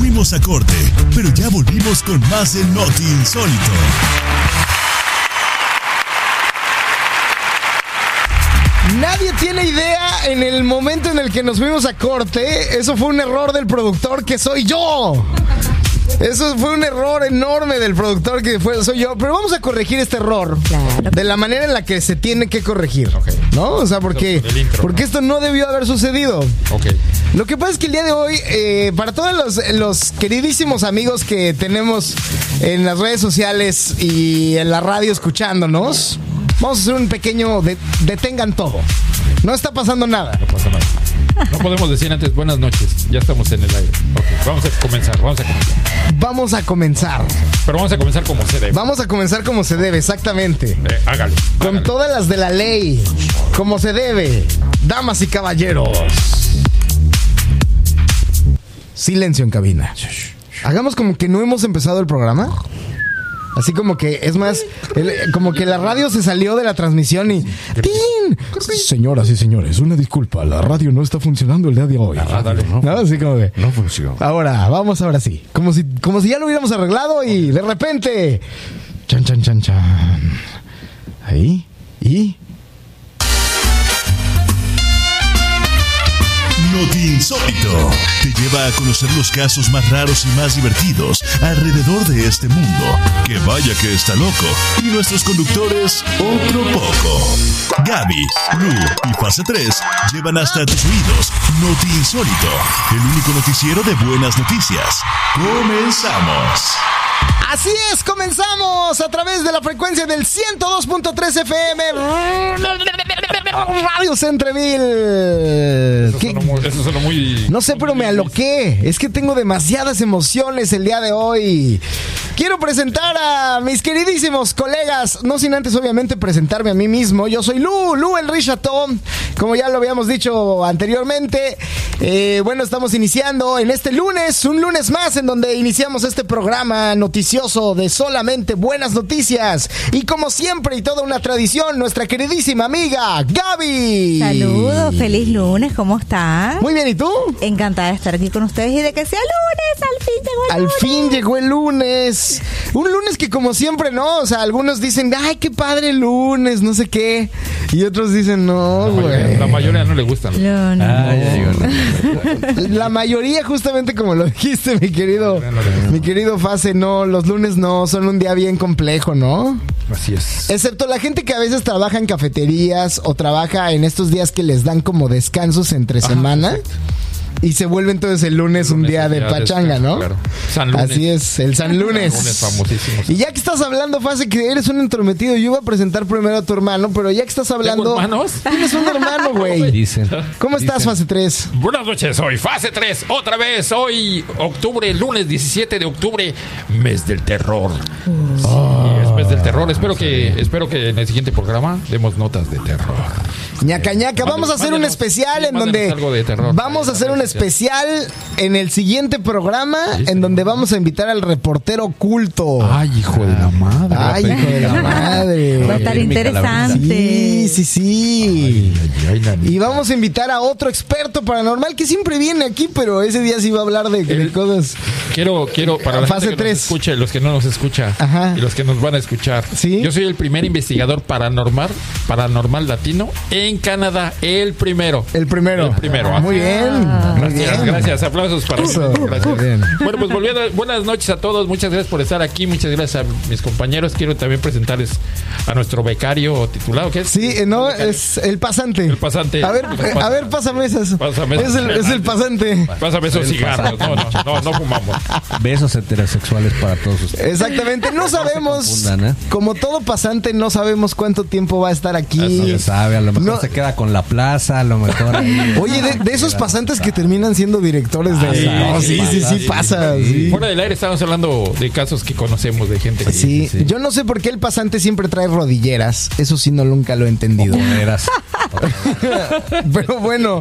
fuimos a corte, pero ya volvimos con más de Noti Insólito. Nadie tiene idea en el momento en el que nos fuimos a corte. Eso fue un error del productor que soy yo. Eso fue un error enorme del productor que fue, soy yo. Pero vamos a corregir este error Claro. de la manera en la que se tiene que corregir. ¿No? O sea, porque, intro, porque ¿no? esto no debió haber sucedido. Ok. Lo que pasa es que el día de hoy, eh, para todos los, los queridísimos amigos que tenemos en las redes sociales y en la radio escuchándonos, vamos a hacer un pequeño de- detengan todo. No está pasando nada. No pasa nada. No podemos decir antes buenas noches. Ya estamos en el aire. Ok, vamos a comenzar, vamos a comenzar. Vamos a comenzar. Pero vamos a comenzar como se debe. Vamos a comenzar como se debe, exactamente. Eh, hágalo. Con hágalo. todas las de la ley, como se debe. Damas y caballeros. Silencio en cabina. Hagamos como que no hemos empezado el programa. Así como que, es más, el- como que la radio se salió de la transmisión y... ¡Tin! Señoras y señores, una disculpa, la radio no está funcionando el día de hoy. radio ¿No? Así como que... No funciona. Ahora, vamos ahora sí. Como si, como si ya lo hubiéramos arreglado y de repente. Chan, chan, chan, chan. Ahí. Y. Noti Insólito te lleva a conocer los casos más raros y más divertidos alrededor de este mundo. Que vaya que está loco. Y nuestros conductores, otro poco. Gaby, Lu y Fase 3 llevan hasta tus oídos Noti Insólito, el único noticiero de buenas noticias. Comenzamos. Así es, comenzamos a través de la frecuencia del 102.3 FM. Radio Centreville. Eso ¿Qué- sonó muy- Eso sonó muy. No sé, pero me aloqué. Es que tengo demasiadas emociones el día de hoy. Quiero presentar a mis queridísimos colegas, no sin antes obviamente presentarme a mí mismo. Yo soy Lu, Lu el Richatón, como ya lo habíamos dicho anteriormente. Eh, bueno, estamos iniciando en este lunes, un lunes más en donde iniciamos este programa noticioso de solamente buenas noticias. Y como siempre y toda una tradición, nuestra queridísima amiga Gaby. Saludos, feliz lunes, ¿cómo estás? Muy bien, ¿y tú? Encantada de estar aquí con ustedes y de que sea lunes, al fin llegó el Al lunes. fin llegó el lunes. Un lunes que como siempre, ¿no? O sea, algunos dicen, ay, qué padre lunes, no sé qué. Y otros dicen, no, La mayoría, güey. la mayoría no le gustan. No, no. Ah. La mayoría, justamente como lo dijiste, mi querido, mi querido Fase, no, los lunes no, son un día bien complejo, ¿no? Así es. Excepto la gente que a veces trabaja en cafeterías o trabaja en estos días que les dan como descansos entre semana. Y se vuelve entonces el lunes, un Lunes, día de día de pachanga, descanso, ¿no? claro. San Lunes. Así es, el San Lunes. San Lunes famosísimo. Y ya que estás hablando, Fase, que eres un entrometido, yo iba a presentar primero a tu hermano, pero ya que estás hablando. hermanos? Tienes un hermano, güey. Dicen. ¿Cómo estás, Dicen. Fase 3? Buenas noches, hoy fase 3, otra vez, hoy octubre, lunes 17 de octubre, mes del terror. Sí, es mes del terror. Espero que, espero que en el siguiente programa demos notas de terror. Ñaca ñaca, vamos a hacer un especial en donde mándenos algo de terror. vamos a hacer un especial en el siguiente programa en donde vamos a invitar al reportero oculto. Ay, hijo de la madre. Ay, hijo de la madre. Va a estar interesante. Sí, sí, sí. Ay, ay, nanita. Y vamos a invitar a otro experto paranormal que siempre viene aquí, pero ese día sí va a hablar de, de El- cosas. Quiero, quiero, para la Fase gente que tres. nos escuche, los que no nos escucha Ajá. y los que nos van a escuchar. Sí. Yo soy el primer investigador paranormal, paranormal latino en Canadá, el primero. El primero. El primero, Muy bien. Muy Gracias, bien. gracias. Aplausos para Eso. Gracias. Bien. Bueno, pues volviendo, buenas noches a todos. Muchas gracias por estar aquí. Muchas gracias a mis compañeros. Quiero también presentarles a nuestro becario o titulado, ¿qué es? Sí, eh, no, es el pasante. El pasante. A ver, a ver, pásame esas. Pásame es, el, es el pasante. Pásame esos cigarros. No, no, no, no fumamos. Besos heterosexuales para todos ustedes. Exactamente, no sabemos, ¿eh? como todo pasante, no sabemos cuánto tiempo va a estar aquí. Ya sabe, a lo mejor No. Se queda con la plaza, a lo mejor. ahí- Oye, de, de esos pasantes que terminan siendo directores de... Ah, sí, no, sí, sí, sí, sí, pasa. sí. Fuera del aire estamos hablando de casos que conocemos de gente que Sí, sí. yo no sé por qué el pasante siempre trae rodilleras. Eso sí, no nunca lo he entendido. Pero bueno,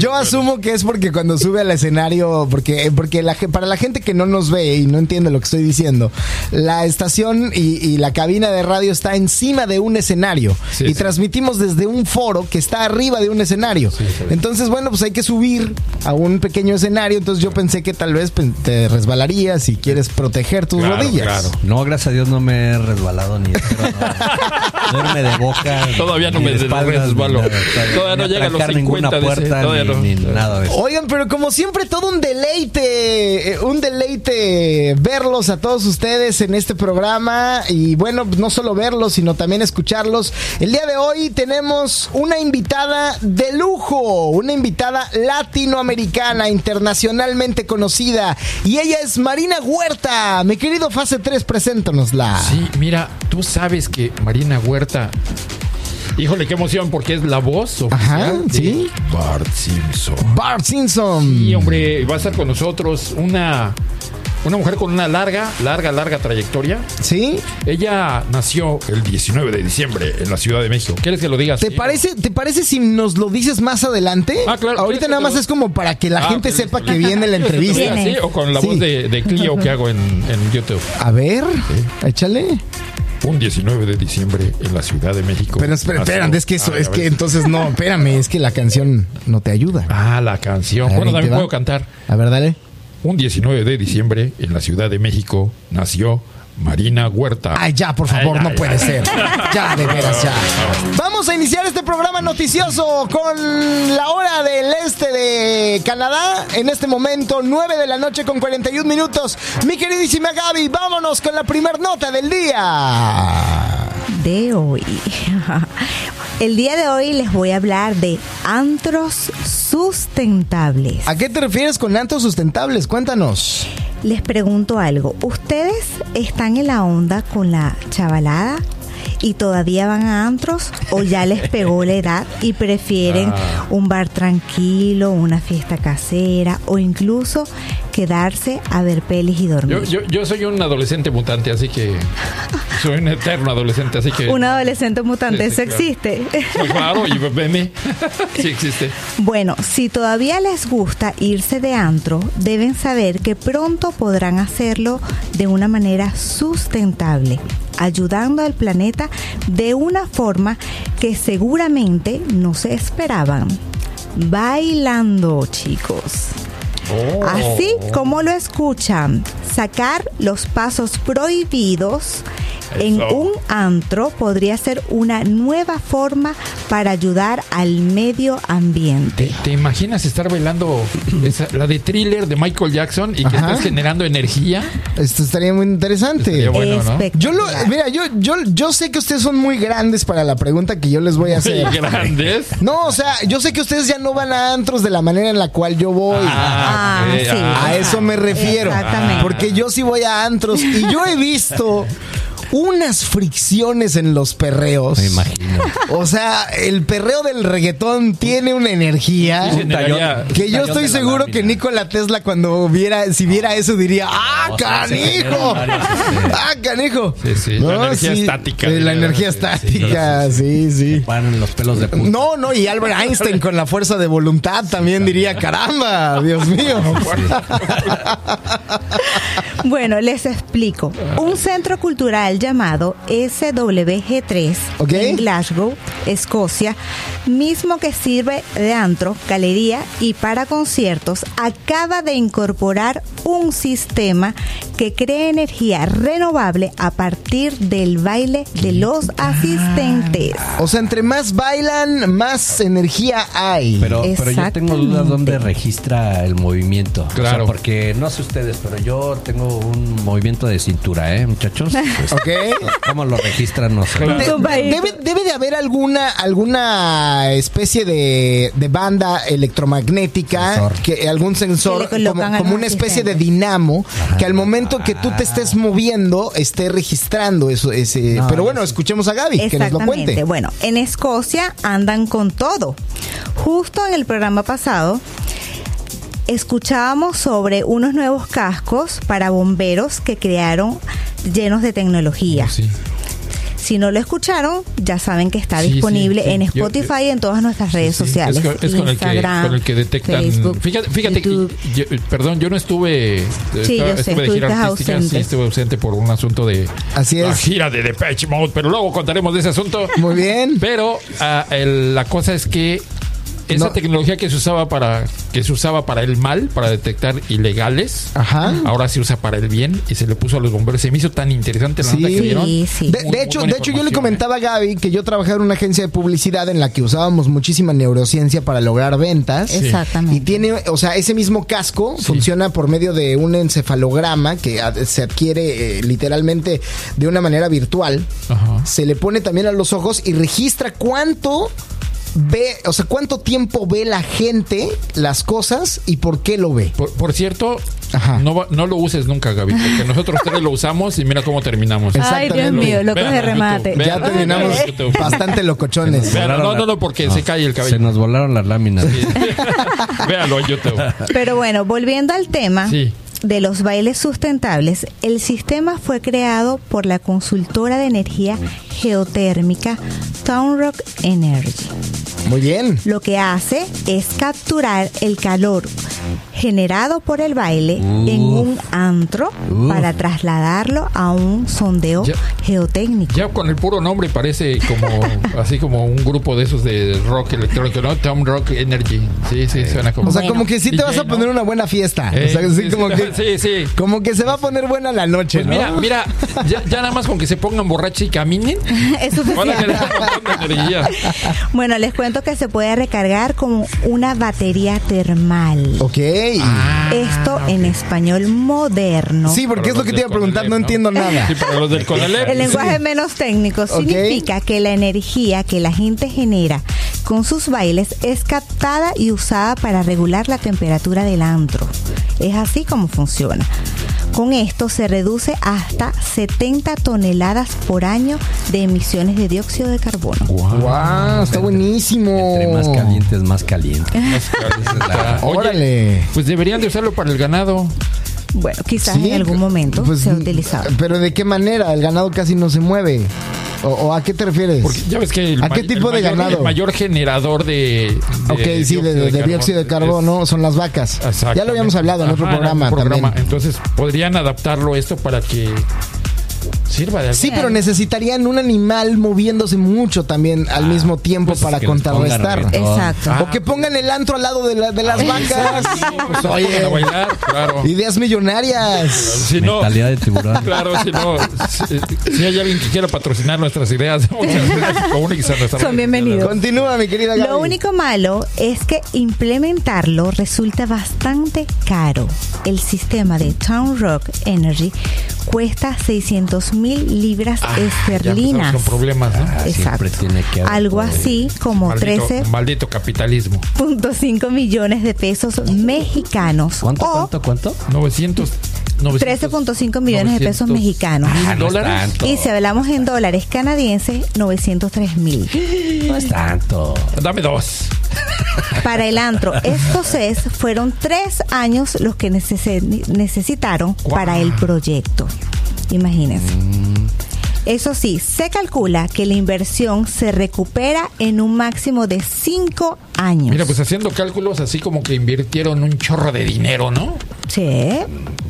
yo asumo que es porque cuando sube al escenario, porque, porque la, para la gente que no nos ve y no entiende lo que estoy diciendo, la estación y, y la cabina de radio está encima de un escenario Sí, y sí. transmitimos desde un foro que está arriba de un escenario. sí. Entonces, bueno, pues hay que subir a un pequeño escenario. Entonces yo pensé que tal vez pen- te resbalarías si quieres proteger tus Claro, rodillas. claro. No, gracias a Dios no me he resbalado ni espero no. Duerme de boca. Todavía no me de espaldas, resbalo. Todavía no llega a los ninguna 50 de ese, puerta ni, no. ni nada de eso. Oigan, pero como siempre, todo un deleite, eh, un deleite verlos a todos ustedes en este programa y bueno, no solo verlos, sino también escucharlos. El día de hoy tenemos una invitada de lujo, una invitada latinoamericana, internacionalmente conocida y ella es Marina Huerta. Mi querido Fase 3, preséntanosla. Sí, mira, tú sabes que Marina Huerta. Híjole, qué emoción, porque es la voz oficial Ajá, de sí. Bart Simpson. Bart Simpson. Y hombre, va a estar con nosotros una, una mujer con una larga, larga, larga trayectoria. ¿Sí? Ella nació el 19 de diciembre en la Ciudad de México. ¿Quieres que lo digas? ¿Te Sí. parece, ¿Te parece si nos lo dices más adelante? Ah, claro. Ahorita Sí, nada sí, más sí. es como para que la Ah, gente sepa listo, que listo. viene la ¿Quieres que te entrevista. así? o con la Sí. voz de, de Clio que hago en, en YouTube. A ver, échale. Un 19 de diciembre en la Ciudad de México. Pero espera, espera, es que eso, es que entonces no, espérame, es que la canción no te ayuda. Ah, la canción. Ver, Bueno, también puedo cantar. A ver, dale. Un 19 de diciembre en la Ciudad de México nació Marina Huerta. Ay, ya, por favor, Ay, no ay, puede ay. ser. Ya, de veras, ya. Vamos a iniciar este programa noticioso con la hora del este de Canadá. En este momento, 9 de la noche con 41 minutos. Mi queridísima Gaby, vámonos con la primer nota del día. De hoy. El día de hoy les voy a hablar de antros sustentables. ¿A qué te refieres con antros sustentables? Cuéntanos. Les pregunto algo. ¿Ustedes están en la onda con la chavalada? ¿Y todavía van a antros? ¿O ya les pegó la edad y prefieren Ah. un bar tranquilo, una fiesta casera o incluso quedarse a ver pelis y dormir? Yo, yo, yo soy un adolescente mutante, así que. Soy un eterno adolescente, así que. Un adolescente mutante, Sí, sí, ¿eso existe? Claro, y veme. Sí existe. Bueno, si todavía les gusta irse de antro, deben saber que pronto podrán hacerlo de una manera sustentable, ayudando al planeta de una forma que seguramente no se esperaban. Bailando, chicos. Oh. Así como lo escuchan, sacar los pasos prohibidos en Eso. un antro podría ser una nueva forma para ayudar al medio ambiente. ¿Te, te imaginas estar bailando esa- la de thriller de Michael Jackson y que Ajá. estás generando energía? Esto estaría muy interesante. Estaría bueno, ¿no? Yo lo, mira, yo, yo, yo sé que ustedes son muy grandes para la pregunta que yo les voy a hacer. Muy grandes. No, o sea, yo sé que ustedes ya no van a antros de la manera en la cual yo voy. Ah, ok, sí. A eso me refiero. Exactamente. Porque yo sí voy a antros y yo he visto unas fricciones en los perreos. Me imagino. O sea, el perreo del reggaetón tiene una energía. Sí, generaría- Que yo estoy seguro que Nikola Tesla cuando viera, si viera eso diría, ¡ah, canijo! ¡Ah, canijo! Sí, sí, la energía estática, eh, La energía Sí, estática, sí, sí. Paran los pelos de punta. No, no, y Albert Einstein con la fuerza de voluntad también diría, caramba, Dios mío. Bueno, les explico. Un centro cultural llamado SWG3 Ok. en Glasgow, Escocia, mismo que sirve de antro, galería y para conciertos, acaba de incorporar un sistema que crea energía renovable a partir del baile de los asistentes. O sea, entre más bailan, más energía hay. Pero, pero yo tengo dudas dónde registra el movimiento. O sea, Claro. porque no sé ustedes, pero yo tengo un movimiento de cintura, ¿eh, muchachos? Pues, ¿Ok? ¿Cómo lo registran? No sé. De- debe, debe de haber alguna alguna especie de, de banda electromagnética, Sensor. que algún sensor, Que como, una especie de dinamo, que al momento que tú te estés moviendo esté registrando eso. Ese, No, pero bueno, escuchemos a Gaby, que nos lo cuente. Bueno, en Escocia andan con todo. Justo en el programa pasado escuchábamos sobre unos nuevos cascos para bomberos que crearon llenos de tecnología. Sí. Si no lo escucharon, ya saben que está Sí, disponible sí. en Yo- Spotify y en todas nuestras redes sociales. Es, con, es con el que, Instagram, con el que detectan. Facebook, fíjate, fíjate yo- perdón, yo no estuve. Sí, estaba- yo sé, estuve de gira artística, ausente. sí, estuve ausente por un asunto de Así la es. gira de Depeche Mode, pero luego contaremos de ese asunto. Muy bien. Pero ah, el- la cosa es que esa No. tecnología que se usaba para que se usaba para el mal, para detectar ilegales, Ajá. ahora se usa para el bien y se le puso a los bomberos. Se me hizo tan interesante la Sí. nota que vieron. Sí, sí. De, Muy- de muy hecho, de hecho, yo le información, comentaba a Gaby que yo trabajaba en una agencia de publicidad en la que usábamos muchísima neurociencia para lograr ventas. Exactamente. Y tiene, o sea, ese mismo casco funciona por medio de un encefalograma que se adquiere eh, literalmente de una manera virtual. Ajá. Se le pone también a los ojos y registra cuánto ve, o sea, cuánto tiempo ve la gente las cosas y por qué lo ve. Por, por cierto, Ajá. no, va- no lo uses nunca, Gaby, porque nosotros tres lo usamos y mira cómo terminamos. Ay, Dios mío, locos de remate. YouTube, Ya vean terminamos YouTube. bastante locochones. Vean, no, no, no, porque se cae el Se cabello. nos volaron las láminas. Véalo en YouTube. Pero bueno, volviendo al tema Sí. de los bailes sustentables, el sistema fue creado por la consultora de energía geotérmica Town Rock Energy. Muy bien. Lo que hace es capturar el calor generado por el baile en un antro para trasladarlo a un sondeo Ya- geotécnico. Ya con el puro nombre parece como así como un grupo de esos de rock electrónico, ¿no? Tom Rock Energy. Sí, sí, suena como. O sea, Bueno, como que sí te DJ, vas a ¿no? poner una buena fiesta. Eh, o sea, sí, sí, como sí, que, sí, sí. como que se va a poner buena la noche, Pues ¿no? mira, mira, ya, ya nada más con que se pongan borrachos y caminen, Es suficiente. Bueno, les cuento que se puede recargar como una batería termal. Ok. Esto en español moderno. sí, porque Para es lo que te iba a preguntar, no entiendo nada. Sí, para los del Conalep. El lenguaje menos técnico significa que la energía que la gente genera con sus bailes es captada y usada para regular la temperatura del antro. Es así como funciona. Con esto se reduce hasta 70 toneladas por año de emisiones de dióxido de carbono. Wow, está buenísimo. Entre más caliente es más caliente. Oye, Órale. Pues deberían de usarlo para el ganado. Bueno, quizás Sí, en algún momento pues, se ha utilizado. Pero ¿de qué manera? El ganado casi no se mueve. ¿O, o a qué te refieres? Porque ya ves que el ¿A qué tipo el de mayor- ganado? El mayor generador de, de ok, sí, de, dióxido de carbono son las vacas. Ya lo habíamos hablado en otro programa, otro programa. también. Entonces, podrían adaptarlo esto para que sirva de algo. Sí, pero necesitarían un animal moviéndose mucho también al mismo tiempo pues para contrarrestar. Exacto. Ah, o que pongan el antro al lado de, la- de las vacas. Pues, Oye, para bailar, claro. ideas millonarias. Si no, Mentalidad de tiburón. claro, si no, si, si hay alguien que quiera patrocinar nuestras ideas, nuestra Son bienvenidos. Continúa, mi querida Gaby. Lo único malo es que implementarlo resulta bastante caro. El sistema de Town Rock Energy cuesta 600 mil libras Ah, esterlinas. con problemas, ¿no? Ah, siempre tiene que haber Algo así como Maldito, 13.5 maldito capitalismo. millones de pesos mexicanos. ¿Cuánto, o cuánto, cuánto? 900. 900 13.5 millones de pesos 900 mexicanos. Ah, no es dólares? tanto. Y si hablamos en dólares canadienses, 903 mil. No es tanto. Dame dos. Para el antro escocés fueron tres años los que necesi- necesitaron para el proyecto. Imagínense. Eso sí, se calcula que la inversión se recupera en un máximo de cinco años. Mira, pues haciendo cálculos así como que invirtieron un chorro de dinero, ¿no? Sí.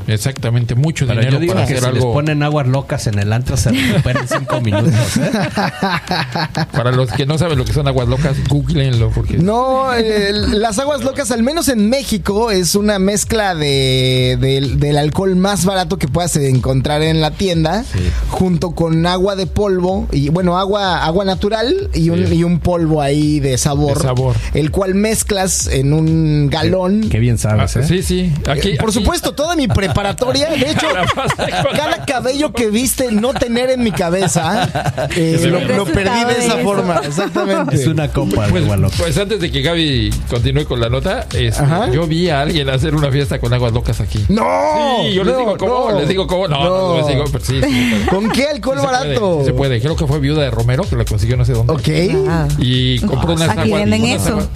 Exactamente, mucho Pero dinero yo digo para que hacer si les algo. ponen aguas locas en el antro se recupera en cinco minutos. ¿eh? Para los que no saben lo que son aguas locas, googleenlo porque No, las aguas locas, al menos en México, es una mezcla de, del- del alcohol más barato que puedas encontrar en la tienda, junto con agua de polvo, y bueno, agua, agua natural y un, Sí. y un polvo ahí de sabor, De sabor. el cual mezclas en un galón. Qué bien Ah, sabes, ¿eh? sí, sí. Aquí, Por aquí- supuesto, toda mi preparatoria, de hecho, cada cabello que viste no tener en mi cabeza, eh, lo, perdí de esa eso. forma, exactamente. Es una copa Pues, pues antes de que Gaby continúe con la nota, este, yo vi a alguien hacer una fiesta con aguas locas aquí. No, Sí, yo les no, digo cómo, no. les digo cómo. No, no, les digo, pero sí. ¿Con qué alcohol Sí se puede, barato? sí se puede. Creo que fue viuda de Romero que la consiguió no sé dónde. Ok. Ah. Y compró unas Aquí venden eso.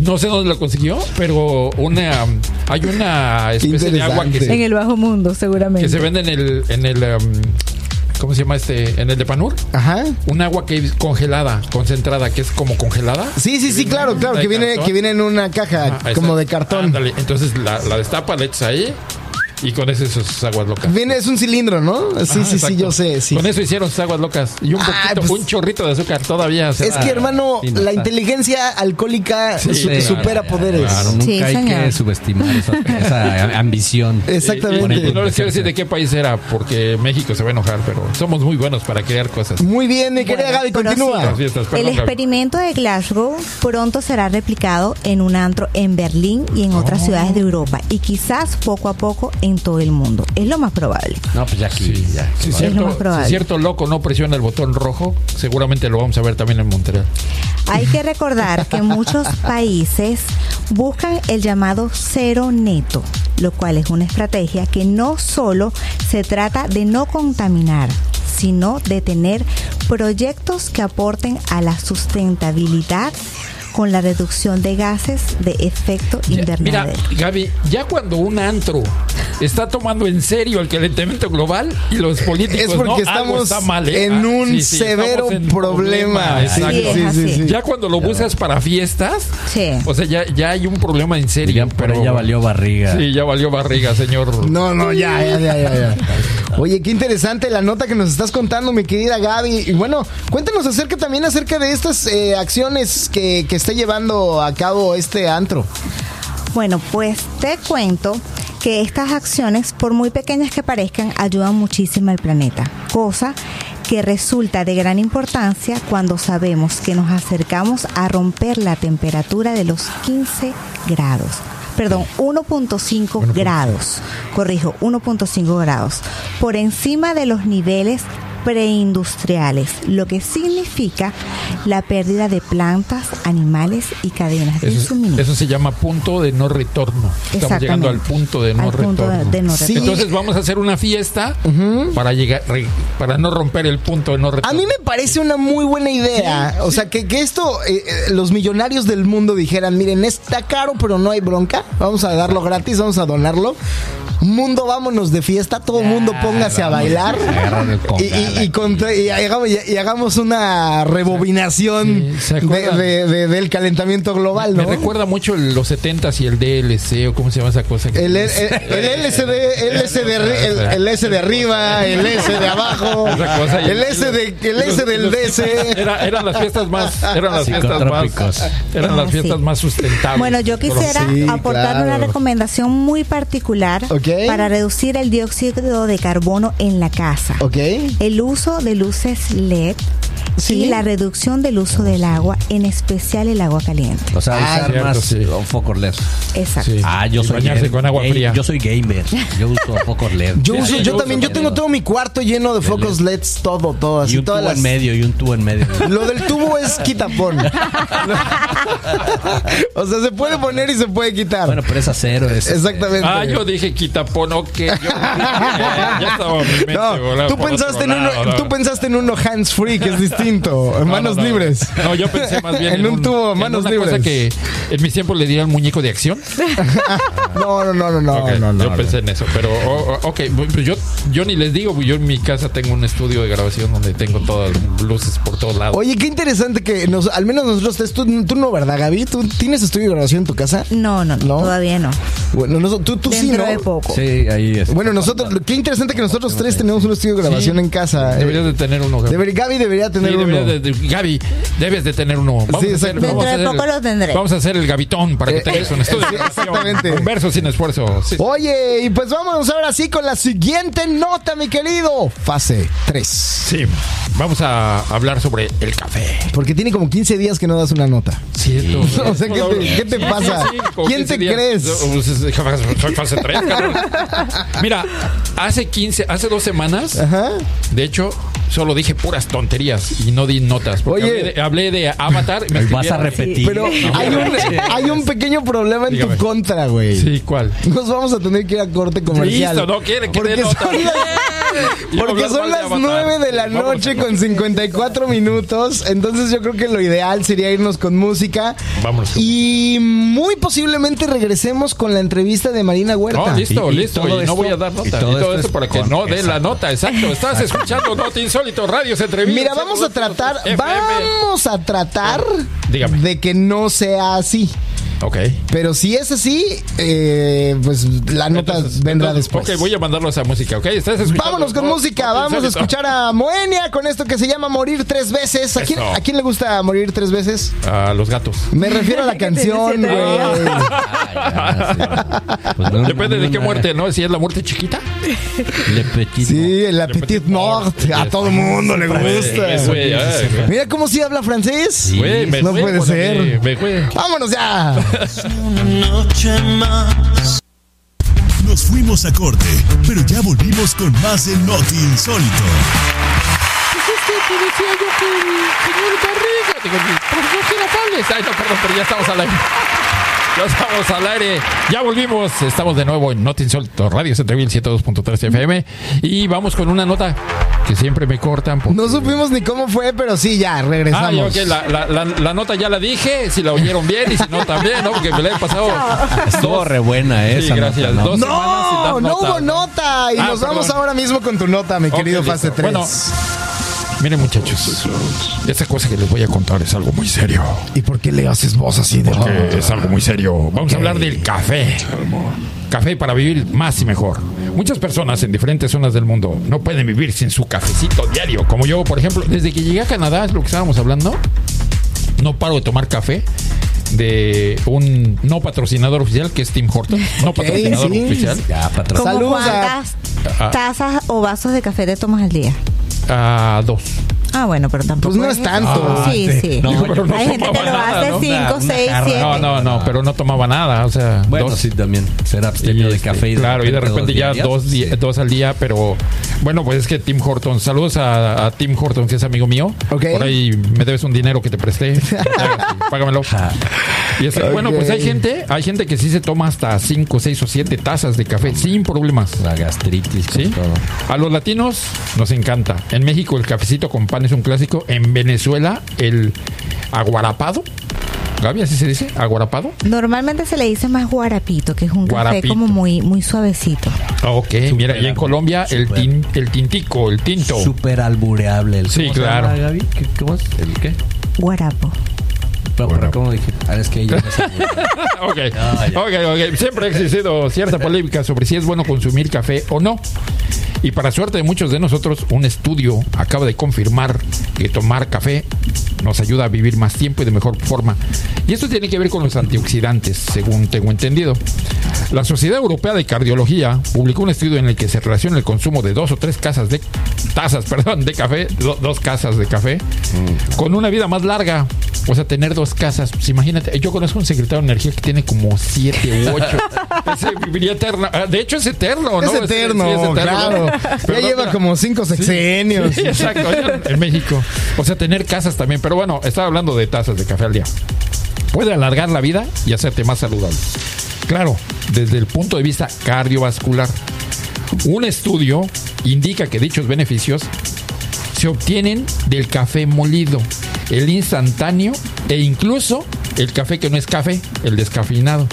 No sé dónde la consiguió, pero una hay una especie de agua que interesante. En se, el bajo mundo, seguramente. que se vende en el en el um, ¿cómo se llama este? En el de Panur. Ajá. Un agua que es congelada, concentrada, que es como congelada. Sí, sí, sí, claro, claro, que viene, que viene en una caja Ah, como de cartón. Entonces la, la destapa, la echas ahí y con eso sus aguas locas. Viene, es un cilindro, ¿no? Sí, sí, sí, yo sé, sí. Con eso hicieron sus aguas locas. Y un Ah, poquito, pues- un chorrito de azúcar todavía. Es que, hermano, sí, no la inteligencia alcohólica su- supera poderes. Claro, nunca Sí, hay señor. que subestimar esa, esa ambición. Exactamente. Y, y no les quiero decir de qué país era, porque México se va a enojar, pero somos muy buenos para crear cosas. Muy bien, mi querida Bueno, Gaby, continúa. Fiestas, El perdón, Gaby. experimento de Glasgow pronto será replicado en un antro en Berlín y en otras ciudades de Europa y quizás poco a poco en todo el mundo. Es lo más probable. No, pues ya aquí. Sí, ya. Si Es cierto, lo más probable. si cierto loco no presiona el botón rojo, seguramente lo vamos a ver también en Montreal. Hay que recordar que muchos países buscan el llamado cero neto, lo cual es una estrategia que no solo se trata de no contaminar, sino de tener proyectos que aporten a la sustentabilidad con la reducción de gases de efecto Ya, Mira, invernadero. Gaby, ya cuando un antro está tomando en serio el calentamiento global y los políticos Es porque no, estamos está mal, ¿eh? en Ah, un sí, sí, severo en problema. Sí. Ya cuando lo buscas para fiestas, Sí. o sea, ya, ya hay un problema en serio. Ya, pero ya valió barriga. Sí, ya valió barriga, señor. No, no, ya, ya, ya, ya, ya. Oye, qué interesante la nota que nos estás contando, mi querida Gaby. Y bueno, cuéntanos acerca también acerca de estas eh, acciones que, que está llevando a cabo este antro. Bueno, pues te cuento que estas acciones, por muy pequeñas que parezcan, ayudan muchísimo al planeta, cosa que resulta de gran importancia cuando sabemos que nos acercamos a romper la temperatura de los 15 grados. Perdón, 1.5 grados. Corrijo, 1.5 grados. Por encima de los niveles preindustriales, lo que significa la pérdida de plantas, animales y cadenas de Eso, suministro. eso se llama punto de no retorno. Estamos llegando al punto de no punto retorno. de no Sí. Entonces vamos a hacer una fiesta para llegar para no romper el punto de no A retorno. mí me parece una muy buena idea. o sea, que, que esto, eh, eh, los millonarios del mundo dijeran, miren, está caro, pero no hay bronca. Vamos a darlo gratis, vamos a donarlo. Mundo, vámonos de fiesta, todo el mundo póngase a bailar. Y- y contra- y hagamos, y hagamos una rebobinación Sí, ¿se de- de- de- del calentamiento global, Me ¿no? recuerda mucho el- los 70s y el DLC o cómo se llama esa cosa. que- El, el, el LSD, el S de, el, el S de arriba, el S de abajo, cosa el S, de, el S del DC. Era- eran las fiestas más eran las fiestas más eran las Ah, fiestas más sustentables. Bueno, yo quisiera Sí, aportar una claro. recomendación muy particular Ok. para reducir el dióxido de carbono en la casa. ¿Ok? El uso de luces LED Sí. y la reducción del uso del agua, en especial el agua caliente. O sea, Ah, usar cierto, más sí. un foco LED. Exacto. Sí. Ah, yo Y soy gamer. con agua fría. Yo soy gamer. Yo uso focos LED. Yo uso, yo yo también, uso yo tengo todo mi cuarto lleno de focos LEDs, todo, todo, y así un tubo todas las. en medio y un tubo en medio. Lo del tubo es quitapón. o sea, se puede poner y se puede quitar. bueno, pero es acero. Es, Exactamente. Ah, yo dije quitapón, ok. Yo, ya, ya estaba mi mente No, tú pensaste, en uno, tú pensaste en uno hands free, que es distinto, en No, manos no, no. libres. No, yo pensé más bien En un tubo, en manos una libres. cosa que en mis tiempos le dirían muñeco de acción. No, no, no, no, no, no, no, yo no. pensé en eso, pero o- o- ok, pues yo, yo ni les digo, yo en mi casa tengo un estudio de grabación donde tengo todas las luces por todos lados. Oye, qué interesante que nos, al menos nosotros tres, tú, tú no, ¿verdad, Gaby? ¿Tú tienes estudio de grabación en tu casa? No, no, no, ¿No? todavía no. Bueno, nosotros, tú, tú sí, ¿no? de poco. Sí, ahí es. Bueno, nosotros, qué interesante que nosotros tres tenemos un estudio de grabación Sí. en casa. Deberías de tener uno. Gaby. Deber- Gaby debería tener Sí, uno. deberías de- de- Gaby, debes de tener uno. Vamos Sí, a hacer, exacto. vamos a Dentro de hacer poco el- lo tendré. Vamos a hacer el gavitón para que Eh, tengas eh, un estudio. exactamente. Un verso sin esfuerzo. Sí. Oye, y pues vámonos ahora sí con la siguiente nota, mi querido. Fase 3. Sí, vamos a hablar sobre el café. Porque tiene como 15 días que no das una nota. Cierto. O sea, ¿qué te- qué te pasa? ¿Quién 15 te días. crees? Pues, es- Soy fase 3, cabrón. Mira, hace 15, hace dos semanas, Ajá. de hecho, solo dije puras tonterías y no di notas. Porque Oye. hablé, de, hablé de Avatar. me vas a repetir. Pero No, hay un, hay un pequeño problema en Dígame. tu contra, güey. Sí, ¿cuál? Nos vamos a tener que ir a corte comercial. Listo, no quiere que Porque dé nota. son las, Iba a Porque son las Avatar. 9 de la noche con 54 minutos. Entonces yo creo que lo ideal sería irnos con música. Vámonos. Y muy posiblemente regresemos con la entrevista de Marina Huerta. No, listo, Y- listo. Y no esto- voy a dar nota. y Y todo esto esto es para que no den la nota. Exacto. Estás escuchando Nota Insólito, Radios Entrevistas. Mira, vamos a tratar, vamos a tratar de que no sea así. Ok. Pero si es así, eh, pues la nota Entonces- vendrá entonces, después. Ok, voy a mandarlo a esa música, ¿ok? ¿Estás? Vámonos con No, música, vamos a escuchar a Moenia con esto que se llama Morir tres veces. ¿A quién. ¿a quién le gusta morir tres veces? A los gatos. Me refiero a la canción, güey. Ah, sí. Pues no, Depende de qué muerte, ¿no? Si es la muerte chiquita. Le Petit Sí, el Petit Petit Mort. Mort. A todo mundo le gusta. güey. Mira cómo sí habla francés. Güey, me no puede ser. Me, me fue. Vámonos ya. Nos fuimos a corte, pero ya volvimos con más de Noti Insólito. Pues es que decía yo que el señor Barriga, digo, profesor Girafales. Ay, no, perdón, pero ya estamos al aire. Ya estamos al aire. Ya volvimos. Estamos de nuevo en Not Insólito, Radio Centreville 102.3 FM. Y vamos con una nota que siempre me cortan. porque- No supimos ni cómo fue, pero sí, ya, Ah, regresamos. ya, ok, la, la, la, la nota ya la dije, si la oyeron bien y si no también, ¿no? Porque me la he pasado. Estuvo re buena Sí, esa gracias. nota, ¿no? Dos No, no nota. hubo nota. Y Ah, nos perdón. vamos ahora mismo con tu nota, mi querido. Fase 3. Bueno. Miren, muchachos, esta cosa que les voy a contar es algo muy serio. ¿Y por qué le haces voz así de Porque es algo muy serio. Vamos a hablar del café. Café para vivir más y mejor. Muchas personas en diferentes zonas del mundo no pueden vivir sin su cafecito diario. Como yo, por ejemplo, desde que llegué a Canadá, es lo que estábamos hablando, no paro de tomar café de un no patrocinador oficial que es Tim Horton. No patrocinador sí. oficial. Ya, patrón. ¿Cómo Saludos a- cuántas Ah. tazas o vasos de café te tomas al día? A dos. Ah, bueno, pero tampoco. Pues no es tanto. Sí, sí. No, Digo, pero no Hay gente que tomaba lo nada, hace ¿no? 5, Una- una 6, jarra. 7. No, no, no, pero no tomaba nada. O sea, Bueno, dos. sí, también. Ser abstemio de café y de claro, y de repente dos ya dos, sí. dos al día, pero bueno, pues es que Tim Horton, saludos a, a Tim Horton, que es amigo mío. Ok. Por ahí me debes un dinero que te presté. Págamelo. Y es que, Bueno, pues hay gente, hay gente que sí se toma hasta 5, 6 o 7 tazas de café sin problemas. La gastritis, ¿Sí? todo. A los latinos nos encanta. En México el cafecito con pan es un clásico. En Venezuela el aguarapado. Gaby, así se dice, aguarapado. Normalmente se le dice más guarapito, que es un café Guarapito. como muy, muy suavecito. Ok, mira, y en Colombia el, Súper. tin- el tintico, el tinto. Súper albureable. El, Sí, ¿cómo se claro. llama, Gaby? ¿Qué- ¿Cómo es? ¿El qué? Guarapo. Pero, pero ¿Cómo dije? Ah, es que ella no sabe. ok, Ah, ya. ok, ok. Siempre ha existido cierta polémica sobre si es bueno consumir café o no. Y para suerte de muchos de nosotros, un estudio acaba de confirmar que tomar café nos ayuda a vivir más tiempo y de mejor forma. Y esto tiene que ver con los antioxidantes, según tengo entendido. La Sociedad Europea de Cardiología publicó un estudio en el que se relaciona el consumo de dos o tres casas de tazas, perdón, de café, do- dos casas de café, con una vida más larga. O sea, tener dos casas. Pues imagínate, yo conozco un secretario de energía que tiene como siete u ocho. Ese viviría eterno. Ah, De hecho, es eterno, ¿no? Es eterno, sí, es eterno, claro. ¿no? Ya Perdón, lleva pero- como cinco sexenios. Sí, exacto, allá en México. O sea, tener casas también. Pero bueno, estaba hablando de tazas de café al día. Puede alargar la vida y hacerte más saludable. Claro, desde el punto de vista cardiovascular. Un estudio indica que dichos beneficios se obtienen del café molido, el instantáneo e incluso el café que no es café, el descafeinado.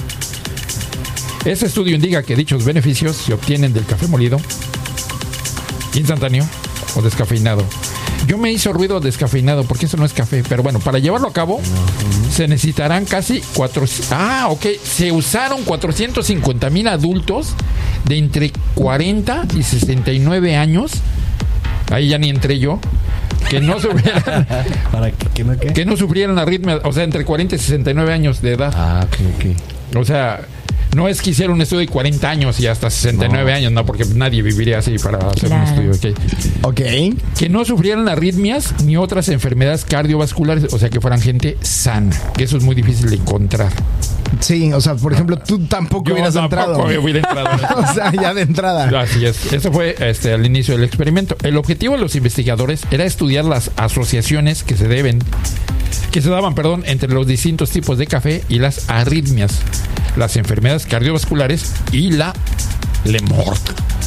Este estudio indica que dichos beneficios se obtienen del café molido, instantáneo o descafeinado. Yo me hizo ruido descafeinado porque eso no es café, pero bueno, para llevarlo a cabo se necesitarán casi 400... Ah, ok, se usaron 450 mil adultos de entre 40 y 69 años, ahí ya ni entré yo, que no sufrieran, ¿Para que, no qué? que no sufrieran arritmias, o sea, entre 40 y 69 años de edad. Ah, ok, ok. O sea, no es que hicieron un estudio de 40 años y hasta 69 años, no, porque nadie viviría así para hacer un estudio. ok. Ok. Que no sufrieran arritmias ni otras enfermedades cardiovasculares, o sea, que fueran gente sana, que eso es muy difícil de encontrar. Sí, o sea, por ejemplo, tú tampoco Yo hubieras tampoco entrado. hubiera entrado. o sea, ya de entrada. Así es. Eso fue este, al inicio del experimento. El objetivo de los investigadores era estudiar las asociaciones que se deben, que se daban, perdón, entre los distintos tipos de café y las arritmias, las enfermedades cardiovasculares y la le mort.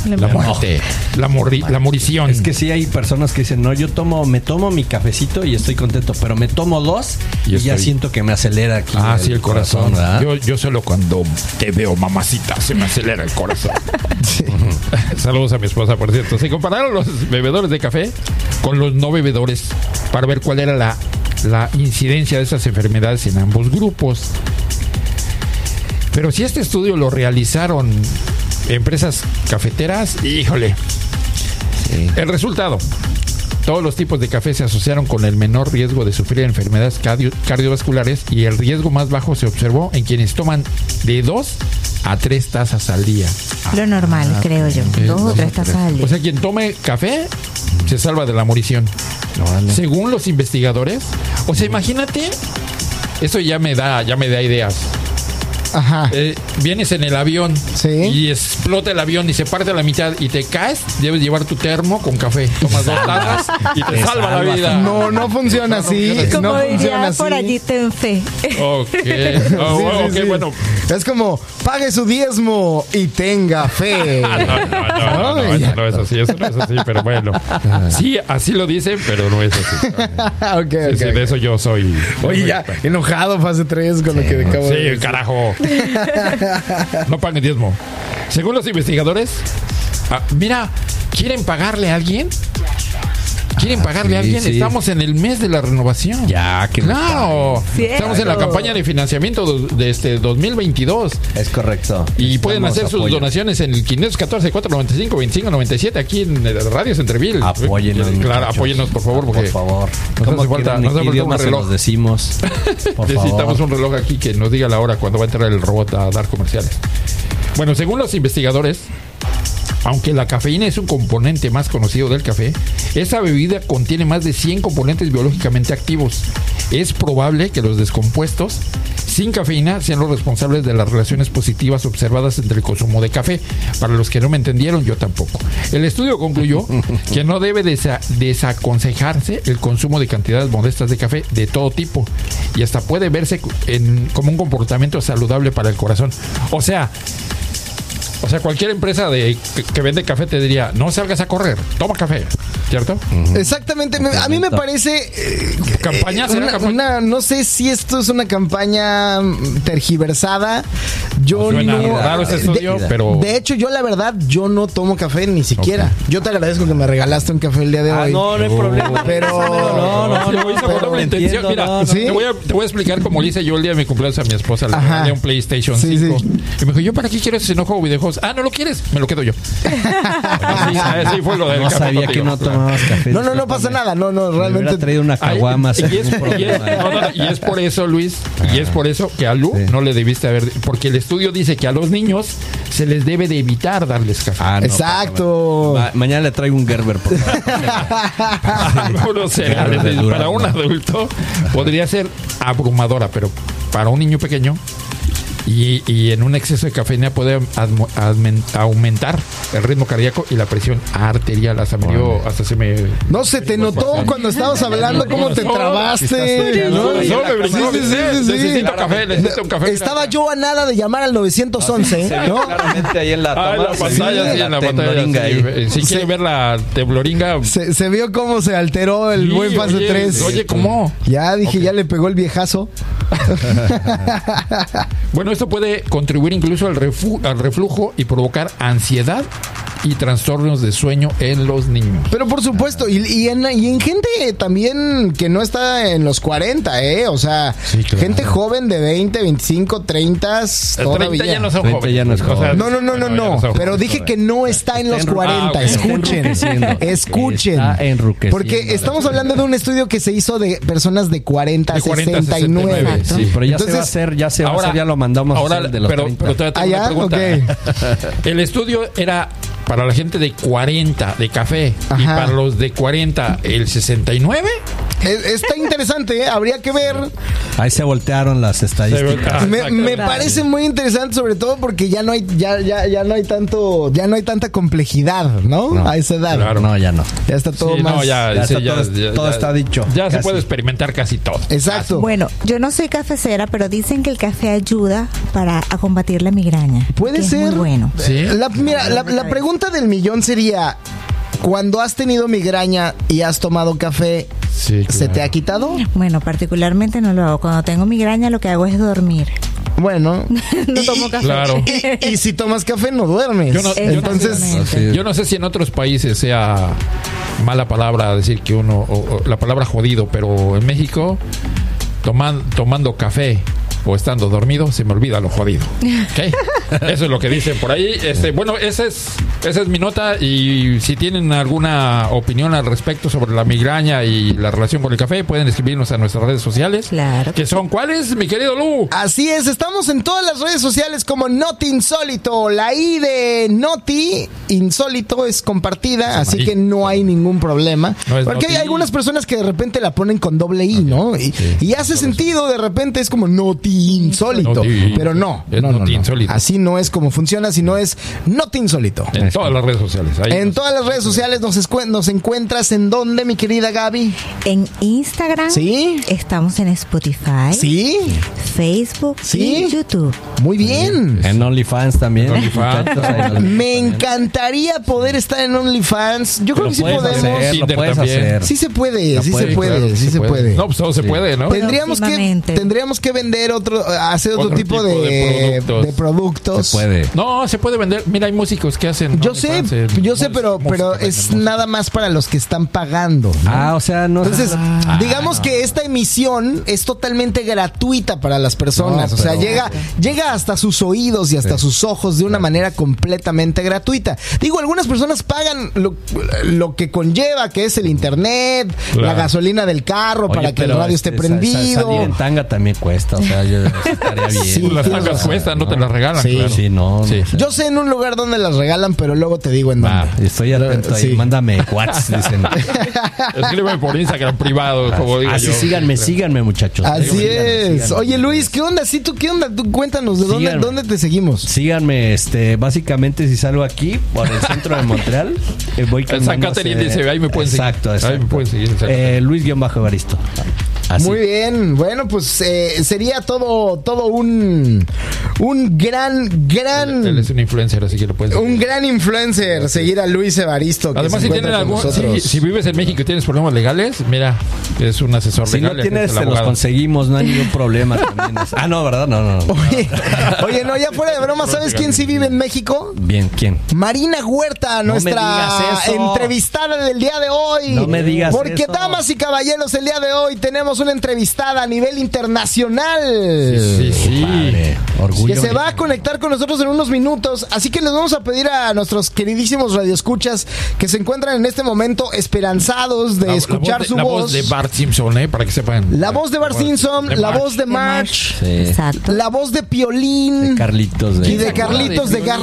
La muerte. La, morri- la morición. Es que sí hay personas que dicen, no, yo tomo, me tomo mi cafecito y estoy contento, pero me tomo dos Y y, ya siento que me acelera aquí. Ah, sí, el corazón. ¿verdad? Yo, yo solo cuando te veo, mamacita, se me acelera el corazón. Saludos a mi esposa, por cierto. Se compararon los bebedores de café con los no bebedores para ver cuál era la, la incidencia de esas enfermedades en ambos grupos. Pero si este estudio lo realizaron empresas cafeteras, híjole. El resultado. Todos los tipos de café se asociaron con el menor riesgo de sufrir enfermedades cardio- cardiovasculares y el riesgo más bajo se observó en quienes toman de 2 a 3 tazas al día. Lo normal, creo yo. Eh, Dos o tres tazas al día. O sea, quien tome café se salva de la morición. Según los investigadores, o sea, imagínate, eso ya me da, ya me da ideas. Ajá. Eh, vienes en el avión Sí. y explota el avión y se parte a la mitad y te caes, debes llevar tu termo con café. Tomas dos tazas y te, Te salva la vida. No, no funciona así. Como no funciona diría así. por allí, ten fe. Ok, Sí, Oh, sí, ok, sí. bueno. Es como, pague su diezmo y tenga fe. No, no, no, no, no, eso no es así, eso no es así, pero bueno. Sí, así lo dicen, pero no es así. ok, Sí, ok. sí, de eso yo soy. Oye, ya, enojado fase 3 con lo que acabo de Sí, decir. carajo. No paguen diezmo. Según los investigadores, ah, mira, ¿quieren pagarle a alguien? ¿Quieren pagarle a sí, alguien? sí. Estamos en el mes de la renovación. Ya, que Claro. Cierto. Estamos en la campaña de financiamiento de, este 2022. Es correcto. Y pueden hacer sus apoyo. donaciones en el 514 495 2597 aquí en el Radio Centreville. Apóyenos. Claro, muchachos. apóyenos por favor porque Por favor. nos ¿Cómo hace falta, nos hace ¿Qué falta un reloj. los decimos? Por Necesitamos favor. un reloj aquí que nos diga la hora cuando va a entrar el robot a dar comerciales. Bueno, según los investigadores, aunque la cafeína es un componente más conocido del café, esa bebida contiene más de 100 componentes biológicamente activos. Es probable que los descompuestos sin cafeína sean los responsables de las relaciones positivas observadas entre el consumo de café. Para los que no me entendieron, yo tampoco. El estudio concluyó que no debe desa- desaconsejarse el consumo de cantidades modestas de café de todo tipo y hasta puede verse en- como un comportamiento saludable para el corazón. O sea, o sea, cualquier empresa de, que, que vende café te diría, no salgas a correr, toma café, ¿cierto? Exactamente. me- A mí me parece. eh, ¿Campaña? ¿Será una, campaña? una- no sé si esto es una campaña tergiversada. Yo Suena no. raro ese de- estudio, pero... De hecho, yo la verdad, yo no tomo café ni siquiera. Yo te agradezco que me regalaste un café el día de Ah, hoy. no, no hay problema. Pero- no, no, no. lo hice con pero doble te intención. entiendo, Mira, no, no. ¿Sí? te, voy a, te voy a explicar cómo le hice yo el día de mi cumpleaños a mi esposa. Le Ajá. regalé un PlayStation Sí, 5. sí. Y me dijo, ¿yo para qué quiero ese no juego Ah, ¿no lo quieres? Me lo quedo yo. Así, así fue lo del No café sabía que no tomabas café. No, no, no pasa nada. No, no, Me realmente. traído una caguama y, es, y es- y es por eso, Luis, y es por eso que a Lu Sí. no le debiste haber... Porque el estudio dice que a los niños se les debe de evitar darles café. Ah, no, Exacto. Ma- mañana le traigo un Gerber, por favor. De para un adulto podría ser abrumadora, pero para un niño pequeño y, y en un exceso de cafeína puede aumentar el ritmo cardíaco y la presión arterial. Hasta, me dio- hasta se me... No se te notó cuando estabas hablando cómo te trabaste. No, ¿no? no, me brincó. Sí, sí, sí, sí, sí. Necesito café, necesito un café. Estaba yo a nada de llamar al 911, ¿no? Claramente ahí en la Ah, en la pantalla, sí, en la pantalla. sí. Eh, ver la tembloringa... Se, se vio cómo se alteró el sí, buen fase oye, 3. Oye, ¿cómo? Ya dije, ya le pegó el viejazo. Bueno, esto puede contribuir incluso al, al reflujo y provocar ansiedad y trastornos de sueño en los niños. Pero por supuesto, y, y en, y en gente también que no está en los 40, ¿eh? O sea, Sí, claro. gente joven de 20, 25, 30, El todavía. 30 ya no son 30 jóvenes. ya no es O sea, joven. No, no, no, no, no. Pero dije que no está en los Está enru- 40. Ah, ok. Escuchen. Escuchen. Porque estamos hablando de un estudio que se hizo de personas de 40 a De 40 a 69. 69, Sí, pero ya se Entonces, va a hacer, ya se va a ahora- hacer, ya lo mandamos ahora, a hacer de los pero, 30. pero todavía tengo Ah, una pregunta. El estudio era para la gente de 40 de café y Ajá. para los de 40 el 69 Es- está interesante, ¿eh? habría que ver. Ahí se voltearon las estadísticas. Me, parece muy interesante, sobre todo porque ya no hay, ya, ya, ya no hay tanto, ya no hay tanta complejidad, ¿no? No. A esa edad. Claro. No, ya no. Ya está todo Sí, más. no, ya, ya sí, está todo- todo está dicho, Ya se puede experimentar casi todo. Exacto. Bueno, yo no soy cafecera, pero dicen que el café ayuda para a combatir la migraña. Puede es ser. muy bueno. Sí. La, mira, la, la pregunta del millón sería: cuando has tenido migraña y has tomado café, Sí, ¿se te ha quitado? Bueno, particularmente no lo hago. Cuando tengo migraña lo que hago es dormir. Bueno. No tomo café. Claro. Y, y si tomas café, no duermes. Yo no- Entonces. Yo no sé si en otros países sea mala palabra decir que uno, o- o la palabra jodido, pero en México, toman- tomando café o estando dormido, se me olvida lo jodido. ¿Ok? Eso es lo que dicen por ahí. Este, bueno, esa es, esa es mi nota y si tienen alguna opinión al respecto sobre la migraña y la relación con el café, pueden escribirnos a nuestras redes sociales. Claro. Que son, ¿cuáles, mi querido Lu? Así es, estamos en todas las redes sociales como Noti Insólito. La I de Noti Insólito es compartida, así que no hay ningún problema. No es Porque hay algunas personas que de repente la ponen con doble I, ¿no? Y, y hace sentido, de repente es como Noti Insólito. Noti. Pero no, Es no, no, no. Insólito. Así no es como funciona, sino es Noti Insólito. En todas las redes sociales. Ahí En nos- todas las redes sociales nos, encuentras en dónde, mi querida Gaby. En Instagram Sí. estamos en Spotify, Sí, Facebook Sí. y YouTube. muy bien. En OnlyFans también. En OnlyFans. Me encantaría poder estar en OnlyFans. Yo creo que sí podemos. hacer, lo Tinder puedes también. hacer. Sí se puede, sí se puede, sí se puede. No, pues todo se puede, ¿no? Tendríamos que, tendríamos que vender otro, hacer otro, Otro tipo, tipo de, de productos. de productos. Se puede. No, se puede vender. Mira, hay músicos que hacen. Yo sé, yo sé, pero, pero es música. nada más para los que están pagando. ¿no? Ah, o sea, no. Entonces, Ah, digamos que esta emisión es totalmente gratuita para las personas. No, o sea, pero- llega, llega hasta sus oídos y hasta sus ojos de una manera completamente gratuita. Digo, algunas personas pagan lo, lo que conlleva, que es el internet, la gasolina del carro oye, para que el radio esté este, prendido. Salir en tanga también cuesta, o sea, yo estaría bien. Sí, Las razón. cuestan, no te las regalan. Sí. claro. Sí, no, no Sí. sé. Yo sé en un lugar donde las regalan, pero luego te digo en dónde. estoy atento ahí. Sí. Mándame WhatsApp, dicen. Escríbeme por Instagram privado, como digo Así yo. síganme, síganme, muchachos. Así Síganme, es. síganme. Oye, Luis, ¿qué onda? ¿Sí tú qué onda? Tú cuéntanos, ¿de dónde, dónde te seguimos? Síganme, este, básicamente si salgo aquí por el centro de Montreal, eh, voy En San caminando hacia- dice, ahí me pueden seguir. exacto, Ahí me pueden seguir Eh, Luis guion bajo Evaristo. Así. Muy bien, bueno, pues eh, sería todo, todo un, un gran, gran, Él es un influencer, así que lo pueden seguir. un gran influencer, seguir a Luis Evaristo. que Además, si, tienen algún, si, si vives en México y tienes problemas legales, mira, es un asesor Si no legal. tienes, es el te los conseguimos, no hay ningún problema. también. Ah, no, ¿verdad? No, no. no. Oye, oye, no, ya fuera de broma, ¿sabes quién sí vive en México? Bien, ¿quién? Marina Huerta, No nuestra entrevistada del día de hoy. No me digas Porque, eso. damas y caballeros, el día de hoy tenemos una entrevistada a nivel internacional. Sí, sí. Padre, orgullo. que se va a conectar con nosotros en unos minutos. Así que les vamos a pedir a nuestros queridísimos radioescuchas que se encuentran en este momento esperanzados de La- la escuchar voz de- su la voz. voz de Bart Simpson, ¿eh? Para que sepan. La voz de Bart Simpson, De la March. voz de De March. Sí. Exacto. la voz de Piolín Carlitos de. y de Carlitos de de Gar...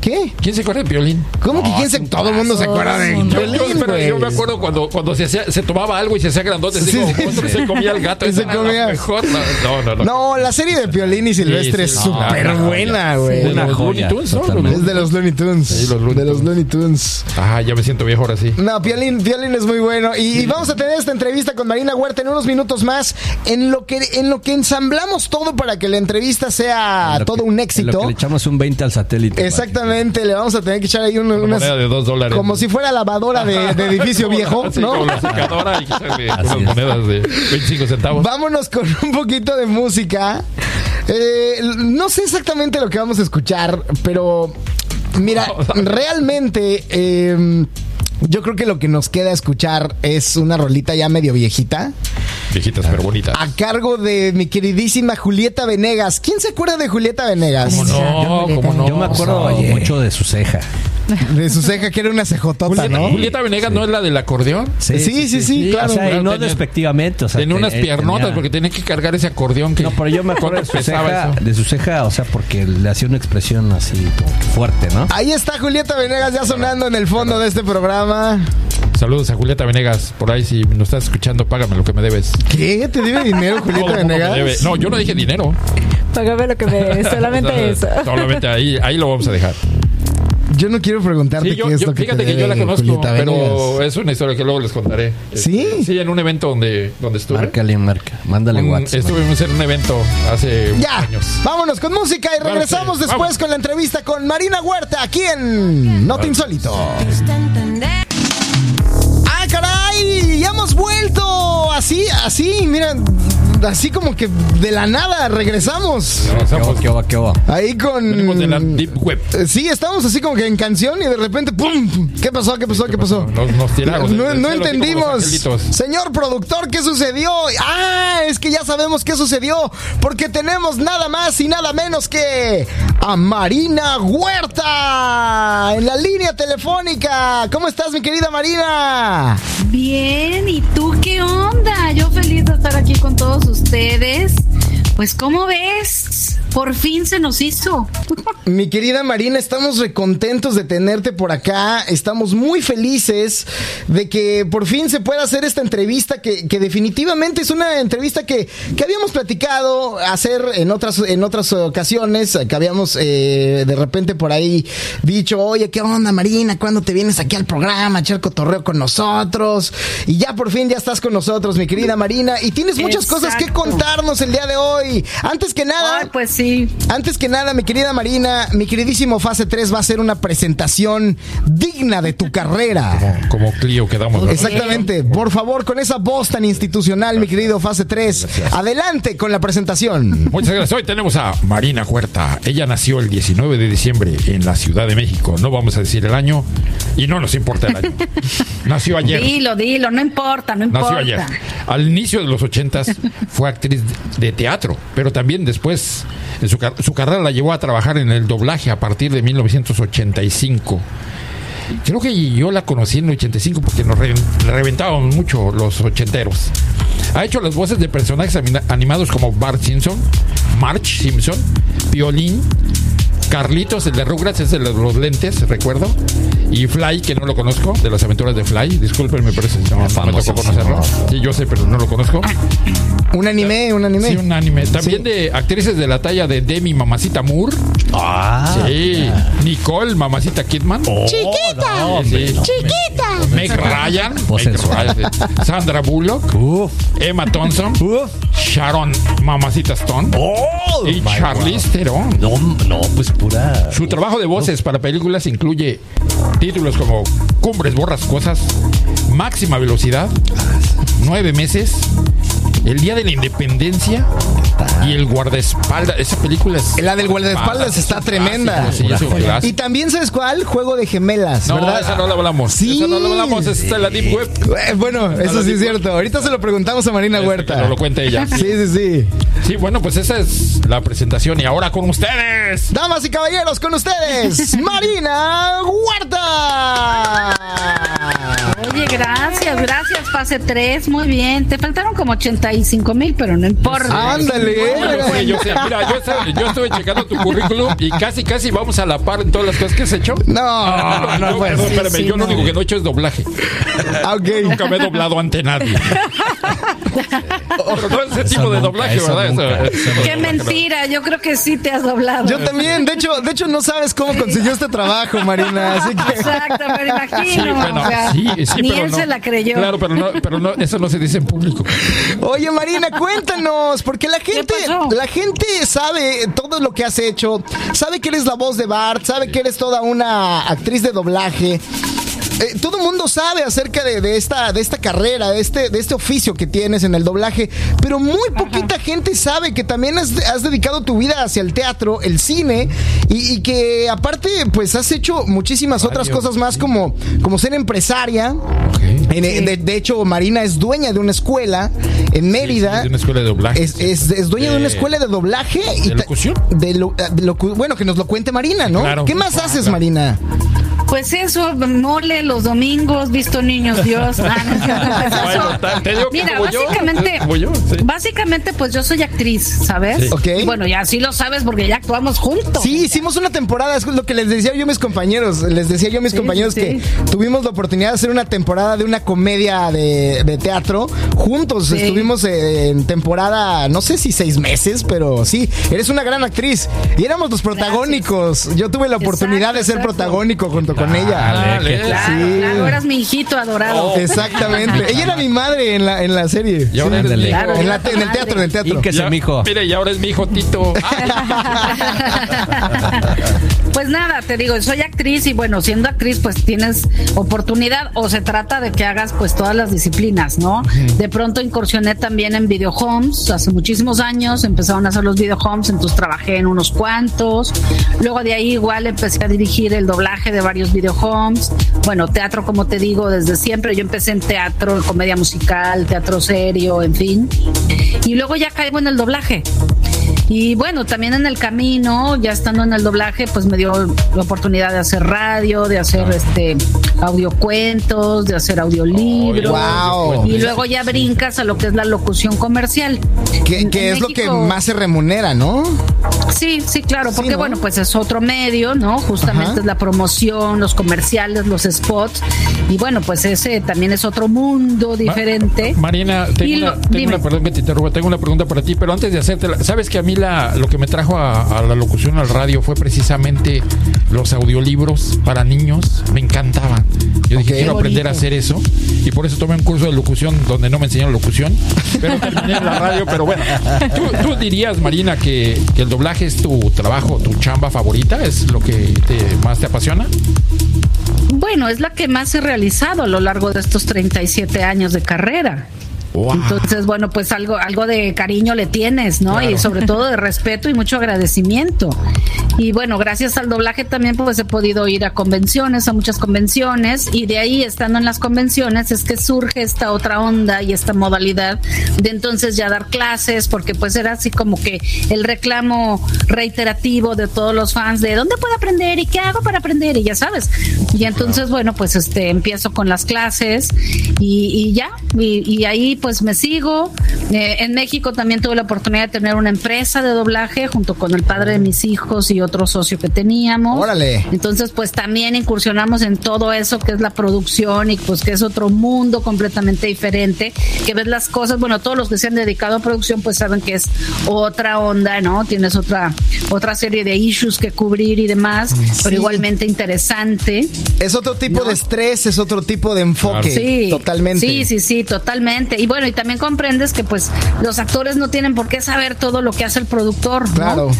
¿Qué? ¿Quién se acuerda de Piolín? ¿Cómo que quién se... Todo el mundo se acuerda de el Yo, mundo. yo, Piolín, me acuerdo cuando, cuando se, hacía, se tomaba algo y se hacía grandote, Sí, como sí, sí. Se comía el gato. Se esa comía. mejor. No, no, no. No, la serie de Piolín y Silvestre Sí, es súper no, buena, güey. Es de los Looney Tunes. Sí, los Looney de los. Looney Tunes. Ah, ya me siento viejo ahora sí. No, Piolín, Piolín es muy bueno. Y, y vamos a tener esta entrevista con Marina Huerta en unos minutos más. En lo que, en lo que ensamblamos todo para que la entrevista sea todo que- un en lo éxito. que le echamos un 20 al satélite. Exactamente, le vamos a tener que echar ahí un- Una unas. moneda de dos dólares. Como si fuera lavadora de, de edificio viejo, Sí, ¿no? como la secadora y quitarle Así unas es. monedas de 25 centavos. Vámonos con un poquito de música. Eh, no sé exactamente lo que vamos a escuchar, pero mira, realmente eh, yo creo que lo que nos queda escuchar es una rolita ya medio viejita, Viejitas pero bonitas. a cargo de mi queridísima Julieta Venegas. ¿Quién se acuerda de Julieta Venegas? ¿Cómo no? ¿Cómo no? Yo me acuerdo Oye. mucho de su ceja. De su ceja, que era una cejotota, Julieta, ¿no? Julieta Venegas no es la del acordeón. Sí, sí, sí, claro. O sea, y Claro, no tenía- despectivamente. O sea, Tenía te- unas piernotas tenía- porque tenía que cargar ese acordeón que. No, pero yo me acuerdo de su, ceja, eso? de su ceja, o sea, porque le hacía una expresión así como que fuerte, ¿no? Ahí está Julieta Venegas ya sonando en el fondo de este programa. Saludos a Julieta Venegas. Por ahí, si nos estás escuchando, págame lo que me debes. ¿Qué? ¿Te debe dinero, Julieta. Venegas? No, yo no dije dinero. Págame lo que me solamente eso. Solamente ahí, ahí lo vamos a dejar. Yo no quiero preguntarte Sí, yo, qué es yo- lo que fíjate te que yo la conozco, Julieta pero es una historia que luego les contaré. ¿Sí? Este, sí, en un evento donde, donde estuve. Márcale, marca. Mándale Un- WhatsApp. estuvimos en un evento hace Ya, años. vámonos con música y regresamos después vamos. con la entrevista con Marina Huerta aquí en Not Insólito. ¡Ah, caray! ¡Ya hemos vuelto! Así, así, mira, así como que de la nada regresamos. ¿Qué va, qué va, qué va? Ahí con... Venimos de la Deep Web. Eh, Sí, estábamos así como que en canción y de repente ¡pum! ¿Qué pasó? ¿Qué pasó? ¿Qué pasó? Nos, nos tiraron. No, no entendimos. Señor productor, ¿qué sucedió? Ah, es que ya sabemos qué sucedió. Porque tenemos nada más y nada menos que a Marina Huerta en la línea telefónica. ¿Cómo estás, mi querida Marina? Bien, ¿y tú qué onda? Yo feliz de estar aquí con todos ustedes. Pues, ¿cómo ves? Por fin se nos hizo. Mi querida Marina, estamos recontentos de tenerte por acá. Estamos muy felices de que por fin se pueda hacer esta entrevista, que, que definitivamente es una entrevista que, que habíamos platicado hacer en otras, en otras ocasiones, que habíamos eh, de repente por ahí dicho, oye, ¿qué onda Marina? ¿Cuándo te vienes aquí al programa echar cotorreo con nosotros? Y ya por fin ya estás con nosotros, mi querida Marina, y tienes muchas cosas que contarnos el día de hoy. Antes que nada... Ay, pues sí. Antes que nada, mi querida Marina, mi queridísimo Fase 3 va a ser una presentación digna de tu carrera. Como Clio quedamos. ¿verdad? Exactamente. Por favor, con esa voz tan institucional, mi querido Fase 3, adelante con la presentación. Muchas gracias. Hoy tenemos a Marina Huerta. Ella nació el 19 de diciembre en la Ciudad de México. No vamos a decir el año y no nos importa el año. Nació ayer. Dilo, dilo, no importa, no importa. Nació ayer. Al inicio de los ochentas fue actriz de teatro, pero también después su, su carrera la llevó a trabajar en el doblaje a partir de 1985. Creo que yo la conocí en el 85 porque nos re- reventábamos mucho los ochenteros. Ha hecho las voces de personajes animados como Bart Simpson, March Simpson, Piolín, Carlitos, el de Rugrats, es el de los lentes, recuerdo. Y Fly, que no lo conozco, de las aventuras de Fly. Discúlpenme, pero ese no, no me tocó conocerlo. Sí, yo sé, pero no lo conozco. Un anime, un anime. Sí, un anime. También Sí. de actrices de la talla de Demi Mamacita Moore. Ah, Sí. Nicole Mamacita Kidman. chiquita. Hombre, sí. no, Chiquita. Meg Ryan. Meg sensual. Ryan, sí. Sandra Bullock. Uf, Emma Thompson. uf. Sharon Mamacita Stone. Oh, y Charlize Theron. No, no, pues Su trabajo de voces para películas incluye títulos como Cumbres Borrascosas, Máxima Velocidad, Nueve Meses, El Día de la Independencia y El Guardaespaldas. Esa película es. La del guardaespaldas está es tremenda. es Y también, ¿sabes cuál? Juego de gemelas, No, ¿verdad? esa no la hablamos. Sí. Esa no la hablamos. Esa está en la Deep Web. Eh, Bueno, eso sí es cierto. Ahorita se lo preguntamos a Marina Huerta. nos lo cuente ella. Sí, sí, sí. Sí, bueno, pues esa es la presentación. Y ahora con ustedes. Damas y caballeros, con ustedes, Marina Huerta. Oye, gracias, gracias, fase 3. Muy bien. Te faltaron como 85 mil, pero no importa. Ándale, Bueno, eh. sí, yo sé, mira, yo, yo estuve checando tu currículum y casi, casi vamos a la par en todas las cosas que has hecho. No, no, yo, pues. perdón, espérame, sí, yo lo no. único que no he hecho es doblaje. Ah, ok. Nunca me he doblado ante nadie. Pero no ese tipo de nunca, doblaje, eso ¿verdad? nunca, Eso- eso eso- Qué mentira, yo creo que sí te has doblado. Yo también, de hecho, de hecho no sabes cómo consiguió este trabajo, Marina, así que Exacto, pero imagino. Sí, bueno, o sea, sí, sí, ni él no. se la creyó. Claro, pero no, pero no, eso no se dice en público. Oye, Marina, cuéntanos, porque la gente, la gente sabe todo lo que has hecho, sabe que eres la voz de Bart, sabe que eres toda una actriz de doblaje. Eh, todo el mundo sabe acerca de, de esta, de esta carrera, de este, de este oficio que tienes en el doblaje, pero muy poquita gente sabe que también has, has dedicado tu vida hacia el teatro, el cine, y, y que aparte, pues has hecho muchísimas otras cosas más como, como ser empresaria. En- de, de hecho, Marina es dueña de una escuela en Mérida. sí, de una escuela de doblaje, Es, es- es dueña de una De- escuela de doblaje. ¿de ta- locución? de lo- de bueno, que nos lo cuente Marina, ¿no? Claro. ¿Qué más haces. Marina? Pues eso, mole los domingos, visto niños Dios. Ah, no pues. Bueno, digo Mira, como yo, básicamente, como yo, sí. básicamente, pues yo soy actriz, ¿sabes? Sí. Ok. Y bueno, ya sí lo sabes porque ya actuamos juntos. Sí, hicimos una temporada, es lo que les decía yo a mis compañeros, les decía yo a mis Sí, compañeros sí, que tuvimos la oportunidad de hacer una temporada de una comedia de, de teatro juntos, Sí. estuvimos eh, en temporada, no sé si seis meses, pero sí, eres una gran actriz y éramos los protagónicos, yo tuve la oportunidad Exacto, de ser exacto. protagónico junto con ella. Dale, Claro, Sí. claro, eras mi hijito adorado. Oh. Exactamente, ella era mi madre en la, en la serie. Y ahora Sí. eres mi hijo. Claro, en, la- en el teatro, en el teatro. Ínquese, Ya, mijo. Mire, y ahora es mi hijo Tito. Pues nada, te digo, soy actriz y bueno, siendo actriz pues tienes oportunidad o se trata de que hagas pues todas las disciplinas, ¿no? De pronto incursioné también en video homes, hace muchísimos años empezaron a hacer los video homes, entonces trabajé en unos cuantos. Luego de ahí igual empecé a dirigir el doblaje de varios video homes. Bueno, teatro como te digo desde siempre, yo empecé en teatro, comedia musical, teatro serio, en fin. Y luego ya caigo en el doblaje. Y bueno, también en el camino, ya estando en el doblaje, pues me dio la oportunidad de hacer radio, de hacer este audiocuentos, de hacer audiolibros. Wow. Y luego ya brincas a lo que es la locución comercial. Que, es lo que más se remunera, ¿no? Sí, sí, claro, porque ¿no? bueno, pues es otro medio, ¿no? Justamente Ajá. es la promoción, los comerciales, los spots. Y bueno, pues ese también es otro mundo diferente. Marina, tengo, una, lo- tengo una- perdón que te interrumpa, tengo una pregunta para ti, pero antes de hacértela, ¿sabes que a mí la, lo que me trajo a, a la locución al radio fue precisamente los audiolibros para niños? Me encantaban. Yo dije, quiero aprender a hacer eso. Y por eso tomé un curso de locución donde no me enseñaron locución, pero terminé en la radio. Pero bueno, ¿tú, tú dirías, Marina, que, que el doblaje es tu trabajo, tu chamba favorita? ¿Es lo que te- más te apasiona? Bueno, es la que más he realizado a lo largo de estos 37 años de carrera. Wow. Entonces, bueno, pues algo, algo de cariño le tienes, ¿no? Claro. Y sobre todo de respeto y mucho agradecimiento. Y bueno, gracias al doblaje también pues he podido ir a convenciones, a muchas convenciones, y de ahí estando en las convenciones es que surge esta otra onda y esta modalidad de entonces ya dar clases, porque pues era así como que el reclamo reiterativo de todos los fans de dónde puedo aprender y qué hago para aprender, y ya sabes. Y entonces, bueno, pues este empiezo con las clases y, y ya, y, y ahí pues me sigo. Eh, en México también tuve la oportunidad de tener una empresa de doblaje junto con el padre de mis hijos y otro socio que teníamos. Órale. Entonces, pues también incursionamos en todo eso que es la producción y pues que es otro mundo completamente diferente, que ves las cosas, bueno, todos los que se han dedicado a producción pues saben que es otra onda, ¿no? Tienes otra otra serie de issues que cubrir y demás, pero igualmente interesante. Es otro tipo de estrés, es otro tipo de enfoque. Sí, Totalmente. Sí, sí, sí, totalmente. Y bueno, y también comprendes que pues los actores no tienen por qué saber todo lo que hace el productor, ¿no? Claro.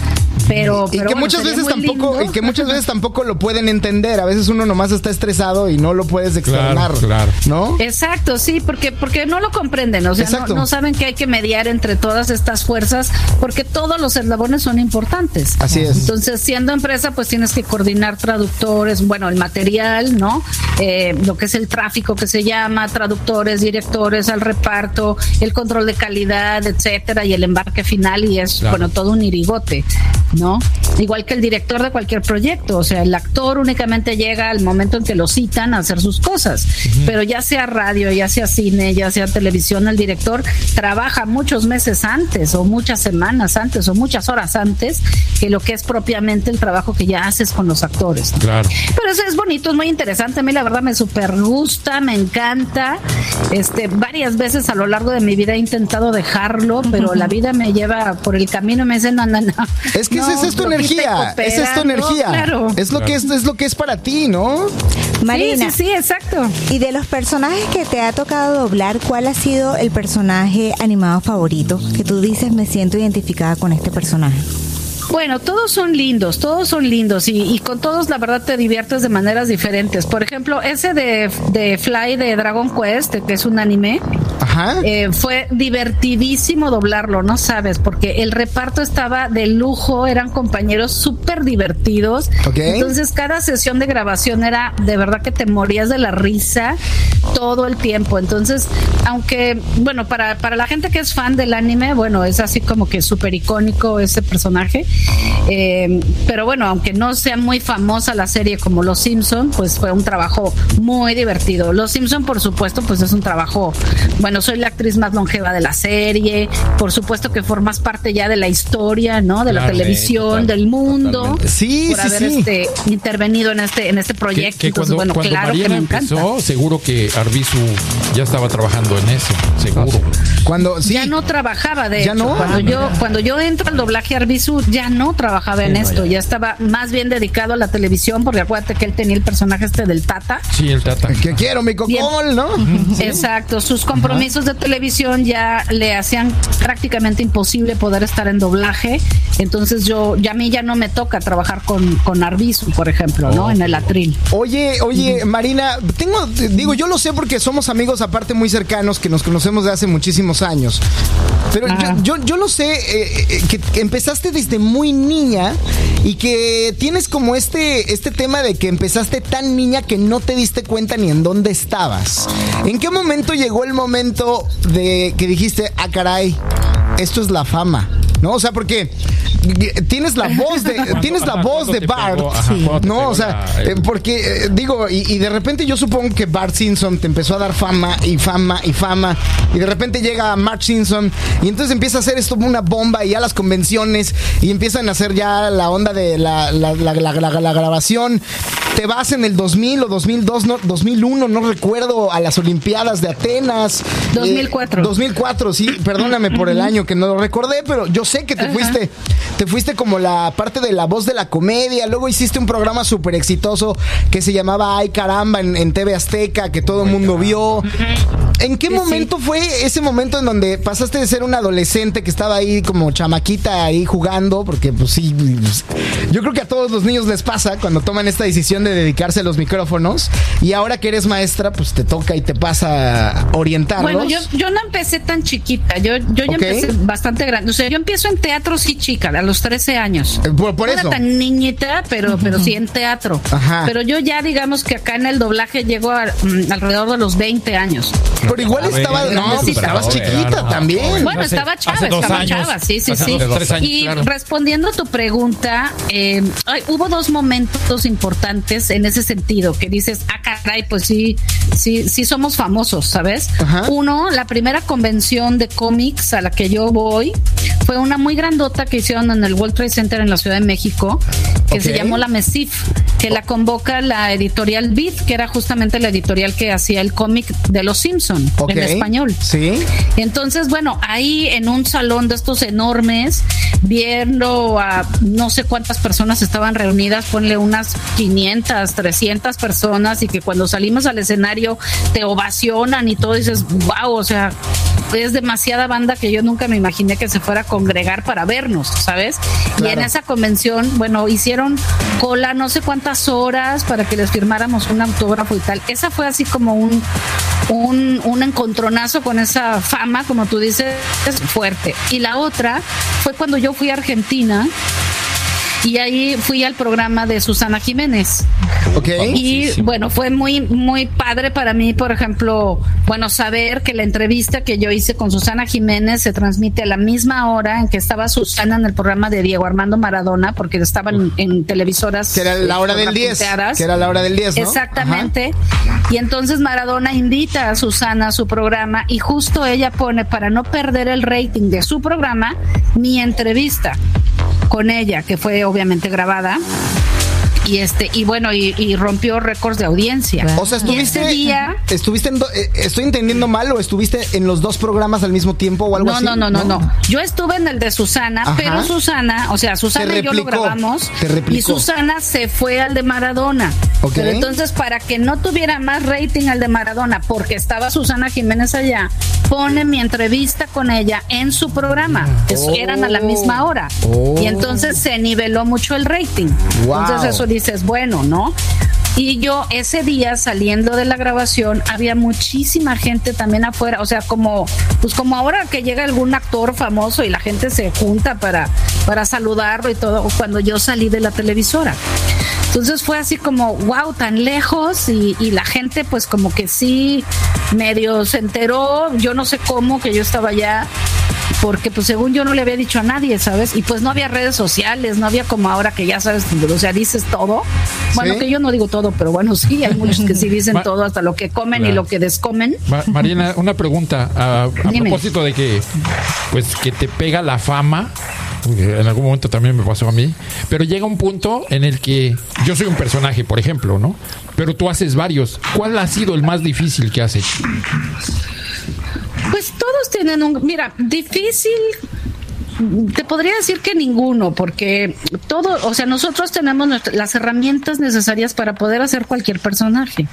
Pero, Y pero que bueno, muchas veces tampoco, lindo. y que muchas veces tampoco lo pueden entender. A veces uno nomás está estresado y no lo puedes externar. claro. ¿No? Exacto, sí, porque porque no lo comprenden, o sea, no, no saben que hay que mediar entre todas estas fuerzas, porque todos los eslabones son importantes. Así es. Entonces, siendo empresa, pues tienes que coordinar traductores, bueno, el material, ¿no? Eh, lo que es el tráfico que se llama, traductores, directores, al reparto, el control de calidad, etcétera, y el embarque final, y es, Claro. bueno, todo un irigote, ¿no? Igual que el director de cualquier proyecto, o sea, el actor únicamente llega al momento en que lo citan a hacer sus cosas, pero ya sea radio, ya sea cine, ya sea televisión, el director trabaja muchos meses antes o muchas semanas antes o muchas horas antes que lo que es propiamente el trabajo que ya haces con los actores. Claro. Pero eso es bonito, es muy interesante. A mí la verdad me super gusta, me encanta. Este, varias veces a lo largo de mi vida he intentado dejarlo, pero la vida me lleva por el camino y me dice, no, no, no. Es que No, esa es tu energía. Esa es tu no, energía. claro. Es lo que es, es lo que es para ti, ¿no? Marina, Sí, sí, sí, exacto. y de los personajes que te ha tocado doblar, ¿cuál ha sido el personaje animado favorito? Que tú dices, me siento identificada con este personaje. Bueno, todos son lindos, todos son lindos y, y con todos la verdad te diviertes de maneras diferentes. Por ejemplo, ese de, de Fly de Dragon Quest, que es un anime, Ajá. eh, fue divertidísimo doblarlo, no sabes, porque el reparto estaba de lujo, eran compañeros súper divertidos. Entonces cada sesión de grabación era de verdad que te morías de la risa todo el tiempo. Entonces, aunque, bueno, para, para la gente que es fan del anime, bueno, es así como que súper icónico ese personaje, Eh, pero bueno, aunque no sea muy famosa la serie como Los Simpson, pues fue un trabajo muy divertido. Los Simpson, por supuesto, pues es un trabajo, bueno, soy la actriz más longeva de la serie, por supuesto que formas parte ya de la historia, ¿no? De la Claro, televisión, total- del mundo. totalmente. Sí, por sí, haber sí. este, intervenido en este en este Que, proyecto. que Entonces, cuando, bueno, cuando claro que Mariana me encanta. empezó, seguro que Arbizu ya estaba trabajando en eso, seguro. Cuando, sí. Ya no trabajaba, de ¿Ya hecho. no? Cuando Ah, yo, cuando yo entro al doblaje Arbizu, ya no trabajaba en no, esto, ya. ya. estaba más bien dedicado a la televisión, porque acuérdate que él tenía el personaje este del Tata. Sí, el Tata. Que quiero mi cocol, ¿no? Exacto, sus compromisos de televisión ya le hacían prácticamente imposible poder estar en doblaje. Entonces yo, ya a mí ya no me toca trabajar con, con Arbizu, por ejemplo, ¿no? En el atril. Oye, oye, Marina, tengo, digo, yo lo sé porque somos amigos aparte muy cercanos que nos conocemos de hace muchísimos años. Pero yo, yo, yo lo sé, eh, eh, que que empezaste desde muy niña y que tienes como este, este tema de que empezaste tan niña que no te diste cuenta ni en dónde estabas. ¿En qué momento llegó el momento de que dijiste, ah, caray, esto es la fama? ¿No? O sea, porque tienes la voz de, tienes la voz ¿cuándo de Bart. No, o sea, la- eh, porque eh, digo, y, y de repente yo supongo que Bart Simpson te empezó a dar fama y fama y fama, y de repente llega Mark Simpson, y entonces empieza a hacer esto una bomba y ya las convenciones, y empiezan a hacer ya la onda de la, la, la- la- la- la grabación. Te vas en el 2000 o 2002, no, 2001, no recuerdo, a las Olimpiadas de Atenas. 2004. Eh, 2004, sí, perdóname por el año que no lo recordé, pero yo sé que te fuiste, te fuiste como la parte de la voz de la comedia, luego hiciste un programa súper exitoso que se llamaba Ay caramba en, en TV Azteca, que todo el mundo vio. ¿En qué Sí, momento fue ese momento en donde pasaste de ser un adolescente que estaba ahí como chamaquita ahí jugando? Porque pues sí, pues, yo creo que a todos los niños les pasa cuando toman esta decisión de dedicarse a los micrófonos y ahora que eres maestra pues te toca y te pasa a orientarlos. Bueno, yo, yo no empecé tan chiquita, yo, yo ya empecé bastante grande. O sea, yo empiezo en teatro sí chica, a los 13 años. Eh, Por, por no eso. era tan niñita, pero, pero sí en teatro. Ajá. Pero yo ya digamos que acá en el doblaje llego a, mm, alrededor de los 20 años. Pero igual A ver, estaba, no, pues estabas chiquita también. Bueno, Hace- estaba chava, estaba años. chava, sí, sí, Hace sí. dos, tres años, y claro. respondiendo a tu pregunta, eh, ay, hubo dos momentos importantes en ese sentido que dices, ah, caray, pues sí, sí, sí somos famosos, ¿sabes? Ajá. Uno, la primera convención de cómics a la que yo voy fue una muy grandota que hicieron en el World Trade Center en la Ciudad de México, que se llamó la MESIF, que la convoca la editorial Beat, que era justamente la editorial que hacía el cómic de Los Simpson en español. Sí. Entonces, bueno, ahí en un salón de estos enormes, viendo a no sé cuántas personas estaban reunidas, ponle unas 500, 300 personas y que cuando salimos al escenario te ovacionan y todo dices, wow, o sea, es demasiada banda que yo nunca me imaginé que se fuera a congregar para vernos, ¿sabes? Y en esa convención, bueno, hicieron cola no sé cuántas horas para que les firmáramos un autógrafo y tal. Esa fue así como un, un, un encontronazo con esa fama, como tú dices, es fuerte. Y la otra fue cuando yo fui a Argentina y ahí fui al programa de Susana Jiménez. Ok. Y bueno, fue muy, muy padre para mí, por ejemplo, bueno, saber que la entrevista que yo hice con Susana Jiménez se transmite a la misma hora en que estaba Susana en el programa de Diego Armando Maradona, porque estaban en televisoras. Que era la hora del 10. punteadas. Que era la hora del 10, ¿no? Exactamente. Y entonces Maradona invita a Susana a su programa y justo ella pone, para no perder el rating de su programa, mi entrevista con ella, que fue obviamente grabada. Y este, y bueno, y, y rompió récords de audiencia. O sea, Y estuviste. ese día. ¿Estuviste en do- eh, ¿Estoy entendiendo mal o estuviste en los dos programas al mismo tiempo o algo No, así? no, no, no, no. Yo estuve en el de Susana, Ajá. pero Susana, o sea, Susana y yo lo grabamos. te replicó. Y Susana se fue al de Maradona. Ok. Pero entonces, para que no tuviera más rating al de Maradona, porque estaba Susana Jiménez allá, pone mi entrevista con ella en su programa. Oh. Eran a la misma hora. Oh. Y entonces se niveló mucho el rating. Wow. Entonces, eso dices, bueno, ¿no? Y yo ese día saliendo de la grabación había muchísima gente también afuera, o sea, como pues como ahora que llega algún actor famoso y la gente se junta para para saludarlo y todo cuando yo salí de la televisora. Entonces fue así como, wow, tan lejos y, y la gente pues como que sí medio se enteró, yo no sé cómo que yo estaba allá porque pues según yo no le había dicho a nadie, ¿sabes? Y pues no había redes sociales, no había como ahora que ya sabes, o sea, dices todo. Bueno, Sí. que yo no digo todo, pero bueno, sí, hay muchos que sí dicen Ma- todo, hasta lo que comen y lo que descomen. Ma- Mariana, una pregunta a, a propósito de que, pues, que te pega la fama. porque En algún momento también me pasó a mí. Pero llega un punto en el que yo soy un personaje, por ejemplo, ¿no? Pero tú haces varios. ¿Cuál ha sido el más difícil que has hecho? Tienen un, mira, difícil. Te podría decir que ninguno, porque todo, o sea, nosotros tenemos nuestra- las herramientas necesarias para poder hacer cualquier personaje.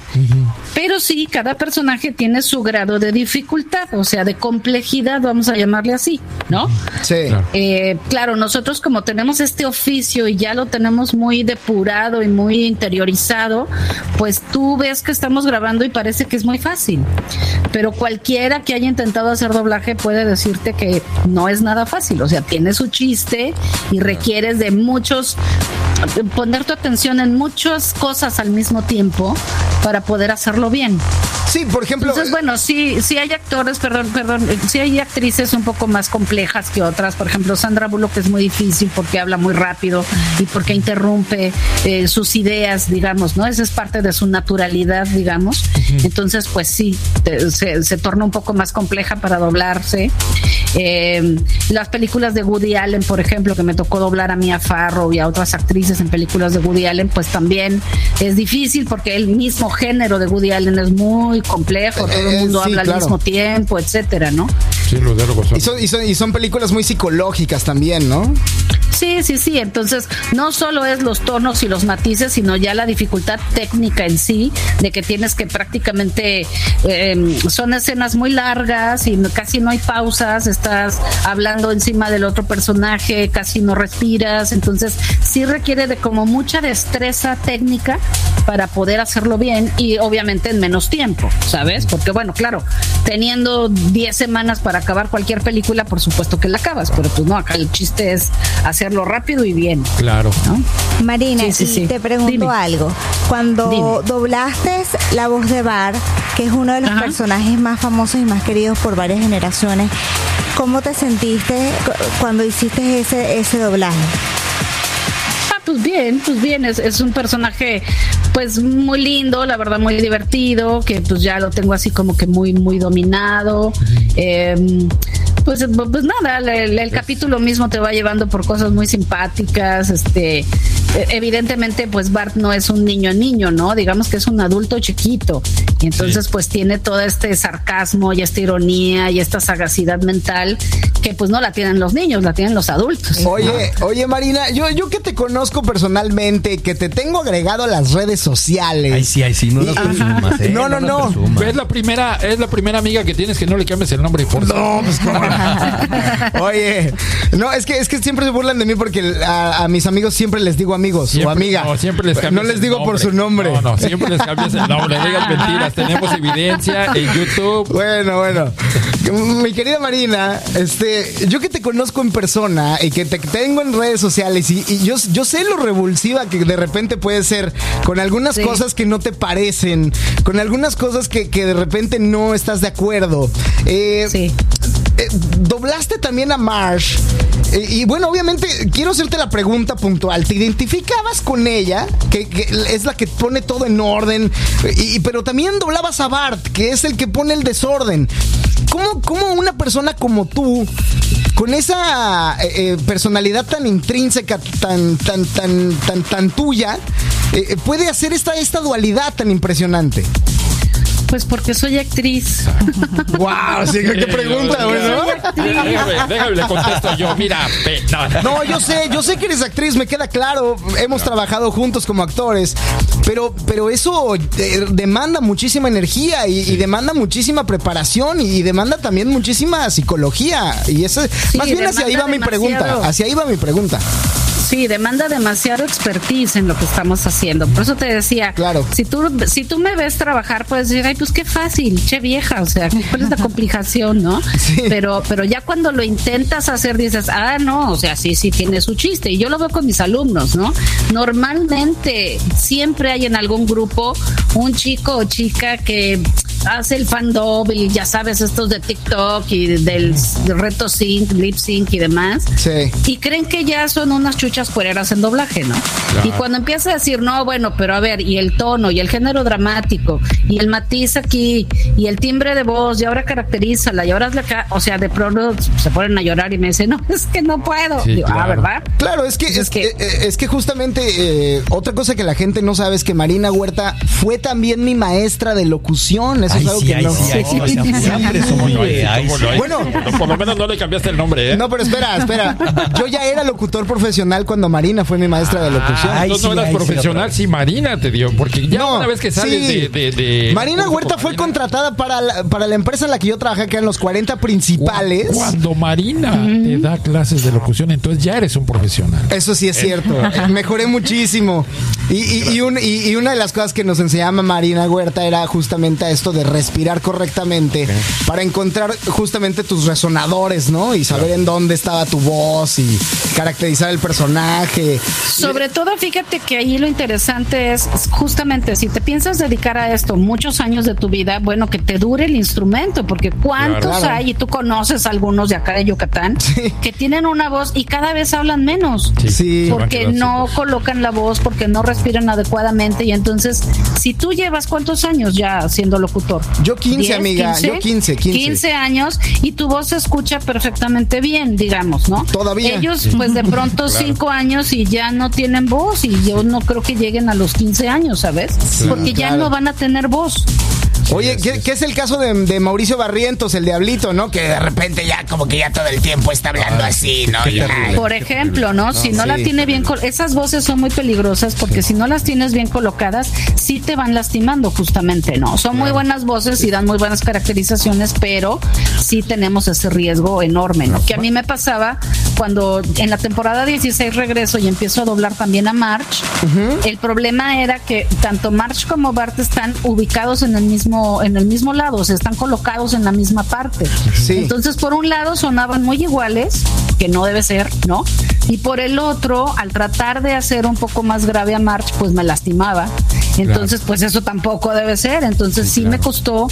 Pero sí, cada personaje tiene su grado de dificultad, o sea, de complejidad, vamos a llamarle así, ¿no? Sí. Claro. Eh, claro, nosotros como tenemos este oficio y ya lo tenemos muy depurado y muy interiorizado, pues tú ves que estamos grabando y parece que es muy fácil. Pero cualquiera que haya intentado hacer doblaje puede decirte que no es nada fácil. O sea, tiene su chiste y requieres de muchos, poner tu atención en muchas cosas al mismo tiempo para poder hacerlo bien. Sí, por ejemplo. Entonces, bueno, sí, sí hay actores, perdón, perdón, sí hay actrices un poco más complejas que otras. Por ejemplo, Sandra Bullock es muy difícil porque habla muy rápido y porque interrumpe eh, sus ideas, digamos, ¿no? Esa es parte de su naturalidad, digamos. Entonces, pues sí, te- se, se torna un poco más compleja para doblarse. Eh, las películas de Woody Allen, por ejemplo, que me tocó doblar a Mia Farrow y a otras actrices en películas de Woody Allen, pues también es difícil porque el mismo género de Woody Allen es muy complejo, todo Eh, el mundo sí, habla claro. al mismo tiempo, etcétera, ¿no? Sí, los diálogos son. Y son, y, son, y son películas muy psicológicas también, ¿no? Sí, sí, sí. Entonces, no solo es los tonos y los matices, sino ya la dificultad técnica en sí, de que tienes que prácticamente, eh, son escenas muy largas y casi no hay pausas, estás hablando encima del otro personaje, casi no respiras. Entonces, sí requiere de como mucha destreza técnica para poder hacerlo bien y obviamente en menos tiempo, ¿sabes? Porque bueno, claro, teniendo 10 semanas para acabar cualquier película, por supuesto que la acabas, pero pues no, acá el chiste es hacerlo rápido y bien, Claro. ¿no? Marina, Sí, sí, y sí. te pregunto Dime. algo. Cuando Dime. doblaste la voz de Bart, que es uno de los Ajá. personajes más famosos y más queridos por varias generaciones, ¿cómo te sentiste cu- cuando hiciste ese, ese doblaje? Ah, pues bien, pues bien, es, es un personaje pues muy lindo, la verdad muy divertido, que pues ya lo tengo así como que muy, muy dominado. Eh, pues, pues nada, el, el capítulo mismo te va llevando por cosas muy simpáticas, este evidentemente pues Bart no es un niño niño, ¿no? Digamos que es un adulto chiquito y entonces pues tiene todo este sarcasmo y esta ironía y esta sagacidad mental que pues no la tienen los niños, la tienen los adultos. Oye, oye Marina, yo, yo que te conozco personalmente, que te tengo agregado a las redes sociales. Ay, sí, ay, sí, no lo Y- presumas, ¿eh? No, no, no. presumas. Es la primera, es la primera amiga que tienes que no le cambies el nombre por No, pues cómo no. Oye, no, es que es que siempre se burlan de mí porque a, a mis amigos siempre les digo amigos Siempre- o amiga. No, siempre les cambias No les el digo por su nombre. No, no, siempre les cambias el nombre. No digas mentiras. Tenemos evidencia en YouTube. Bueno, bueno. Mi querida Marina, este, yo que te conozco en persona y que te tengo en redes sociales y, y yo, yo sé lo revulsiva que de repente puede ser con algunas Sí. cosas que no te parecen, con algunas cosas que, que de repente no estás de acuerdo. Eh, Sí. Eh, doblaste también a Marsh. Y bueno, obviamente quiero hacerte la pregunta puntual. ¿Te identificabas con ella? Que, es la que pone todo en orden. Y, pero también doblabas a Bart, que es el que pone el desorden. ¿Cómo, cómo una persona como tú, con esa eh, eh, personalidad tan intrínseca, tan, tan, tan, tan, tan tuya, puede hacer esta, esta dualidad tan impresionante? Pues porque soy actriz. ¡Wow! Sí, qué pregunta, güey, ¿no? Déjame, déjame, le contesto yo. Mira, pe- no, No, yo sé, yo sé que eres actriz, me queda claro. Hemos trabajado juntos como actores, pero, pero eso eh, demanda muchísima energía y, y demanda muchísima preparación y, demanda también muchísima psicología. Y eso, más bien hacia ahí va mi pregunta. Hacia ahí va mi pregunta. Sí, demanda demasiado expertise en lo que estamos haciendo. Por eso te decía, Claro. si tú si tú me ves trabajar, puedes decir, ay, pues qué fácil, che vieja, o sea, ¿cuál es la complicación, no? Sí. Pero pero ya cuando lo intentas hacer dices, ah, no, o sea, sí, sí tiene su chiste. Y yo lo veo con mis alumnos, ¿no? Normalmente siempre hay en algún grupo un chico o chica que hace el fan double, ya sabes, estos de TikTok y del reto sync, lip sync y demás. Sí. Y creen que ya son unas chuchas cuereras en doblaje, ¿no? Y cuando empieza a decir, no, bueno, pero a ver, y el tono, y el género dramático, y el matiz aquí, y el timbre de voz, y ahora caracterízala, y ahora es la ca- o sea, de pronto se ponen a llorar y me dicen, no, es que no puedo. Sí, Digo, ah. ¿verdad? Claro, es que, es, es que- que, eh, es que justamente eh, otra cosa que la gente no sabe es que Marina Huerta fue también mi maestra de locución. Eso es Ay, algo sí, que ay, no. sí, sí, o sea, pura presumible, ay, ¿Cómo sí. no? Bueno. no, por lo menos no le cambiaste el nombre, ¿eh? No, pero espera, espera. Yo ya era locutor profesional cuando Marina fue mi maestra de locución. Ah, Ay, no sí, eras ay, sí, profesional, si Marina te dio, porque ya No, una vez que sales sí. de, de- de- Marina Huerta fue Marina, contratada para la, para la empresa en la que yo trabajé, que eran los 40 principales. Cuando Marina te da clases de locución, entonces ya eres un profesional. Eso sí es cierto. Mejoré muchísimo. Y, y- y un- y- y una de las cosas que nos enseñaba Marina Huerta era justamente esto de respirar correctamente para encontrar justamente tus resonadores, ¿no? Y saber en dónde estaba tu voz y caracterizar el personaje. Sobre todo, fíjate que ahí lo interesante es justamente si te piensas dedicar a esto muchos años de tu vida, bueno, que te dure el instrumento, porque cuántos Claro. hay, y tú conoces algunos de acá de Yucatán, Sí. que tienen una voz y cada vez hablan menos. Sí. Porque no colocan la voz, porque no respiran adecuadamente. Y entonces, si tú llevas cuántos años ya siendo locutor? Yo 15, amiga, yo 15, 15. 15 años y tu voz se escucha perfectamente bien, digamos, ¿no? Todavía. Ellos, pues de pronto, 5 años y ya no tienen voz. Y yo no creo que lleguen a los 15 años, ¿sabes? Porque ya claro. no van a tener voz. Oye, ¿qué, qué es el caso de, de Mauricio Barrientos, el diablito, no? Que de repente ya como que ya todo el tiempo está hablando así, ¿no? Ya. Por ejemplo, ¿no? Si no la sí. tiene bien, esas voces son muy peligrosas porque si no las tienes bien colocadas, sí te van lastimando justamente, ¿no? Son muy buenas voces y dan muy buenas caracterizaciones, pero sí tenemos ese riesgo enorme, ¿no? Que a mí me pasaba cuando en la temporada 16 regreso y empiezo a doblar también a March. El problema era que tanto March como Bart están ubicados en el mismo en el mismo lado, o sea, están colocados en la misma parte. Sí. Entonces, por un lado sonaban muy iguales, que no debe ser, ¿no? Y por el otro, al tratar de hacer un poco más grave a March, pues me lastimaba. Entonces, pues eso tampoco debe ser. Entonces, sí, me costó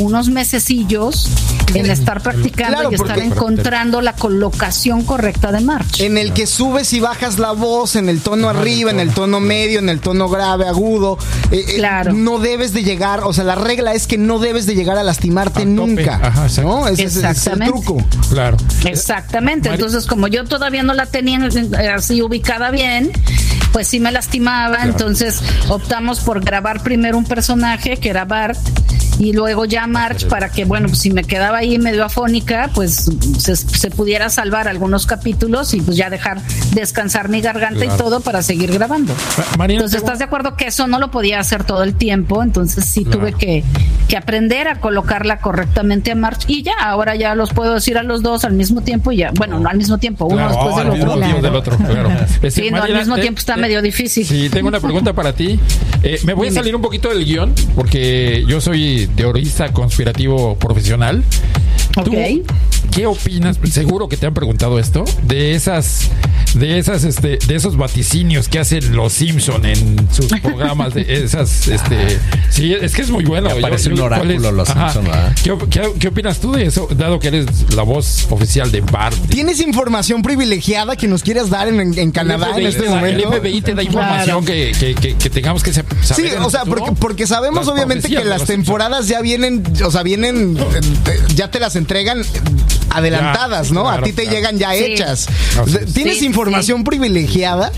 unos mesecillos en estar practicando Claro, y estar encontrando la colocación correcta de March. En el que subes y bajas la voz, en el tono arriba, en el tono medio, en el tono grave, agudo. Eh, eh, Claro. No debes de llegar, o sea, la regla es que no debes de llegar a lastimarte nunca. Ajá. ¿no? Ese, ese es el truco. Claro. Exactamente. Entonces, como yo todavía no la tenía eh, así ubicada bien, pues sí me lastimaba. Entonces, optamos por grabar primero un personaje que era Bart y luego ya March para que, bueno, pues si me quedaba ahí medio afónica, pues se, se pudiera salvar algunos capítulos y pues ya dejar descansar mi garganta Claro. y todo para seguir grabando. Entonces, ¿estás de acuerdo que eso no lo podía hacer todo el tiempo? Entonces sí Claro. tuve que, que aprender a colocarla correctamente a March y ya, ahora ya los puedo decir a los dos al mismo tiempo y ya, bueno, no al mismo tiempo, uno Claro, después al del mismo otro. tiempo del otro, claro. Sí, no, al Marina, mismo te- tiempo está te- medio difícil. Sí, tengo una pregunta para ti. Eh, me voy a Dime. salir un poquito del guion porque yo soy teorista conspirativo profesional. ¿Tú. ¿Qué opinas? Seguro que te han preguntado esto de esas, de esas, este, de esos vaticinios que hacen los Simpson en sus programas de esas, este, sí, es que es muy bueno. Que aparece un ¿cuál oráculo, los. Simpson. ¿Qué, op- qué- qué opinas tú de eso, dado que eres la voz oficial de Bart? ¿Tienes información privilegiada que nos quieras dar en, en- en Canadá en este momento? El FBI te da información que, que, que, que tengamos que saber. Sí, o sea, porque, porque sabemos Las obviamente que las temporadas ya vienen, o sea, vienen, eh, ya te las entregan adelantadas, Ya, ¿no? claro, A ti te claro. llegan ya Sí. hechas. ¿Tienes Sí, información privilegiada?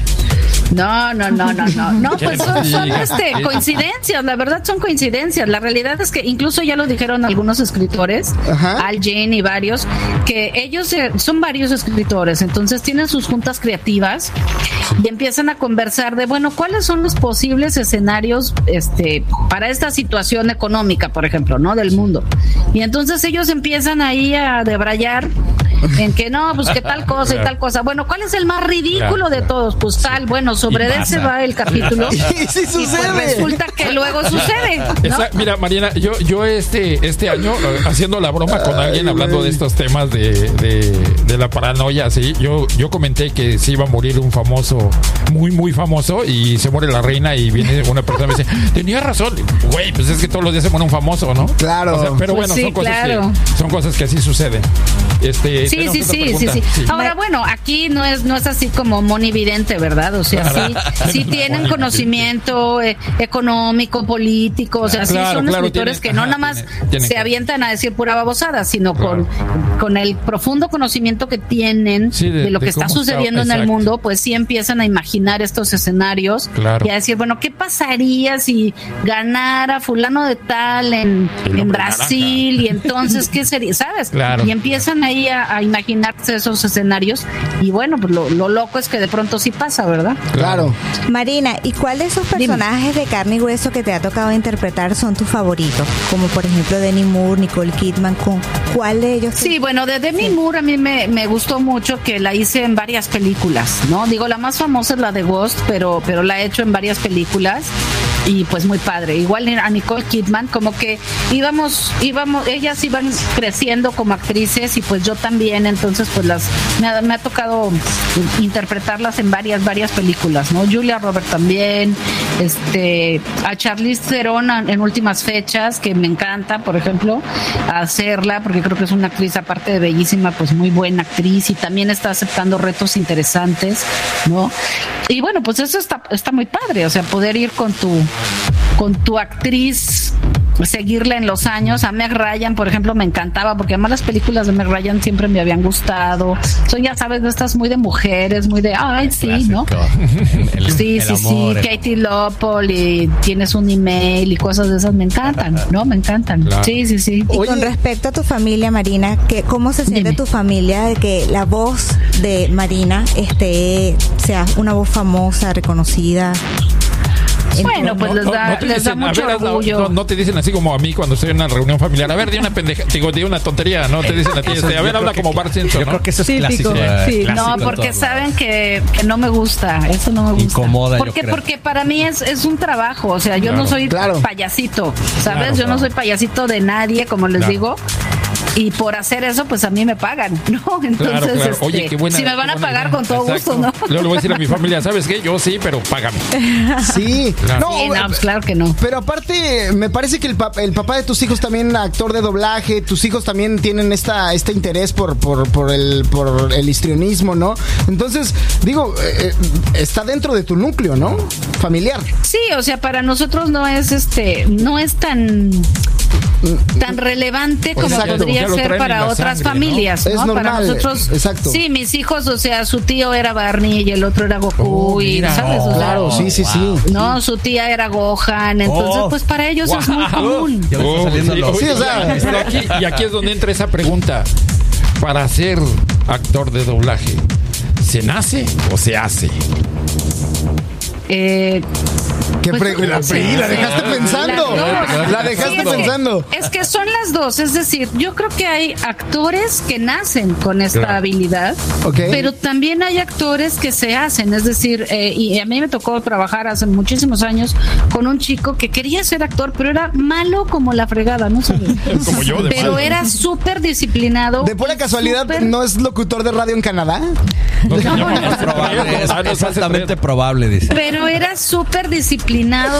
No, no, no, no, no. No, pues son, son, este, coincidencias, la verdad son coincidencias. La realidad es que incluso ya lo dijeron algunos escritores, Ajá. Al Jane y varios, que ellos eh, son varios escritores, entonces tienen sus juntas creativas y empiezan a conversar de, bueno, ¿cuáles son los posibles escenarios este, para esta situación económica, por ejemplo, ¿no? Del mundo. Y entonces ellos empiezan ahí a debrayar en que no, pues que tal cosa y tal cosa. Bueno, ¿cuál es el más ridículo de todos? Pues tal, bueno, sobre ese pasa. va el capítulo. Y sí Y pues resulta que luego sucede. ¿no? Esa- mira, Mariana, yo, yo este, este año, eh, haciendo la broma con alguien, hablando de estos temas de, de, de la paranoia, sí, yo, yo comenté que se iba a morir un famoso, muy, muy famoso, y se muere la reina, y viene una persona y me dice, tenía razón, güey, pues es que todos los días se muere un famoso, ¿no? Claro. O sea, pero Pues bueno, sí, son, cosas claro. que, son cosas que así suceden. Este, Sí, sí, sí, sí, sí, Ahora, bueno, aquí no es, no es así como monividente, ¿verdad? O sea, sí, sí tienen conocimiento eh, económico, político, o sea, sí Claro, son claro, escritores tienen- que no ajá, nada más tienen- tienen se avientan a decir pura babosada, sino Claro. con, con el profundo conocimiento que tienen Sí, de, de- lo de que está sucediendo en el mundo, pues sí empiezan a imaginar estos escenarios Claro. y a decir, bueno, ¿qué pasaría si ganara fulano de tal en, en Brasil? Y entonces, ¿qué sería? ¿Sabes? Claro. Y empiezan ahí a, a imaginarse esos escenarios y bueno, pues lo, lo loco es que de pronto sí pasa, ¿verdad? Claro. Marina, ¿y cuál de esos personajes de carne y hueso que te ha tocado interpretar son tus favoritos? Como por ejemplo Denny Moore, Nicole Kidman, ¿con cuál de ellos? Sí, bueno, de Demi Moore a mí me, me gustó mucho que la hice en varias películas, ¿no? Digo, la más famosa es la de Ghost, pero, pero la he hecho en varias películas y pues muy padre. Igual a Nicole Kidman, como que íbamos, íbamos, ellas iban creciendo como actrices y pues yo también, entonces pues las, me ha, me ha tocado interpretarlas en varias, varias películas, ¿no? Julia Robert también, este, a Charlize Theron en últimas fechas, que me encanta, por ejemplo, hacerla, porque creo que es una actriz, aparte de bellísima, pues muy buena actriz y también está aceptando retos interesantes, ¿no? Y bueno, pues eso está, está muy padre, o sea, poder ir con tu, con tu actriz seguirla en los años. A Meg Ryan, por ejemplo, me encantaba porque además las películas de Meg Ryan siempre me habían gustado. Son, ya sabes, de estas muy de mujeres, muy de, ay, sí, ¿no? El- Sí, el sí, amor, sí, el- Katie Lopol y tienes un email y cosas de esas me encantan, ¿no? Me encantan. Claro. Sí, sí, sí. Y Oye. con respecto a tu familia, Marina, ¿qué, ¿cómo se siente Dime. tu familia de que la voz de Marina este, sea una voz famosa, reconocida? Bueno, pues les da, les dicen, mucho ver, orgullo. no, no te dicen así como a mí cuando estoy en una reunión familiar. A ver, di una pendeja, digo, di una tontería, no te dicen a ti. este, a ver, habla como Bart Simpson. Yo ¿no? creo que eso es Típico, clásico. sí. eh, clásico No, porque saben que, que no me gusta, eso no me gusta. Incomoda, yo porque, creo. Porque para mí es, es un trabajo, o sea, yo Claro. no soy Claro. payasito, ¿sabes? Claro, yo claro. no soy payasito de nadie, como les Claro. digo. Y por hacer eso, pues a mí me pagan, ¿no? Entonces, Claro, claro. este, Oye, qué buena. si me van a pagar idea. con todo Exacto. gusto, ¿no? Luego le voy a decir a mi familia, ¿sabes qué? Yo sí, pero págame. Sí. Claro. Sí, no, pues claro que no. Pero aparte, me parece que el, pap- el papá de tus hijos también actor de doblaje, tus hijos también tienen esta, este interés por, por, por el, por el histrionismo, ¿no? Entonces, digo, eh, eh, está dentro de tu núcleo, ¿no? Familiar. Sí, o sea, para nosotros no es este, no es tan tan relevante como Exacto, podría ser para otras sangre, ¿no? familias, Es ¿no? para nosotros, exacto. sí, mis hijos, o sea, su tío era Barney y el otro era Goku Oh, y sabes, o sea, Claro, sí, sí, sí. no, su tía era Gohan, entonces Oh. pues para ellos es muy común. Oh, saliendo sí, lo- oye, Sí, o sea, pero aquí, y aquí es donde entra esa pregunta. Para ser actor de doblaje, ¿se nace o se hace? Eh, ¿Qué Pues, la, sí, la dejaste pensando. La dejaste Sí, es que- pensando. Es que son las dos, es decir, yo creo que hay actores que nacen con esta Claro. habilidad, Ok. pero también hay actores que se hacen, es decir, eh, y a mí me tocó trabajar hace muchísimos años con un chico que quería ser actor, pero era malo como la fregada, no sabes. Como yo, de Pero malo. era súper disciplinado. De pura casualidad, ¿no es locutor de radio en Canadá? No, señor, No, no, no, Es probable, es, Ah, altamente probable, dice. Pero era súper disciplinado,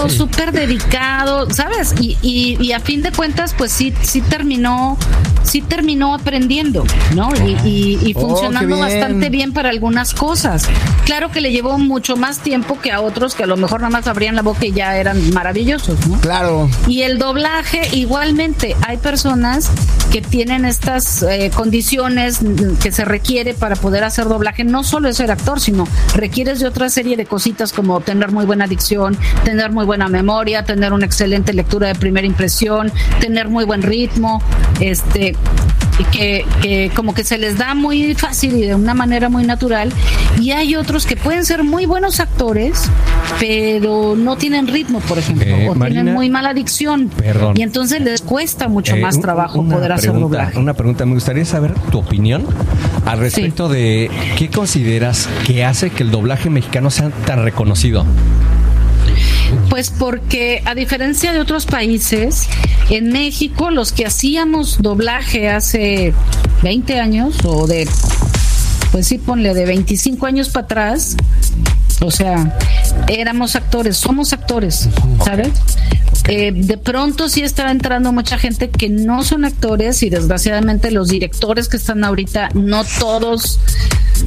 súper dedicado, ¿sabes? Y, y, y a fin de cuentas, pues sí, sí terminó, sí terminó aprendiendo, ¿no? Y, Oh, funcionando bastante bien para algunas cosas. Claro que le llevó mucho más tiempo que a otros que a lo mejor nada más abrían la boca y ya eran maravillosos, ¿no? Claro. Y el doblaje, igualmente, hay personas que tienen estas eh, condiciones que se requiere para poder hacer doblaje. No solo es ser actor, sino requieres de otra serie de cositas como tener muy buena dicción, tener muy buena memoria, tener una excelente lectura de primera impresión, tener muy buen ritmo, este que, que como que se les da muy fácil y de una manera muy natural. Y hay otros que pueden ser muy buenos actores, pero no tienen ritmo, por ejemplo, Eh, o Marina, tienen muy mala dicción. perdón. Y entonces les cuesta mucho Eh, más un- trabajo poder hacer doblaje. Una pregunta, me gustaría saber tu opinión al respecto de qué consideras que hace que el doblaje mexicano sea tan reconocido. Pues porque a diferencia de otros países, en México los que hacíamos doblaje hace 20 años o de, pues sí, ponle de 25 años para atrás, o sea, éramos actores, somos actores, ¿sabes? Eh, de pronto sí está entrando mucha gente que no son actores y desgraciadamente los directores que están ahorita, no todos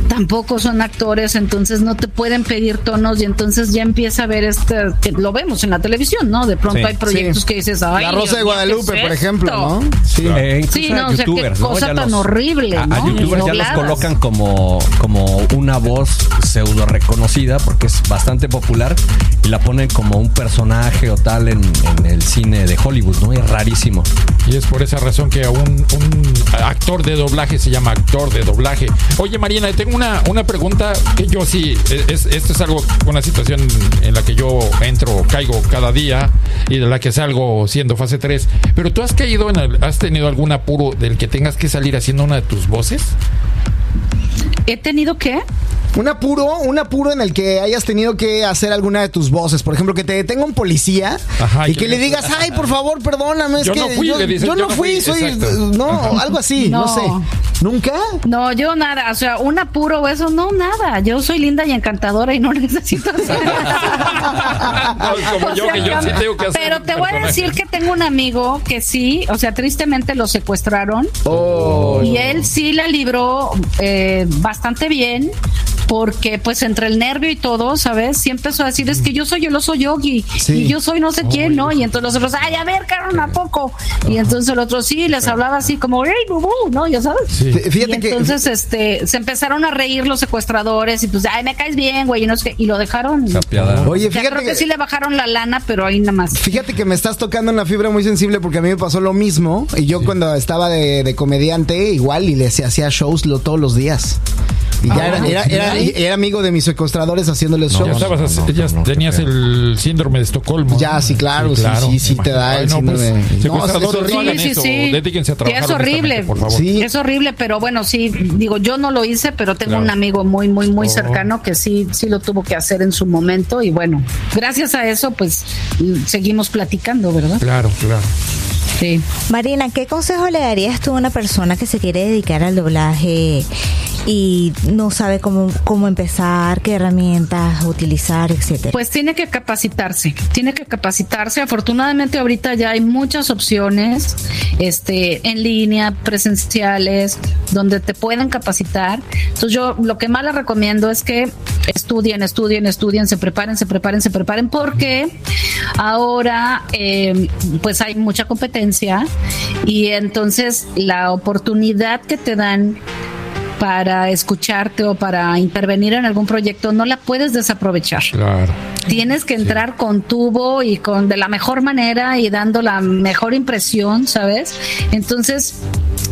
tampoco son actores, entonces no te pueden pedir tonos y entonces ya empieza a ver este, que lo vemos en la televisión, ¿no? De pronto Sí. hay proyectos Sí. que dices, ay, La Dios Rosa de mío, ¿qué Guadalupe, es por esto?". ejemplo, ¿no? Sí. Eh, Sí, no, o sea, qué youtubers, ¿no? cosa Ya tan horrible, a- youtubers ya los colocan como, como una voz pseudo reconocida porque es bastante popular y la ponen como un personaje o tal en, en el cine de Hollywood, ¿no? Es rarísimo. Y es por esa razón que un, un actor de doblaje se llama actor de doblaje. Oye, Marina, tengo una, una pregunta que yo sí, es, esto es algo, una situación en la que yo entro, caigo cada día y de la que salgo siendo fase 3. Pero tú has caído en el- has tenido algún apuro del que tengas que salir haciendo una de tus voces? He tenido que Un apuro, un apuro en el que hayas tenido que hacer alguna de tus voces. Por ejemplo, que te detenga un policía Ajá, y que no- le digas, ay, por favor, perdóname. Es Yo que no fui, yo, le dices, yo no fui, soy. exacto. No, algo así, no. No. sé. ¿Nunca? No, yo nada, o sea, un apuro o eso, no, nada. Yo soy linda y encantadora y no necesito hacer nada. No, como O yo, sea, que yo sí tengo que hacer Pero te voy a decir que tengo un amigo que sí, o sea, tristemente lo secuestraron Oh. y él sí la libró eh, bastante bien. Porque pues entre el nervio y todo, ¿sabes? Sí empezó a decir, es que yo soy el oso yogi Sí. y yo soy no sé quién, ¿no? Y entonces los otros, ay, a ver, Carmen, ¿a poco? Y entonces el otro sí, les hablaba así como, hey, bubú, ¿no? Ya sabes. Sí. Fí- Fíjate y que. entonces este se empezaron a reír los secuestradores y pues ay me caes bien güey y no sé qué, y lo dejaron Tapiada. Oye, Ya fíjate creo que que- sí le bajaron la lana pero ahí nada más Fíjate que me estás tocando una fibra muy sensible porque a mí me pasó lo mismo. Y yo cuando estaba de, de comediante, igual, y le hacía- hacía shows lo, todos los días. Y ya Ah, era, era, era- era amigo de mis secuestradores haciéndoles Ya shows. estabas, no, no, ya tenías el síndrome de Estocolmo. Ya, sí, claro, sí, sí, sí te da Ay, el no, pues, síndrome. No, secuestradores, es no horrible. hagan Sí, sí, eso. sí. Dedíquense a Sí, trabajar. es horrible. honestamente, Por favor. Sí. es horrible pero bueno sí digo yo no lo hice pero tengo Claro. un amigo muy muy muy Oh. cercano que sí sí lo tuvo que hacer en su momento y bueno gracias a eso pues mm, seguimos platicando verdad Claro, claro. sí Marina, ¿qué consejo le darías tú a una persona que se quiere dedicar al doblaje y no sabe cómo, cómo empezar, qué herramientas utilizar, etcétera? Pues tiene que capacitarse, tiene que capacitarse. Afortunadamente ahorita ya hay muchas opciones, este, en línea, presenciales, donde te pueden capacitar. Entonces yo lo que más les recomiendo es que estudien, estudien, estudien, se preparen, se preparen, se preparen, porque ahora eh, pues hay mucha competencia y entonces la oportunidad que te dan para escucharte o para intervenir en algún proyecto no la puedes desaprovechar. Claro. Tienes que entrar con tubo y con de la mejor manera y dando la mejor impresión, ¿sabes? Entonces,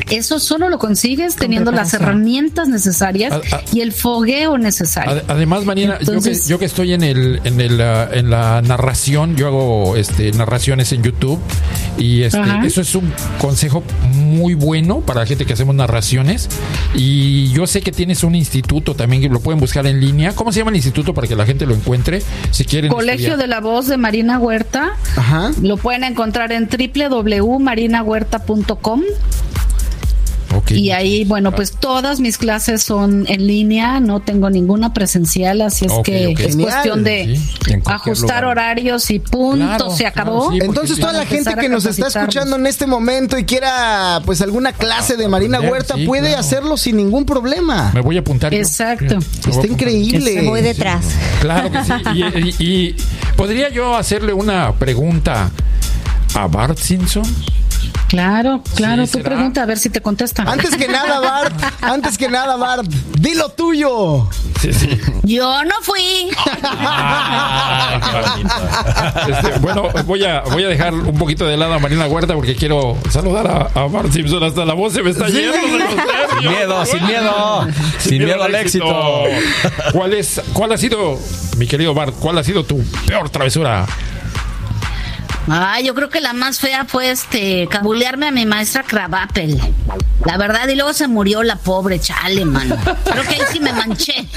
eso solo lo consigues teniendo las herramientas necesarias A- a- y el fogueo necesario. Ade- Además, Marina, yo, que, yo que estoy en el, en el ah, en la narración, yo hago este narraciones en YouTube y este eso es un consejo muy bueno para la gente que hacemos narraciones y yo sé que tienes un instituto también que lo pueden buscar en línea. ¿Cómo se llama el instituto para que la gente lo encuentre si quieren Colegio estudiar? de la Voz de Marina Huerta. Ajá. Lo pueden encontrar en www.marinahuerta.com Y ahí, bueno, pues todas mis clases son en línea, no tengo ninguna presencial, así es que es Genial. cuestión de Sí, ajustar lugar. horarios y punto, Claro, se claro, acabó. sí. Entonces toda la gente que nos está escuchando en este momento y quiera pues alguna clase de Marina Huerta sí, puede claro. hacerlo sin ningún problema. Me voy a apuntar. Exacto. Está apuntar. increíble. Voy detrás. Claro que sí. Y, y- y podría yo hacerle una pregunta a Bart Simpson. Claro, claro, Sí, ¿será? pregunta a ver si te contesta. Antes que nada, Bart, antes que nada, Bart, di lo tuyo. Sí, sí. Yo no fui. Este, bueno, voy a, voy a dejar un poquito de lado a Marina Huerta porque quiero saludar a, a Bart Simpson. Hasta la voz se me está yendo. Sin miedo, sin miedo. Sin miedo al éxito. ¿Cuál, es, ¿Cuál ha sido, mi querido Bart, cuál ha sido tu peor travesura? Ay, yo creo que la más fea fue este cabulearme a mi maestra Cravapel. La verdad, y luego se murió la pobre chale, mano. Creo que ahí sí me manché.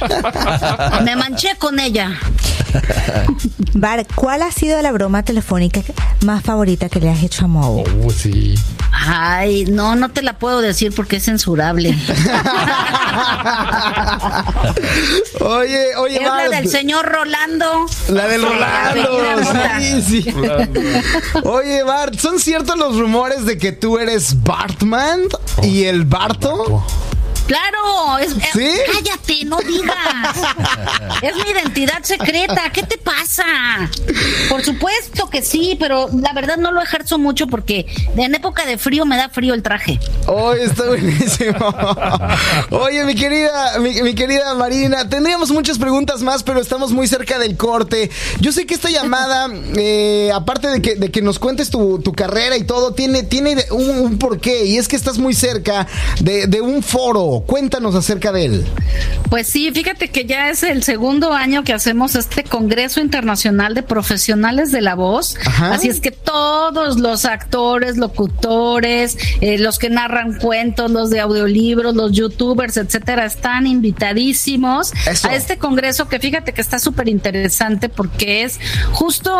Me manché con ella. Bar, ¿cuál ha sido la broma telefónica más favorita que le has hecho a Mo? Oh, sí. Ay, no, no te la puedo decir porque es censurable. Oye, oye, Es la del señor Rolando. La del Rolando. Rolando. Sí, sí. Oye, Bart, ¿son ciertos los rumores de que tú eres Bartman y el Barto? Claro, es, cállate, no digas. es mi identidad secreta. ¿Qué te pasa? Por supuesto que sí, pero la verdad no lo ejerzo mucho porque en época de frío me da frío el traje. Oye, está buenísimo. Oye, mi querida, mi, mi querida Marina, tendríamos muchas preguntas más, pero estamos muy cerca del corte. Yo sé que esta llamada, eh, aparte de que, de que nos cuentes tu, tu carrera y todo, tiene, tiene un, un porqué, y es que estás muy cerca de, de un foro. Cuéntanos acerca de él. Pues sí, fíjate que ya es el segundo año que hacemos este Congreso Internacional de Profesionales de la Voz. Ajá. Así es que todos los actores, locutores, eh, los que narran cuentos, los de audiolibros, los youtubers, etcétera, están invitadísimos Eso. a este congreso que fíjate que está súper interesante porque es justo,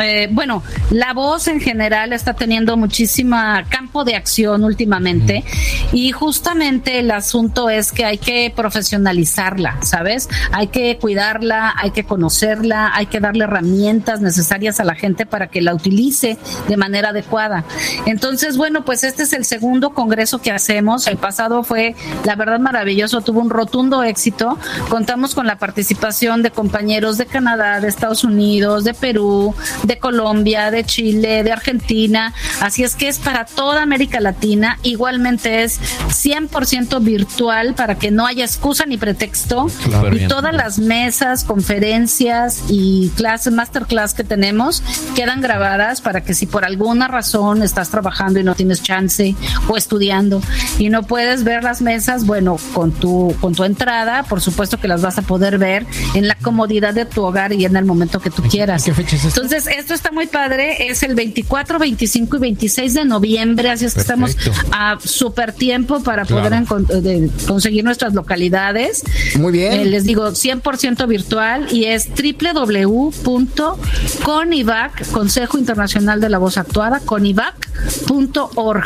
eh, bueno, la voz en general está teniendo muchísima campo de acción últimamente y justamente el asunto es que hay que profesionalizarla, ¿sabes? Hay que cuidarla, hay que conocerla, hay que darle herramientas necesarias a la gente para que la utilice de manera adecuada. Entonces, bueno, pues este es el segundo congreso que hacemos. El pasado fue, la verdad, maravilloso, tuvo un rotundo éxito. Contamos con la participación de compañeros de Canadá, de Estados Unidos, de Perú, de Colombia, de Chile, de Argentina. Así es que es para toda América Latina. Igualmente es 100% virtual para que no haya excusa ni pretexto. Súper y bien. todas las mesas, conferencias y clases, masterclass que tenemos quedan grabadas para que si por alguna razón estás trabajando y no tienes chance o estudiando y no puedes ver las mesas, bueno, con tu con tu entrada, por supuesto que las vas a poder ver en la comodidad de tu hogar y en el momento que tú quieras. ¿Qué fecha es esta? Entonces, esto está muy padre, es el 24, 25 y 26 de noviembre, así es que estamos Perfecto. a súper tiempo para Claro. poder encon- conseguir nuestras localidades. Muy bien. Eh, les digo 100% virtual y es www.conivac, Consejo Internacional de la Voz Actuada, conivac.org.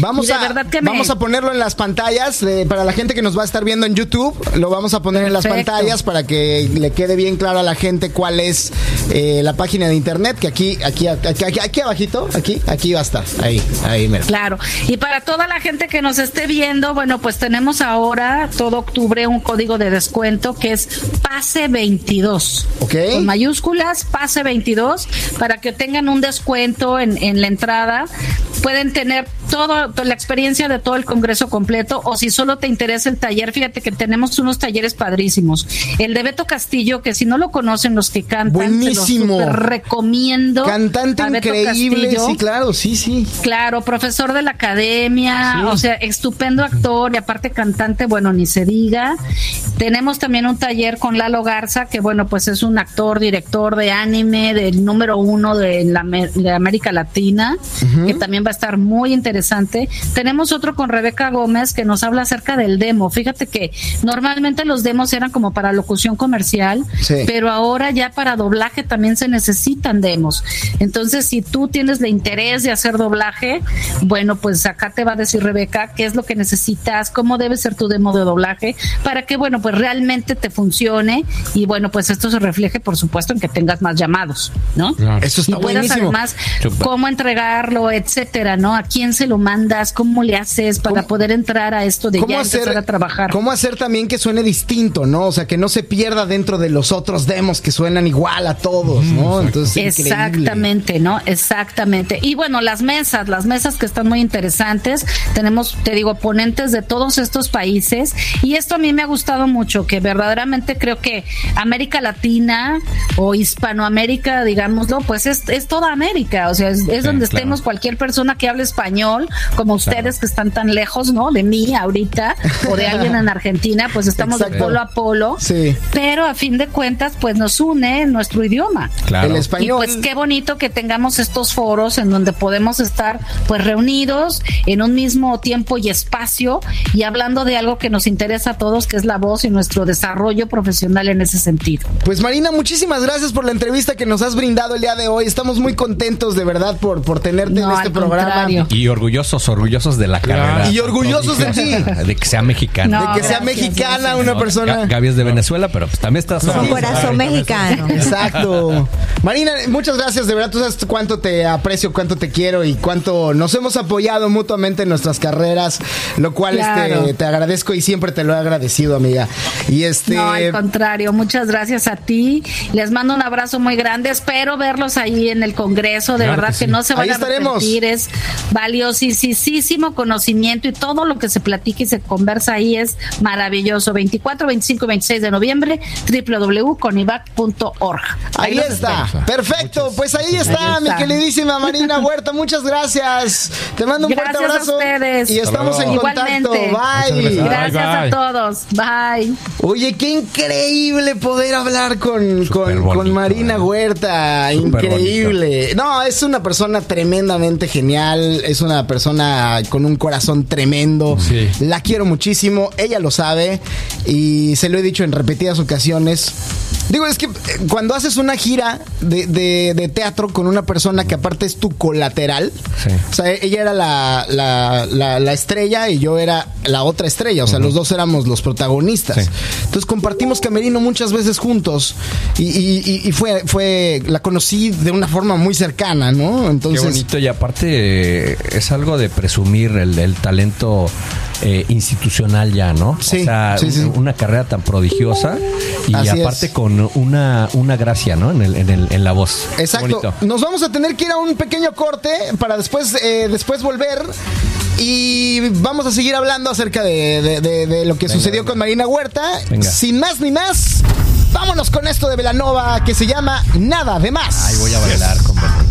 Vamos a, verdad que me- vamos a ponerlo en las pantallas eh, para la gente que nos va a estar viendo en YouTube. Lo vamos a poner en las pantallas para que le quede bien claro a la gente cuál es eh, la página de internet. Que aquí, aquí, aquí, aquí, aquí abajito, aquí, aquí va a estar. Ahí, ahí, mira. Claro, y para toda la gente que nos esté viendo, bueno, pues tenemos ahora todo octubre un código de descuento que es PASE 22. Ok. Con mayúsculas, PASE 22, para que tengan un descuento en, en la entrada. Pueden tener todo, toda la experiencia de todo el congreso completo o si solo te interesa el taller, fíjate que tenemos unos talleres padrísimos. El de Beto Castillo, que si no lo conocen los que cantan, Buenísimo. súper recomiendo. Cantante increíble. Castillo. Sí, claro, sí, sí. Claro, profesor de la academia, Sí. o sea, estupendo actor y aparte cantante, bueno, ni se diga. Tenemos también un taller con Lalo Garza, que bueno, pues es un actor, director de anime, del número uno de, la, de América Latina, que también va a estar muy interesante. Tenemos otro con Rebeca Gómez que nos habla acerca del demo. Fíjate que normalmente los demos eran como para locución comercial, Sí. pero ahora ya para doblaje también se necesitan demos. Entonces, si tú tienes el interés de hacer doblaje, bueno, pues acá te va a decir Rebeca qué es lo que necesitas, cómo cómo debe ser tu demo de doblaje para que, bueno, pues realmente te funcione y, bueno, pues esto se refleje, por supuesto, en que tengas más llamados, ¿no? Claro. Eso y está puedas buenísimo. además cómo entregarlo, etcétera, ¿no? ¿A quién se lo mandas? ¿Cómo le haces para ¿Cómo- poder entrar a esto de ya empezar a trabajar? ¿Cómo hacer también que suene distinto, no? O sea, que no se pierda dentro de los otros demos que suenan igual a todos, ¿no? Entonces, increíble. Exactamente, ¿no? Exactamente. Y bueno, las mesas, las mesas que están muy interesantes. Tenemos, te digo, ponentes de todos estos países. Y esto a mí me ha gustado mucho, que verdaderamente creo que América Latina o Hispanoamérica, digámoslo, pues es, es toda América. O sea, es, es donde claro. estemos cualquier persona que hable español, como ustedes que están tan lejos, ¿no? De mí ahorita, o de alguien en Argentina, pues estamos de polo a polo. Sí. Pero a fin de cuentas, pues nos une nuestro idioma. Claro. El Y español. pues qué bonito que tengamos estos foros en donde podemos estar pues reunidos en un mismo tiempo y espacio y hablando de algo que nos interesa a todos, que es la voz y nuestro desarrollo profesional en ese sentido. Pues Marina, muchísimas gracias por la entrevista que nos has brindado el día de hoy. Estamos muy contentos de verdad por, por tenerte No, en este programa. contrario. Y orgullosos, orgullosos de la Claro. carrera. Y orgullosos de ti. De que sea mexicana. No, De que sea mexicana gracias. una No, persona. Ga- Gaby es de Venezuela, pero pues también está Con sonando. corazón mexicano. Exacto. Marina, muchas gracias. De verdad, tú sabes cuánto te aprecio, cuánto te quiero y cuánto nos hemos apoyado mutuamente en nuestras carreras, lo cual Claro. este, te agradezco y siempre te lo he agradecido, amiga. Y este. No, al contrario, muchas gracias a ti. Les mando un abrazo muy grande. Espero verlos ahí en el Congreso. De Claro verdad que no se van Ahí a estaremos. arrepentir. Es valiosísimo conocimiento y todo lo que se platica y se conversa ahí es maravilloso. 24, 25 y 26 de noviembre, www.conivac.org. Ahí está. espero. Perfecto. Pues ahí está, Ahí mi queridísima Marina Huerta. Muchas gracias. Te mando un Gracias fuerte a abrazo. ustedes. Y estamos en contacto. Igualmente. Bye. Gracias bye. a todos. Bye. Oye, qué increíble poder hablar con, con, Marina eh. Huerta. Increíble. No, es una persona tremendamente genial. Es una persona con un corazón tremendo. Sí. La quiero muchísimo. Ella lo sabe. Y se lo he dicho en repetidas ocasiones. Digo, es que eh, cuando haces una gira de, de- de teatro con una persona que aparte es tu colateral, Sí. o sea, ella era la, la- la- la estrella y yo era la otra estrella, o sea, los dos éramos los protagonistas. Sí. Entonces compartimos camerino muchas veces juntos y, y- y- y fue, fue, la conocí de una forma muy cercana, ¿no? Qué Entonces, bonito y aparte eh, es algo de presumir el, el talento eh, institucional ya, ¿no? Sí, o sea, sí, sí. un- una carrera tan prodigiosa y Así aparte es. con una, una gracia, ¿no? En, el, en, el- en la voz. Qué Exacto. Nos vamos a tener que ir a un pequeño corte para después, eh, después volver. Y vamos a seguir hablando acerca de, de- de- de lo que Venga, sucedió venga. con Marina Huerta. Venga. Sin más ni más, vámonos con esto de Velanova que se llama Nada de más. Ahí voy a bailar con Belén.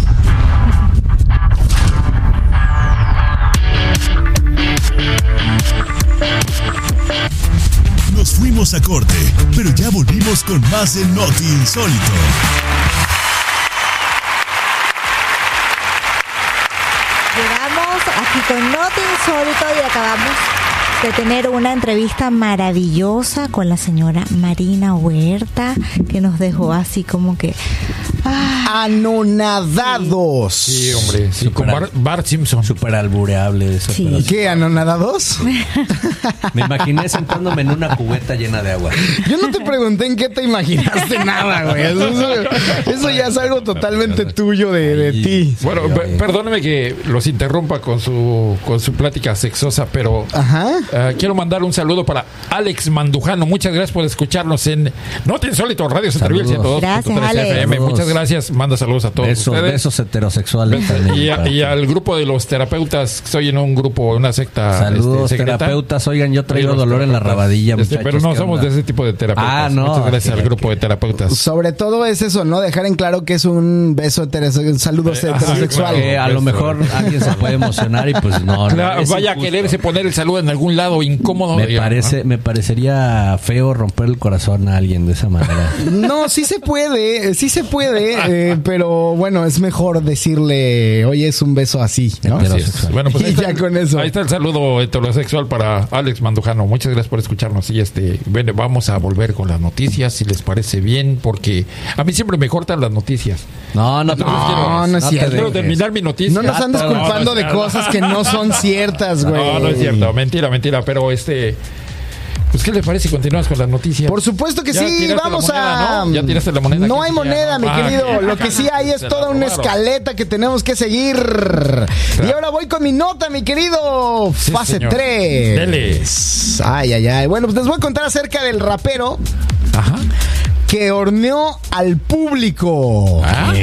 Nos fuimos a corte, pero ya volvimos con más del Noti Insólito. Aquí con Noti Insólito y acabamos de tener una entrevista maravillosa con la señora Marina Huerta, que nos dejó así como que. ah, Anonadados. Sí, hombre. Sí, Super- Bar- Bart Simpson. Súper albureable eso. Sí. ¿Qué? ¿Anonadados? Me imaginé sentándome en una cubeta llena de agua. Yo no te pregunté en qué te imaginaste nada, güey. Eso, eso- eso ya es algo totalmente tuyo de, de Ay. ti. Bueno, perdóneme que los interrumpa con su con su plática sexosa, pero Ajá. Eh, quiero mandar un saludo para Alex Mandujano. Muchas gracias por escucharnos en No Te Insólito Radio Saludos. 102.3 Gracias, Alex. FM. Muchas gracias. Manda saludos a todos Besos, ustedes. besos heterosexuales también. Y, a- y al grupo de los terapeutas, soy en un grupo, una secta. Saludos, este, terapeutas. Oigan, yo traigo dolor en la rabadilla, Este, muchachos. Pero no ¿qué somos onda? de ese tipo de terapeutas. Ah, no. Muchas gracias al Ok, grupo ok. de terapeutas. Sobre todo es eso, ¿no? Dejar en claro que es un beso heterosexual, un saludo Eh, ajá, heterosexual. claro. A lo mejor alguien se puede emocionar y pues no. no, Claro, es vaya a injusto. quererse poner el saludo en algún lado incómodo. Me digamos, parece, me parecería feo romper el corazón a alguien de esa manera. No, sí se puede, sí se puede, eh, pero bueno, es mejor decirle, oye, es un beso así, ¿no? Bueno, pues ahí está ya el- con eso. Ahí está el saludo heterosexual para Alex Mandujano. Muchas gracias por escucharnos. Y este, bueno, vamos a volver con las noticias, si les parece bien, porque a mí siempre me cortan las noticias. No, no, No, preocupes, no es cierto. Quiero terminar mi noticia. No nos andes No, no, culpando no, de cosas que no son ciertas, güey. No, no es cierto. Mentira, mentira. Mentira, pero este. Pues, ¿qué le parece si continuamos con las noticias? Por supuesto que sí, vamos moneda, a. ¿no? Ya tiraste la moneda. No aquí, hay ya, moneda, mi Ah, querido. que- Lo que sí hay es toda una escaleta que tenemos que seguir. Y ahora voy con mi nota, mi querido. Sí, Fase señor. 3. Dele. Ay, ay, ay. Bueno, pues les voy a contar acerca del rapero Ajá. que horneó al público. Ah.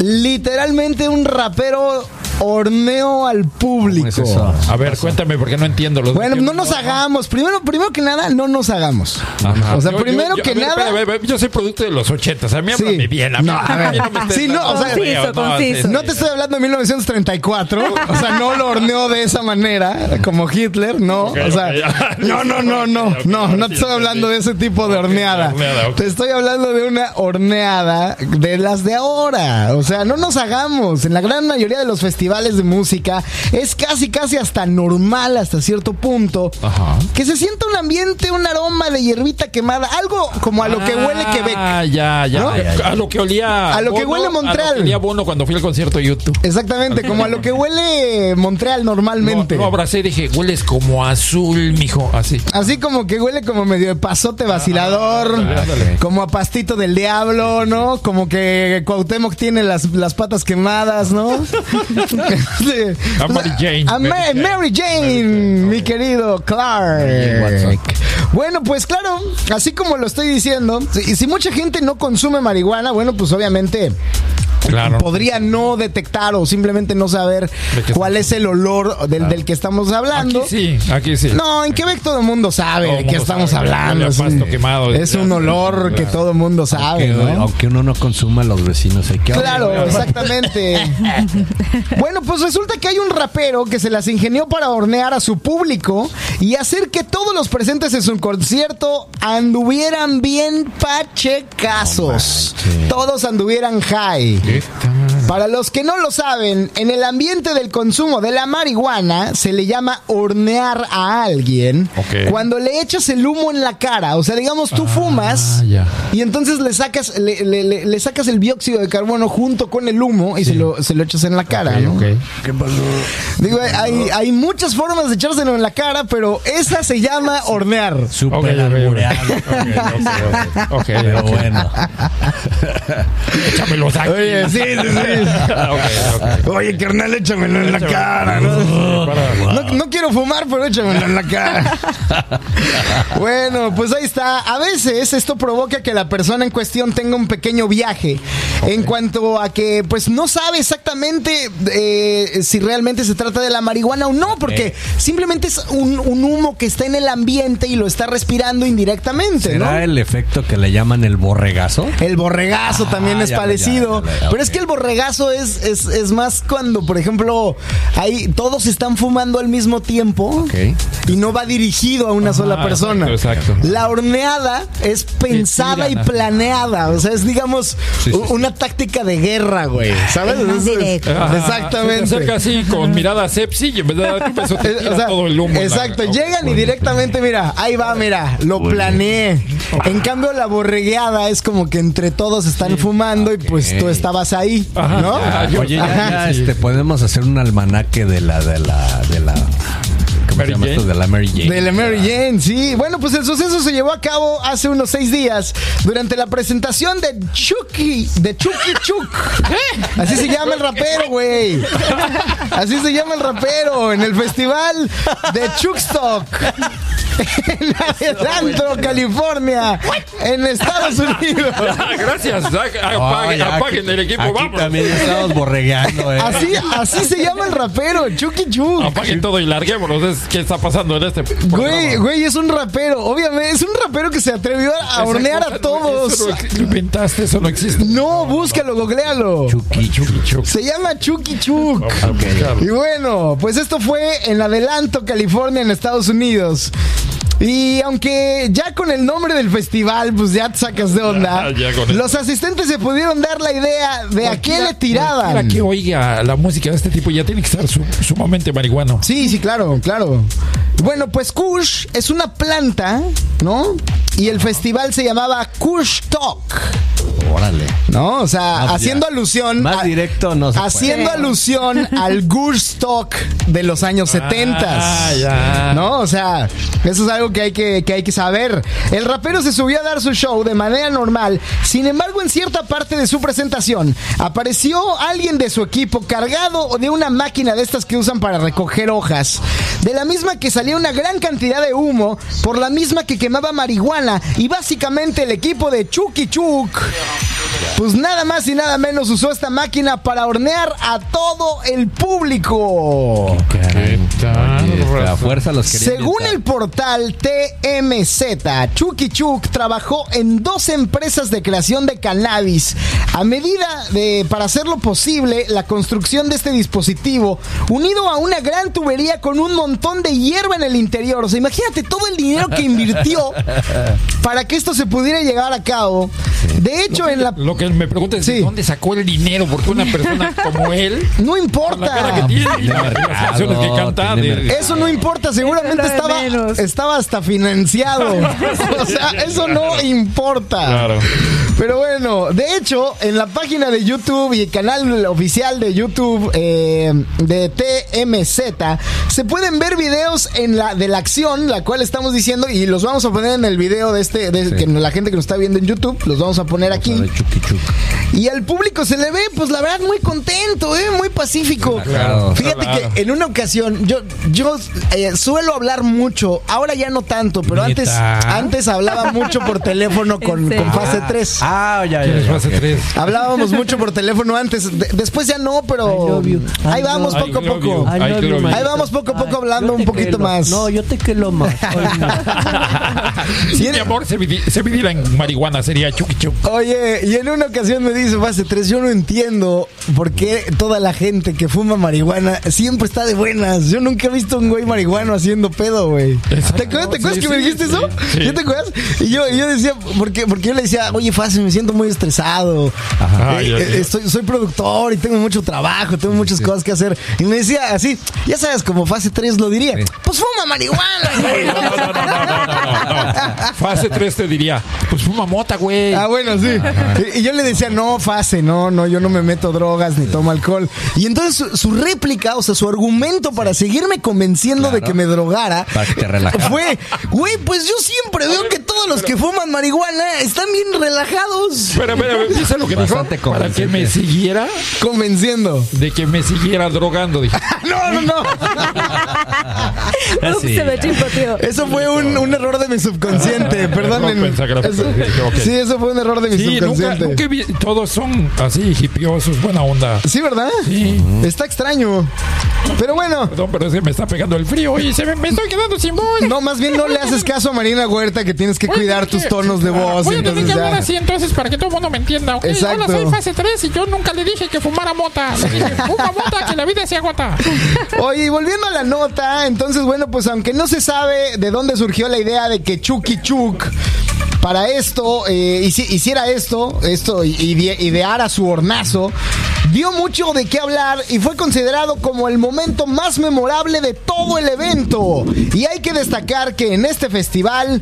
Literalmente un rapero horneó al público. ¿Cómo es eso? A ver, cuéntame porque no entiendo los Bueno, no nos hagamos. Primero, primero que nada, no nos hagamos. Ajá. O sea, Yo- primero yo- yo- que a ver, nada. espera, espera, yo soy producto de los 80, a mí Sí. háblame bien. A mí, No, a ver. mí me estés Sí, no, o sea, Conciso, no, conciso. te estoy hablando de 1934, o sea, no lo horneó de esa manera, como Hitler, no, o sea, no, no, no, no, no, no te estoy hablando de ese tipo de horneada. horneada. Te estoy hablando de una horneada de las de ahora, o sea, no nos hagamos, en la gran mayoría de los festivales de música es casi, casi hasta normal hasta cierto punto, Ajá. que se sienta un ambiente, un aroma de hierbita quemada, algo como a lo que huele Quebec. Ah, ya, ya. ¿No? A lo que olía. A lo que huele Montreal. A lo que olía Bono cuando fui al concierto de YouTube. Exactamente, como a lo que huele Montreal normalmente. No, no abracé y dije, hueles como azul, mijo. Así. Así como que huele como medio de pasote vacilador, ándale. como a pastito del diablo, ¿no? Como que Cuauhtémoc tiene las, las patas quemadas, ¿no? A Mary Jane. A Ma- Mary Jane. Mi querido Clark. Bueno, pues claro, así como lo estoy diciendo, si, si mucha gente no consume marihuana, bueno, pues obviamente Claro. podría no detectar o simplemente no saber ¿De qué cuál es el olor del, del que estamos hablando. Aquí sí, aquí sí. No, en Quebec todo el mundo sabe Todo de qué estamos sabe, hablando. a Es un- pasto quemado. Es un olor que todo el mundo sabe, Aunque, ¿no? aunque uno no consuma, los vecinos hay que Claro, exactamente. bueno, pues resulta que hay un rapero que se las ingenió para hornear a su público y hacer que todos los presentes en su concierto anduvieran bien pachecazos. Todos anduvieran high. Estamos para los que no lo saben, en el ambiente del consumo de la marihuana se le llama hornear a alguien cuando le echas el humo en la cara. O sea, digamos, tú fumas y entonces le sacas, le, le- le- le sacas el dióxido de carbono junto con el humo y se, lo, se lo echas en la cara, ¿no? ok. Digo, hay, hay muchas formas de echárselo en la cara, pero esa se llama hornear. Ok. Pero bueno. Échamelos aquí. Oye, sí, sí, sí. Oye, carnal, échamelo en la cara, ¿no? No, no quiero fumar, pero échamelo en la cara. bueno, pues ahí está. A veces esto provoca que la persona en cuestión tenga un pequeño viaje en cuanto a que, pues, no sabe exactamente eh, si realmente se trata de la marihuana o no, porque simplemente es un, un humo que está en el ambiente y lo está respirando indirectamente, ¿no? ¿Será el efecto que le llaman el borregazo? El borregazo también Ah, es parecido. pero es que el borregazo es, es, es más cuando, por ejemplo, hay, todos están fumando al mismo tiempo y no va dirigido a una sola persona. exacto, exacto. La horneada es pensada y planeada. O sea, es, digamos, Sí, sí, u- una táctica de guerra, güey. ¿Sabes? Es directo. Ajá, Exactamente. Se acerca así con mirada sepsi y en vez de dar un beso te tira o sea, todo el humo. la- Exacto, llegan y directamente, mira, ahí va, mira, lo planeé. En cambio, la borregueada es como que entre todos están fumando y pues tú estabas ahí, Ajá. ¿No? Oye, ya, este, podemos hacer un almanaque de la, de la, de la. ¿Cómo Mary se llama esto? Jane. De la Mary Jane. De la Mary Jane, sí. Bueno, pues el suceso se llevó a cabo hace unos seis días durante la presentación de Chucky, de Chucky Chuk. Así se llama el rapero, güey. Así se llama el rapero en el festival de Chuckstock. En Adelanto, California, en Estados Unidos. Ah, gracias. Apaguen, el equipo, aquí vamos. también estamos borregueando, ¿eh? Así, así se llama el rapero, Chucky Chuk. Apaguen todo y larguémonos. Es- ¿Qué está pasando en este Güey, güey, es un rapero. Obviamente, es un rapero que se atrevió a Esa hornear cosa a no- todos. eso no ex- lo inventaste, eso no existe. No, búscalo, googlealo. Chucky, Chucky. Chuck. Se llama Chucky Chuk. Vamos a buscarlo. Y bueno, pues esto fue en Adelanto, California, en Estados Unidos. Y aunque ya con el nombre del festival, pues ya te sacas de onda, ya con el- los asistentes se pudieron dar la idea de a qué le tiraban. cualquiera que oiga la música de este tipo ya tiene que estar su- sumamente marihuano. Sí, sí, claro, claro. Bueno, pues Kush es una planta, ¿no? Y el festival se llamaba Kush Talk. Órale. ¿No? O sea, Ah, haciendo ya. alusión. Más a- directo no se Haciendo puede. alusión al Woodstock de los años 70. Ah, ya. ¿No? O sea, eso es algo que hay que, que hay que saber. El rapero se subió a dar su show de manera normal. Sin embargo, en cierta parte de su presentación, apareció alguien de su equipo cargado de una máquina de estas que usan para recoger hojas. De la misma que salía una gran cantidad de humo, por la misma que quemaba marihuana. Y básicamente el equipo de Chucky Chuk pues nada más y nada menos usó esta máquina para hornear a todo el público. Caray. tal, Oye, a Rafa? fuerza los Según el portal TMZ, Chucky Chuk trabajó en dos empresas de creación de cannabis. A medida de, para hacerlo posible, la construcción de este dispositivo, unido a una gran tubería con un montón de hierba en el interior. O sea, imagínate todo el dinero que invirtió para que esto se pudiera llegar a cabo. De hecho, en la Lo que me pregunta es Sí. ¿de dónde sacó el dinero? Porque una persona como él, no con la cara que importa. tiene y de la- y las mercado, canciones que canta, tiene de- mercado. Eso no importa, seguramente estaba hasta financiado. O sea, eso no importa. Claro. Pero bueno, de hecho, en la página de YouTube y el canal oficial de YouTube eh, de TMZ, se pueden ver videos en la, de la acción, la cual estamos diciendo, y los vamos a poner en el video de este, de Sí. que la gente que nos está viendo en YouTube, los vamos a poner aquí. Y al público se le ve, pues la verdad, muy contento, ¿eh? muy pacífico. Claro. Fíjate Claro. que en una ocasión, yo, yo eh, suelo hablar mucho, ahora ya no tanto, pero antes, antes hablaba mucho por teléfono con, fase 3. Ah, ya, ya. ¿Quién es ya, fase? Hablábamos mucho por teléfono antes, de- después ya no, pero ahí vamos poco a poco. Ahí vamos poco a poco hablando un poquito quelo. más. No, yo te quelo más. Sí, en- mi amor, se, se vidiera en marihuana, sería Chucky Chuck. Oye, y en una ocasión me dice fase 3, yo no entiendo por qué toda la gente que fuma marihuana siempre está de buenas. Yo nunca he visto un güey marihuano haciendo pedo, güey. ¿Te acuerdas, ¿te acuerdas Sí, que me dijiste sí, eso? ¿Sí te acuerdas? Y yo, yo decía, porque, porque yo le decía, oye, fase, me siento muy estresado. Ajá. Eh, ay, eh, soy productor y tengo mucho trabajo, tengo muchas cosas que hacer. Y me decía así, ya sabes, como fase 3 lo diría. Pues fuma marihuana, güey. No, no, no, no, no. Fase 3 te diría, pues fuma mota, güey. Ah, bueno, sí. Y yo le decía, no, fase, no, no, yo no me meto drogas ni tomo alcohol. Y entonces su, su réplica, o sea, su argumento para seguirme convenciendo de que me drogara Para que te fue, güey, pues yo siempre veo que todos los que fuman marihuana están bien relajados. Pero, pero, ¿viste lo que dijo? Bastante Para que me siguiera, Convenciendo. de que me siguiera drogando. Dije, No, no, no. Ups, Sí, se me chipoteó. Eso fue un, un error de mi subconsciente, perdonen. Sí, eso fue un error de mi sí, nunca, subconsciente. nunca vi, todos son así, hipiosos, buena onda. Sí, ¿verdad? Sí. Está extraño. Pero bueno, Perdón, pero es que me está pegando el frío y se me, me estoy quedando sin voz. no, más bien no le haces caso a Marina Huerta que tienes que cuidar tus tonos de voz. Voy a tener que hablar así entonces para que todo el mundo me entienda. ¿ok? Exacto. Hola, soy fase 3 y yo nunca le dije que fumara mota. Le dije, fuma mota, que la vida se agota. Oye, y volviendo a la nota, entonces, bueno, pues aunque no se sabe de dónde surgió la idea de que Chucky Chuk para esto eh, hici- hiciera esto, esto ideara su hornazo, dio mucho de qué hablar y fue considerado como el momento más memorable de todo el evento. Y hay que destacar que en este festival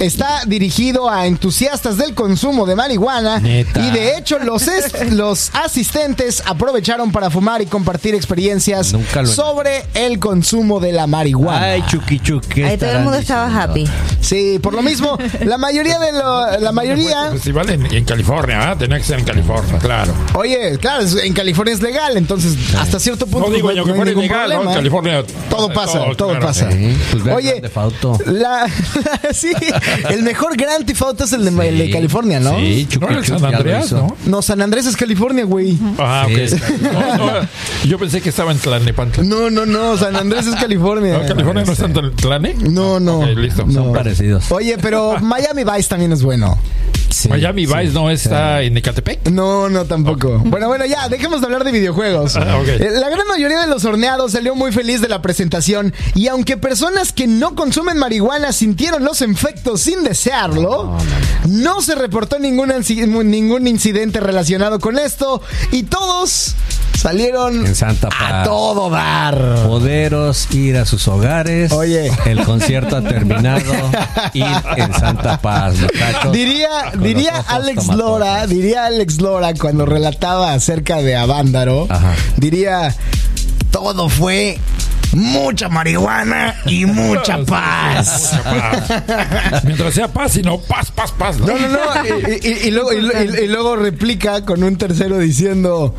está dirigido a entusiastas del consumo de marihuana Neta. y de hecho los, es- los asistentes aprovecharon para fumar y compartir experiencias sobre el consumo de la marihuana. Ay, Chucky Chuck. ¿qué Ahí todo el mundo estaba happy. Sí, por lo mismo, la mayoría de lo- la mayoría Festival en, en California, ¿ah? Tenía que ser en California, claro. Oye, claro, en California es legal, entonces hasta cierto punto No digo pues, yo no que hay fuera ningún ilegal, ¿no? En problema. California. Todo pasa, todo, claro. pasa. Sí, pues Oye, Auto. la, sí, el mejor Grand Theft Auto es el de, el de California, ¿no? Sí, ¿No en Chuck San hizo. no? No, San Andrés es California, güey. Ah, Sí, ok. No, no, yo pensé que estaba en Tlalnepantla. No, no, no, San Andrés es California. ¿No, ¿California no está en Tlane? No, no. Ok, listo. No. Son parecidos. Oye, pero Miami Vice también es bueno. Sí, Miami sí, Vice no está en Ecatepec. No, no, tampoco. Bueno, bueno, ya, dejemos de hablar de videojuegos. Ah. Eh, La gran mayoría de los horneados salió muy feliz de la presentación y aunque personas que no consumen marihuana sintieron los efectos sin desearlo, no se reportó ningún, ningún incidente relacionado con esto y todos Salieron En Santa a Paz. todo dar. Poderos ir a sus hogares. Oye. El concierto ha terminado. Ir en Santa Paz, muchachos. Diría, diría Alex tomatosos. Lora, diría Alex Lora cuando relataba acerca de Avándaro, Ajá. diría todo fue mucha marihuana y mucha paz. Mientras sea paz y no paz, paz, paz. ¿no? No, no, no. Y, y- y luego, y luego replica con un tercero diciendo.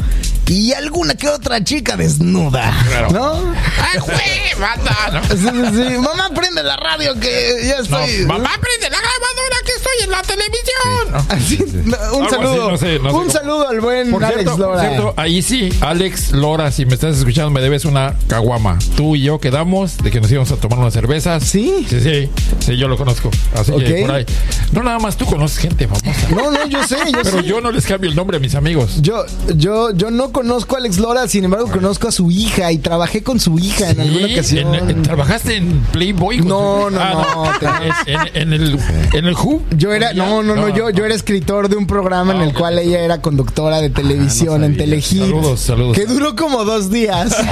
Y alguna que otra chica desnuda. Claro. ¿No? ¡Ay, güey! ¿no? Sí, sí, sí. Mamá, prende la radio que ya No, estoy. mamá, prende la grabadora que estoy en la televisión. Así, no, un así, saludo. no sé, no sé un cómo. saludo al buen Por Alex cierto, por Lora. cierto, ahí sí, Alex Lora, si me estás escuchando, me debes una caguama. Tú y yo quedamos de que nos íbamos a tomar unas cervezas. ¿Sí? Sí, sí, sí, yo lo conozco. Así que por ahí. No, nada más tú conoces gente famosa. No, no, yo sé, yo Pero sé. yo no les cambio el nombre a mis amigos. Yo, yo, yo no conozco a Alex Lora, sin embargo conozco a su hija y trabajé con su hija en alguna ocasión. en- en- ¿Trabajaste en Playboy? con No, su- no, no, te- En, en- en el, en el Who. Yo era, no, no, no, yo, yo era escritor de un programa en el cual ella era conductora de televisión en Telehit. Saludos, saludos. Que duró como dos días.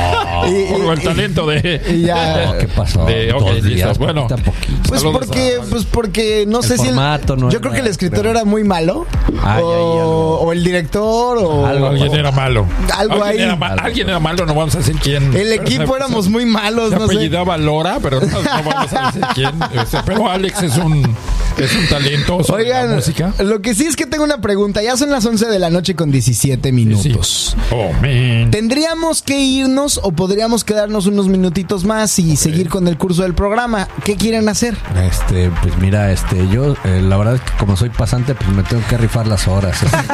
Y- Por el y- talento de. y ya. No, ¿Qué pasó? De, ok, Dos listo. días, Bueno, poquito a poquito. Pues Saludos porque, a- pues porque no El sé si el- formato no yo era, creo que el escritor creo. era muy malo Ay, o, ay, algo. o el director o Algo, Alguien era malo. Algo alguien ahí. Era ma- alguien era malo, no vamos a decir quién. el equipo éramos muy malos, Se no sé. apellidaba Lora, pero no, no vamos a decir quién. Este, pero Alex es un, es un talento sobre la Oigan, música. lo que sí es que tengo una pregunta. Ya son las 11 de la noche con 17 Sí. minutos. Oh, man. ¿Tendríamos que irnos o podríamos quedarnos unos minutitos más y seguir con el curso del programa? ¿Qué quieren hacer? Este, pues mira, este, yo, eh, la verdad es que como soy pasante, pues me tengo que rifar las horas. así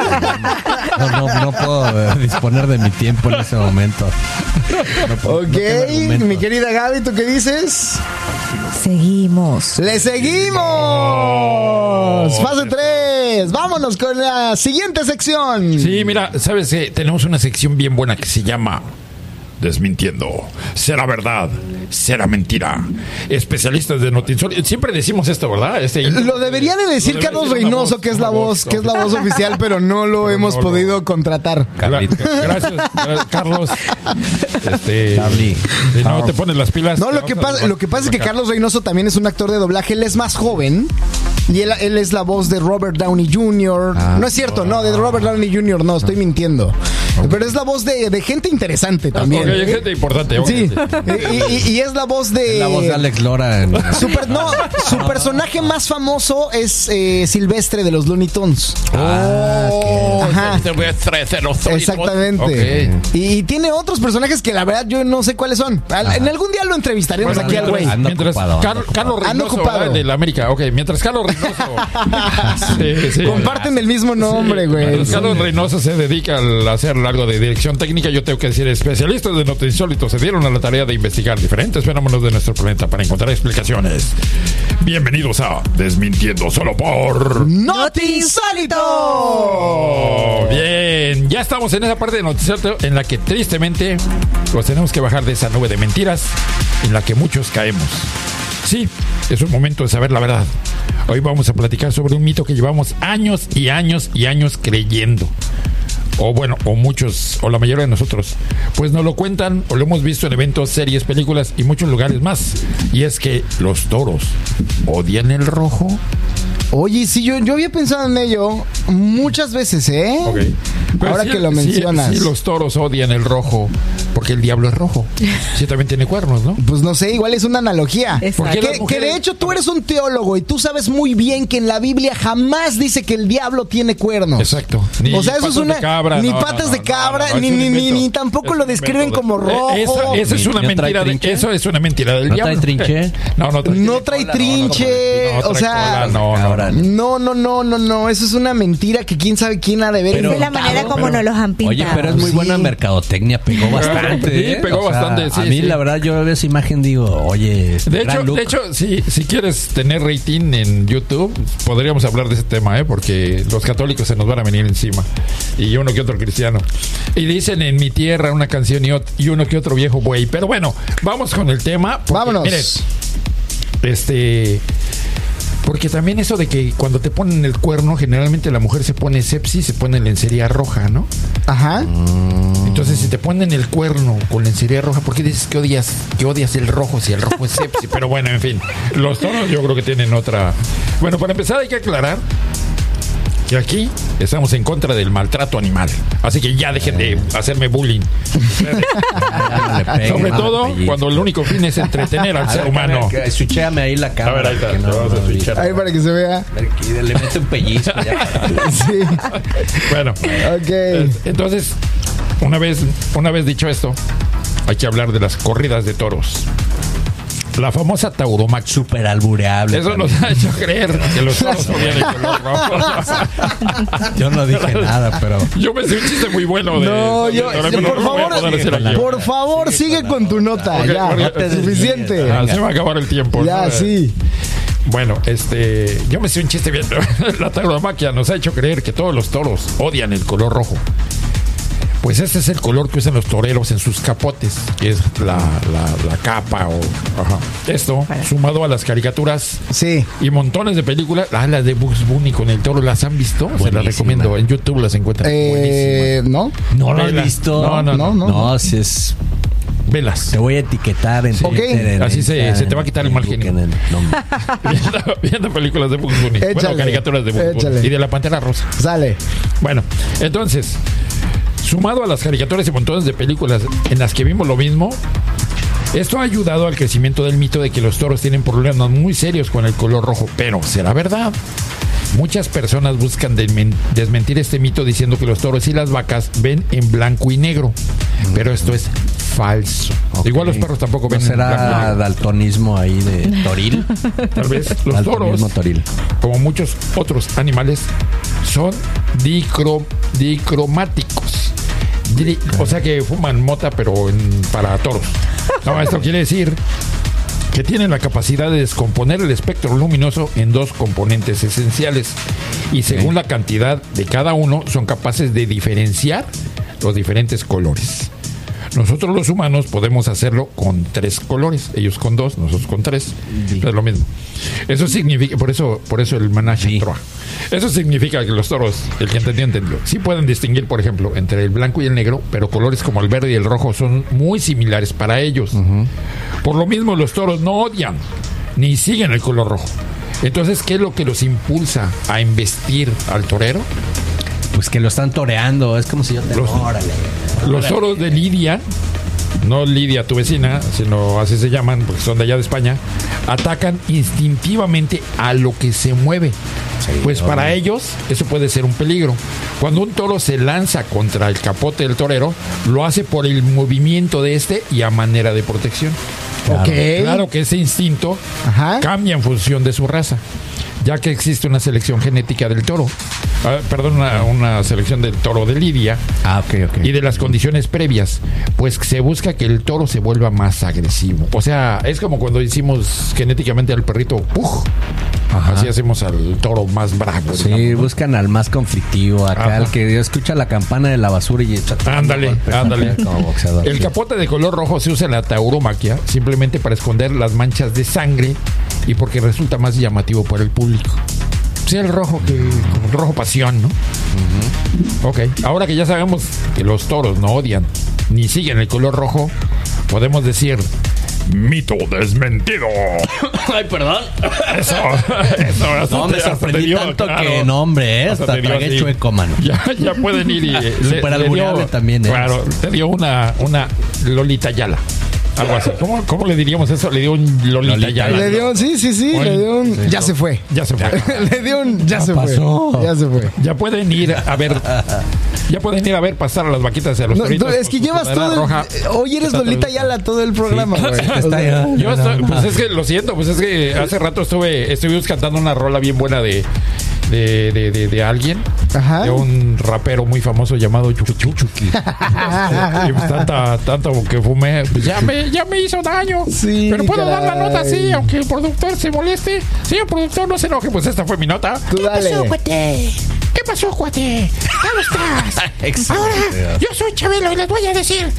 No, no, no puedo eh, disponer de mi tiempo en ese momento. No puedo- Ok, mi querida Gaby, ¿tú qué dices? Seguimos. ¡Le seguimos! Fase 3. Vámonos con la siguiente sección. Sí, mira, sabes que tenemos una sección bien buena que se llama Desmintiendo. ¿Será verdad? ¿Será mentira? Especialistas de noticias. Siempre decimos esto, ¿verdad? Este. Lo debería de decir debería Carlos decir Reynoso, voz, que es la voz, que es la voz oficial, pero no lo Pero hemos no lo- podido contratar. Carlitos. Gracias, gracias, Carlos. Este, Charlie. Si no te pones las pilas. No, lo que pasa, lo que pasa es que. Carlos Reynoso también es un actor de doblaje. Él es más joven. Y él, él es la voz de Robert Downey Jr. Ah. no es cierto, no, de Robert Downey Jr. No, estoy mintiendo. Pero es la voz de, de gente interesante también. Ok, hay gente importante. ok. Sí, y, y- y es la voz de. La voz de Alex Lora en... Su per- no, su personaje más famoso es eh, Silvestre de los Looney Tunes. Oh, Ajá. Silvestre de los Doritos. Exactamente. Y, y tiene otros personajes que la verdad yo no sé cuáles son. Al- en algún día lo entrevistaremos Bueno, aquí al mientras, güey. Ando mientras ocupado. Carlos Ando Reynoso, del América. Ok, mientras Carlos Reynoso. sí, sí. Comparten el mismo nombre, Sí, güey. Carlos Reynoso se dedica a hacer algo de dirección técnica. Yo tengo que decir, especialistas de noticias insólitos se dieron a la tarea de investigar diferentes fenómenos de nuestro planeta para encontrar explicaciones. Bienvenidos a Desmintiendo solo por. ¡Noti Insólito! Oh, bien, ya estamos en esa parte de noticiero en la que tristemente los tenemos que bajar de esa nube de mentiras en la que muchos caemos. Sí, es un momento de saber la verdad. Hoy vamos a platicar sobre un mito que llevamos años y años y años creyendo. O bueno, o muchos, o la mayoría de nosotros, pues nos lo cuentan o lo hemos visto en eventos, series, películas y muchos lugares más. Y es que los toros odian el rojo. Oye, sí, yo, yo había pensado en ello muchas veces, ¿eh? Ok. Pero Ahora sí, que lo sí, mencionas. Sí, los toros odian el rojo, porque el diablo es rojo. Sí, también tiene cuernos, ¿no? Pues no sé, igual es una analogía. Exacto. ¿Por qué Que, de hecho tú eres un teólogo y tú sabes muy bien que en la Biblia jamás dice que el diablo tiene cuernos. Exacto. Ni o sea, eso patas es una. de cabra, ni no, no, patas no, de no, cabra, no, no, ni, ni, ni, ni tampoco lo describen como rojo. Eh, Esa, esa es una ¿no mentira. De, trinche? eso es una mentira del ¿No diablo. trae trinche? No, no trae No trae trinche, No, o sea, no, no, no. No, no, no, no. Eso es una mentira que quién sabe quién ha de ver. Esa es la manera como pero- nos los han pintado. Oye, pero es muy Sí. buena mercadotecnia, pegó bastante. Sí, ¿eh? pegó bastante, sí, A mí, sí. la verdad, yo veo esa imagen digo, oye, De hecho, look. de hecho si, si quieres tener rating en YouTube, podríamos hablar de ese tema, ¿eh? porque los católicos se nos van a venir encima. Y uno que otro cristiano. Y dicen en mi tierra una canción y, ot- y uno que otro viejo buey. Pero bueno, vamos con el tema. porque, Vámonos. miren, este. Porque también eso de que cuando te ponen el cuerno, generalmente la mujer se pone sepsis, se pone lencería roja, ¿no? Ajá. Entonces, si te ponen el cuerno con lencería roja, ¿por qué dices que odias, que odias el rojo si el rojo es sepsis? Pero bueno, en fin, los toros yo creo que tienen otra. Bueno, para empezar hay que aclarar que aquí estamos en contra del maltrato animal. Así que ya dejen de hacerme bullying. Sobre todo cuando el único fin es entretener al ser humano. Switchéame ahí la cámara. A ver, ahí está, que no- te vamos a no- switchar. Ahí para que se vea. Le mete un pellizco. ya. Sí. Bueno, Ok. entonces, una vez, una vez dicho esto, hay que hablar de las corridas de toros. La famosa tauromaquia. Súper albureable. Eso nos ha hecho creer que los toros odian el color rojo. Yo no dije nada, pero. Yo me sé un chiste muy bueno de. No, yo, de- yo, por no voy a favor, poder hacer aquí. por favor, sigue con tu nota. Ok, ya, porque- te suficiente. Ah, se va a acabar el tiempo. Ya, ¿no? sí. Bueno, este, yo me sé un chiste bien. La tauromaquia nos ha hecho creer que todos los toros odian el color rojo. Pues este es el color que usan los toreros en sus capotes, que es la, la- la capa o ajá. esto sumado a las caricaturas Sí. y montones de películas. Ah, las de Bugs Bunny con el toro, ¿las han visto? Se las Buenísima. recomiendo. En YouTube las encuentran. Eh, ¿No? No lo Vela. visto. No, no, no. No, si es. Velas. Te voy a etiquetar en Ok. Twitter, en Así se- se te va a quitar el mal genio. en el- no, viendo, viendo películas de Bugs Bunny. bueno, Échale, caricaturas de Bugs Bunny. Y de la Pantera Rosa. Sale. Bueno, entonces, sumado a las caricaturas y montones de películas en las que vimos lo mismo, esto ha ayudado al crecimiento del mito de que los toros tienen problemas muy serios con el color rojo. Pero, ¿será verdad? Muchas personas buscan desmen- desmentir este mito diciendo que los toros y las vacas ven en blanco y negro. Pero esto es falso. Igual los perros tampoco ven ¿No en blanco y será negro. daltonismo ahí de toril? Tal vez los toros toril. como muchos otros animales, son dicro- dicromáticos. O sea que fuman mota, pero en- para toros. No, esto quiere decir que tienen la capacidad de descomponer el espectro luminoso en dos componentes esenciales. Y según la cantidad de cada uno, son capaces de diferenciar los diferentes colores. Nosotros los humanos podemos hacerlo con tres colores, ellos con dos, nosotros con tres, es lo mismo. Eso significa, por eso, por eso el a trois. Eso significa que los toros, el que entendió, entendió. Sí pueden distinguir, por ejemplo, entre el blanco y el negro, pero colores como el verde y el rojo son muy similares para ellos. Por lo mismo, los toros no odian ni siguen el color rojo. Entonces, ¿qué es lo que los impulsa a investir al torero? Pues que lo están toreando. Es como si yo te. Los- Órale. Los toros de Lidia, no Lidia tu vecina, sino así se llaman porque son de allá de España, atacan instintivamente a lo que se mueve. Pues para ellos eso puede ser un peligro. Cuando un toro se lanza contra el capote del torero, lo hace por el movimiento de este y a manera de protección. Ok. Claro que ese instinto Ajá. cambia en función de su raza, ya que existe una selección genética del toro. Ah, perdón, una, una selección del toro de Lidia Ah, y de las condiciones previas, pues se busca que el toro se vuelva más agresivo. O sea, es como cuando hicimos genéticamente al perrito, ¡puf! así hacemos al toro más bravo. Sí, digamos, buscan al más conflictivo, acá Ajá. al que escucha la campana de la basura y echa Ándale, ándale. como boxeador. El capote de color rojo se usa en la tauromaquia simplemente para esconder las manchas de sangre y porque resulta más llamativo para el público. Sí, el rojo que como el rojo pasión, ¿no? Ok, ahora que ya sabemos que los toros no odian ni siguen el color rojo, podemos decir mito desmentido. Ay, perdón. Eso, eso, hasta No, me sorprendí dio, tanto claro. que no, hombre, eh, Hasta tragué chueco, mano. Ya, ya pueden ir y le- dio- también, ¿eh? Claro, te dio una, una Lolita Yala. Algo así. ¿Cómo, cómo le diríamos eso? Le dio un Lolita, Lolita Yala. Le dio un, sí, sí, sí, le dio un, ya se fue. Ya se fue. le dio un, ya, Ya se pasó. fue. Ya se fue. Ya pueden ir a ver. Ya pueden ir a ver pasar a las vaquitas y a los No, toritos es que llevas todo el, roja. Hoy eres Lolita Yala todo el programa, güey. Está O sea, ya- Yo estoy, pues es que lo siento, pues es que hace rato estuve, estuvimos cantando una rola bien buena de, de, de, de- de alguien, Ajá. de un rapero muy famoso llamado Chuchu. y pues tanta, tanto que fumé, pues ya me, ya me hizo daño. Sí, Pero puedo dar la nota así, aunque el productor se moleste. Señor productor, no se enoje, pues esta fue mi nota. Tú dale. cuate? ¿Qué pasó, cuate? ¿Cómo estás? Ahora, yo soy Chabelo y les voy a decir.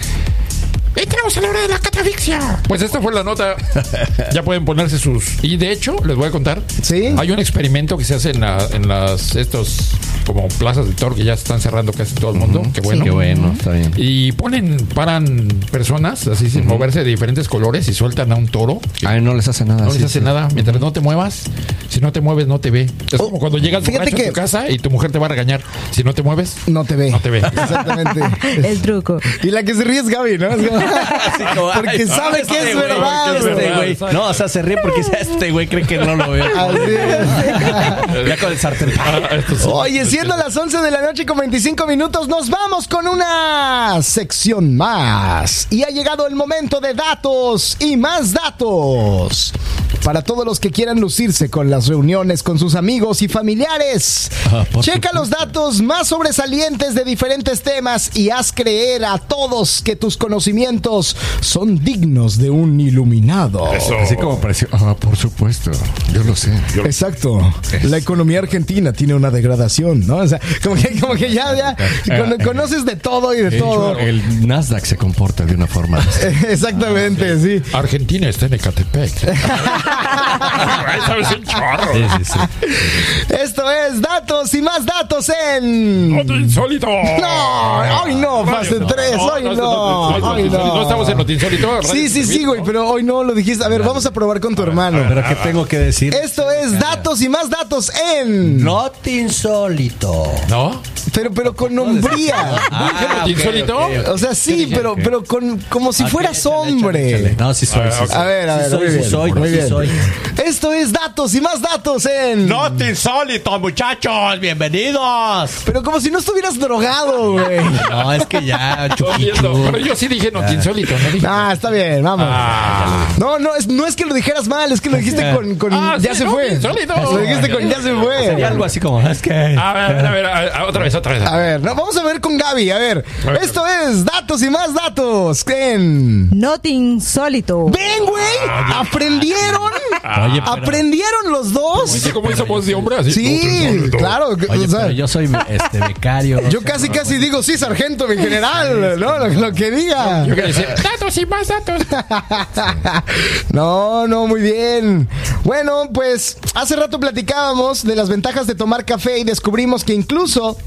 Entramos a la hora de la catafixia. Pues esta fue la nota. Ya pueden ponerse sus. Y de hecho, les voy a contar. Sí. Hay un experimento que se hace en, la- en las estos como plazas de toro que ya están cerrando casi todo el mundo. Qué bueno. Qué bueno, está bien. Y ponen, paran personas así sin moverse de diferentes colores y sueltan a un toro. Ay, no les hace nada. No sí, les hace sí. nada. Mientras no te muevas, si no te mueves, no te ve. Es como cuando llegas fíjate borracho a que- tu casa y tu mujer te va a regañar. Si no te mueves, No te ve. no te ve. Exactamente. El truco. Y la que se ríe es Gaby, ¿no? Es como- porque sabe que es verdad. Este güey. No, o sea, se ríe porque este güey cree que no lo ve. Así es. Ya con el sartén. Ah. Oye, siendo las 11 de la noche con 25 minutos, nos vamos con una sección más. Y ha llegado el momento de datos y más datos. Para todos los que quieran lucirse con las reuniones con sus amigos y familiares. Ah, Checa los datos más sobresalientes de diferentes temas y haz creer a todos que tus conocimientos son dignos de un iluminado. Así como pareció. Ah, por supuesto. Yo lo sé. Exacto. La economía argentina tiene una degradación, ¿no? O sea, como que, como que ya, ya cono- conoces de todo y de todo. el Nasdaq se comporta de una forma. Exactamente, sí. Argentina está en Ecatepec. Sabes un chorro. Sí, sí, sí. Esto es datos y más datos en. Otro insólito. No, hoy no, fase 3, hoy no, hoy No no. estamos en Noti Insólito. Sí, sí, sí, güey, pero hoy no lo dijiste. A ver, vamos a probar con tu hermano. Pero ¿qué tengo que decir? Esto es datos y más datos en. No te insólito. ¿No? Pero, pero con hombría. ¿Dije Noti Insólito? O sea, sí, pero, pero con, como si fueras hombre. No, sí soy. sí soy. A ver, a ver, Sí soy, bien, soy, Esto es datos y más datos en. No te insólito, muchachos. Bienvenidos. Pero como si no estuvieras drogado, güey. No, es que ya, Estoy viendo. chuquichu. Pero yo sí dije Noti Insólito, ¿no dije? Ah, está bien, vamos. No, no, es, no es que lo dijeras mal, es que lo dijiste con. con Ah, ya sí, se no, fue. insólito. Lo dijiste con ya se fue. Sería algo así como, es que. A ver, a ver, a ver, otra vez, otra vez. A ver, no, vamos a ver con Gaby. A ver, A ver. esto es datos y más datos. En. Not insólito. ¡Ven, güey! ¿Aprendieron? Oye, pero- ¿Aprendieron los dos? ¿Viste cómo hizo voz de hombre? Así, Sí, Insólito. claro. Oye, o sea, pero yo soy este becario. yo casi, casi digo sí, sargento, mi general. ¿no? Lo, lo que diga. Yo quería decir, datos y más datos. No, no, muy bien. Bueno, pues hace rato platicábamos de las ventajas de tomar café y descubrimos que incluso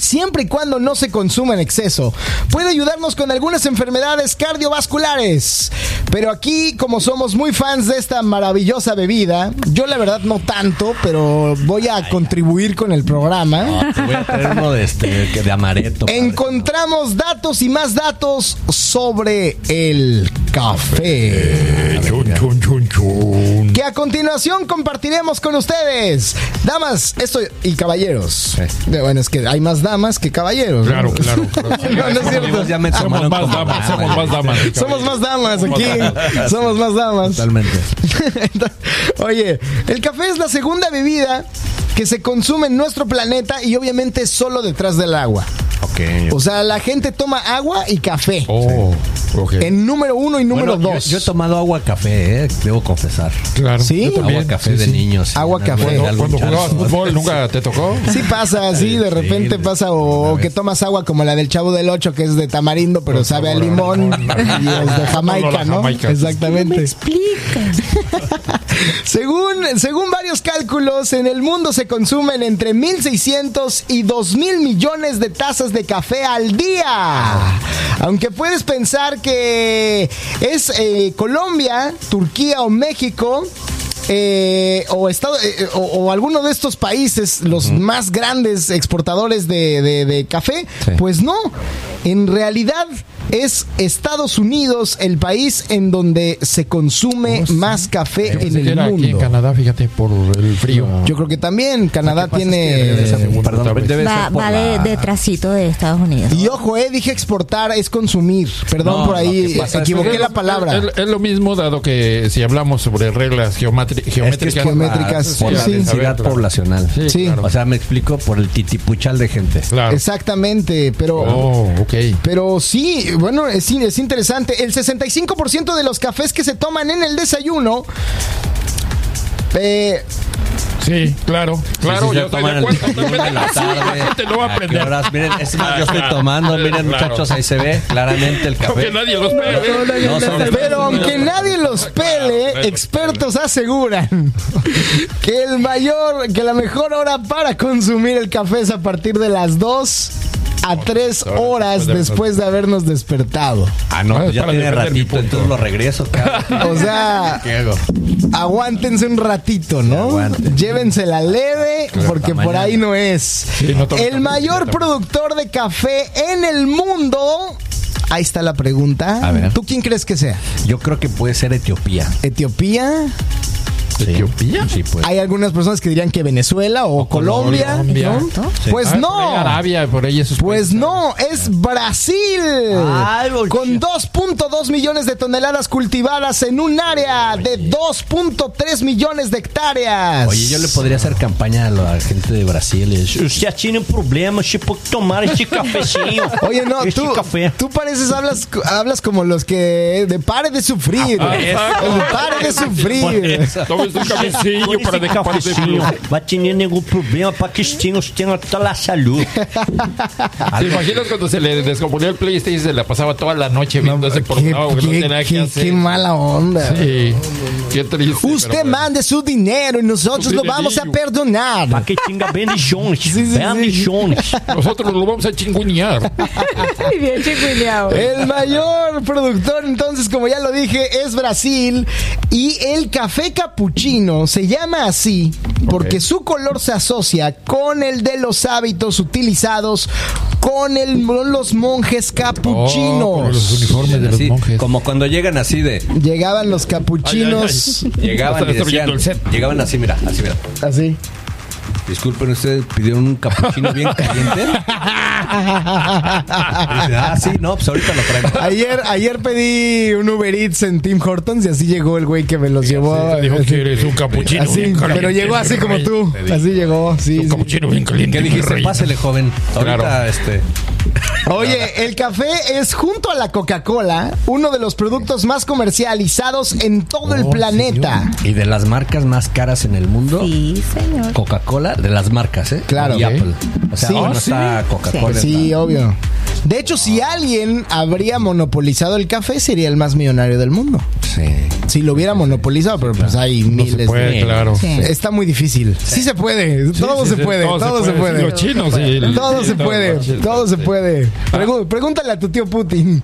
siempre y cuando no se consuma en exceso, puede ayudarnos con algunas enfermedades cardiovasculares. Pero aquí, como somos muy fans de esta maravillosa bebida, yo la verdad no tanto, pero voy a contribuir con el programa. No, te voy a traer uno de este, de amaretto. padre. Encontramos datos y más datos sobre el café. Chun, chun, chun, chun. que a continuación compartiremos con ustedes. Damas, esto y caballeros. Eh, Bueno, es que hay más damas que caballeros. ¿no? Claro, claro. claro. No, no es cierto. Ya me Somos más damas, dama, somos más damas. Somos más damas aquí. Somos más damas. Totalmente. Oye, el café es la segunda bebida que se consume en nuestro planeta y obviamente solo detrás del agua. O sea, la gente toma agua y café. Oh, ok. En número uno y número Bueno, dos. Yo, he tomado agua café, eh, debo confesar. Claro. ¿Sí? Agua café Sí, de sí. niños. Agua café. Cuando, jugabas fútbol, ¿nunca te tocó? Sí pasa, sí, de repente sí, pasa o, que tomas agua como la del Chavo del Ocho que es de tamarindo pero sabe a limón y es de Jamaica, ¿no? Jamaica. Exactamente. Explica. Según, según varios cálculos, en el mundo se consumen entre 1.600 y 2.000 millones de tazas de café al día. Aunque puedes pensar que es eh, Colombia, Turquía o México. eh, o, estado, eh, o, o alguno de estos países, los más grandes exportadores de, de- de café, Sí. pues no. En realidad es Estados Unidos el país en donde se consume más café en el era aquí en mundo. Canadá, fíjate, por el frío. Yo creo que también Canadá pasa es que tiene... debe perdón, debe Va, de, la- detrásito de Estados Unidos. Y ojo, eh, dije exportar es consumir. Perdón No, por ahí, pasa equivoqué Es- la palabra. Es, es lo mismo, dado que si hablamos sobre reglas geomatri- Es que es geométricas. por la- Geométricas, por la sí. densidad poblacional. Sí, Sí. claro. O sea, me explico por el titipuchal de gente. Claro. Exactamente, pero... Oh, ok. Pero sí, bueno, es, es interesante. El 65% de los cafés que se toman en el desayuno eh, Sí, claro, claro, Sí, sí, yo estoy de el acuerdo. desayuno en la Sí, la tarde. gente lo va a ¿A qué aprender. horas? Miren, es más, yo estoy tomando, miren claro. muchachos, ahí se ve claramente el Aunque café. nadie los ve. No son- Pero aunque nadie los pele, expertos aseguran que el mayor, que la mejor hora para consumir el café es a partir de las 2 a 3 horas después de habernos despertado. Ah, no, Para ya tiene ratito, entonces lo regreso. ¿qué hago? O sea, ¿Qué hago? aguántense un ratito, ¿no? aguanten. Llévensela leve porque por ahí no es. Sí, no tomen el mayor productor de café en el mundo. Ahí está la pregunta. A ver. ¿Tú quién crees que sea? Yo creo que puede ser Etiopía. ¿Etiopía? ¿Etiopía? Sí, pues. Hay algunas personas que dirían que Venezuela o, Colombia. Colombia. ¿no? Pues Ah, no. por ahí Arabia, por ahí esos Pues países. no, es Brasil. Ay, con 2.2 millones de toneladas cultivadas en un área de 2.3 millones de hectáreas. Oye, yo le podría hacer campaña a la gente de Brasil. y decir, Usted tiene problemas de tomar este cafezinho. Oye, no, este tú, café. tú pareces, hablas, hablas como los que de pare de sufrir. Ah. De pare de sufrir. Un cafecillo Con para esse dejar de cafezinho vai ter nenhum problema para que tenham tenham toda la salud. ¿Te imaginas cuando se le descomponía el PlayStation y se la pasaba toda la noche viendo ese Qué, programa porque no qué- tenía que qué- hacer? qué mala onda. Sí, qué triste. Usted mande su dinero y nosotros lo vamos a perdonar. Para que tenha bendições. Sí, sí, bendições. Nosotros lo vamos a chinguñar. Bien chicuileado. El mayor productor, entonces, como ya lo dije, es Brasil. Y el café capuchino se llama así porque su color se asocia con el de los hábitos utilizados con el, los monjes Oh, capuchinos. como los uniformes de los así, monjes. como cuando llegan así de. Llegaban los capuchinos Llegaban y decían. Llegaban así, mira, así, mira. así. Disculpen, ustedes pidieron un capuchino bien caliente. Dice, ah, sí, no, pues ahorita lo traigo. Ayer, ayer pedí un Uber Eats en Tim Hortons y así llegó el güey que me los llevó. Dijo así, que eres un capuchino. así, bien caliente, pero llegó así como tú. Así llegó, sí. Un sí. capuchino bien caliente. ¿Qué dijiste? Pásele, joven. Ahorita, Claro. este. Oye, el café es junto a la Coca-Cola uno de los productos más comercializados en todo el Oh, planeta. Y de las marcas más caras en el mundo. Sí, señor. Coca-Cola, de las marcas, ¿eh? Claro. Y. Apple. O sea, Sí. no Ah, está Coca-Cola. Sí, obvio. De hecho, si alguien habría monopolizado el café, sería el más millonario del mundo. Sí. Si lo hubiera monopolizado, pero pues hay No miles se puede, de... claro. Sí. Está muy difícil. Sí, se puede. todo se puede. Todo, se puede. Los chinos Todo se puede, todo se puede. Pregúntale a tu tío Putin.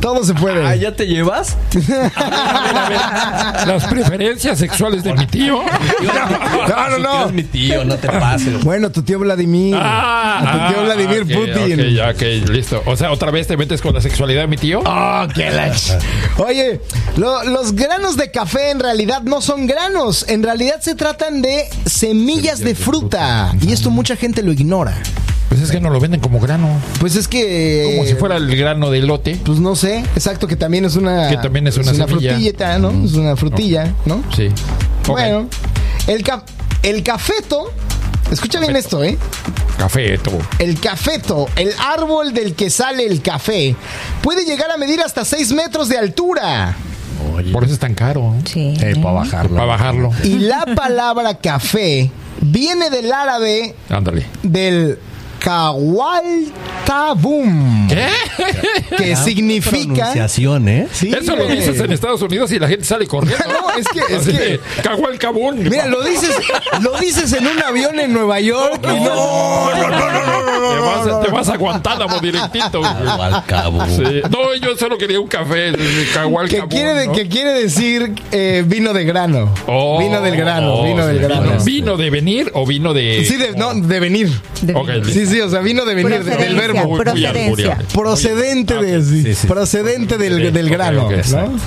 Todo se puede. Ah, ¿ya te llevas? A ver, las preferencias sexuales de mi tío. No, no, no. Es mi tío, no te pases. Bueno, tu tío Vladimir. Ah, a tu tío ah, Vladimir Putin. Ok, ya, ok, listo. O sea, otra vez te metes con la sexualidad de mi tío. Oh, qué Oye, lo- los granos de café en realidad no son granos. En realidad se tratan de semillas de fruta. Y esto mucha gente lo ignora. Pues es que no lo venden como grano. Pues es que. Como si fuera el grano de elote. Pues no sé, exacto, que también es una. Que también es una semilla. frutillita, ¿no? Es una frutilla, ¿no? Sí. Bueno, el, ca- el cafeto. Escucha bien esto, ¿eh? Café, todo. El cafeto, el árbol del que sale el café, puede llegar a medir hasta 6 metros de altura. Por eso es tan caro. ¿no? Sí. Eh, para bajarlo. Para bajarlo. Y la palabra café viene del árabe Ándale. del Kawaltabum, ¿Qué? que significa... Pronunciación, ¿eh? Sí, Eso lo dices en Estados Unidos y la gente sale corriendo. No, es que- es que- cabún. Mira, lo dices, lo dices en un avión en Nueva York y no, no, no, no, no, no, Te vas, a- te vas a Guantánamo directito. güey. Al cabo. Sí. No, yo solo quería un café. Que cabún. quiere, de- ¿no? que quiere decir eh, vino de grano. Oh, vino del grano, oh, vino del sí, grano. Vino, de venir o vino de. Sí, de, no, de venir. De- Ok, listo. Sí, sí, o sea, vino de venir, de- del Procedencia, verbo. Procedencia. Procedente Ah, de, sí, Sí, sí. procedente del, Sí, del grano, ¿no?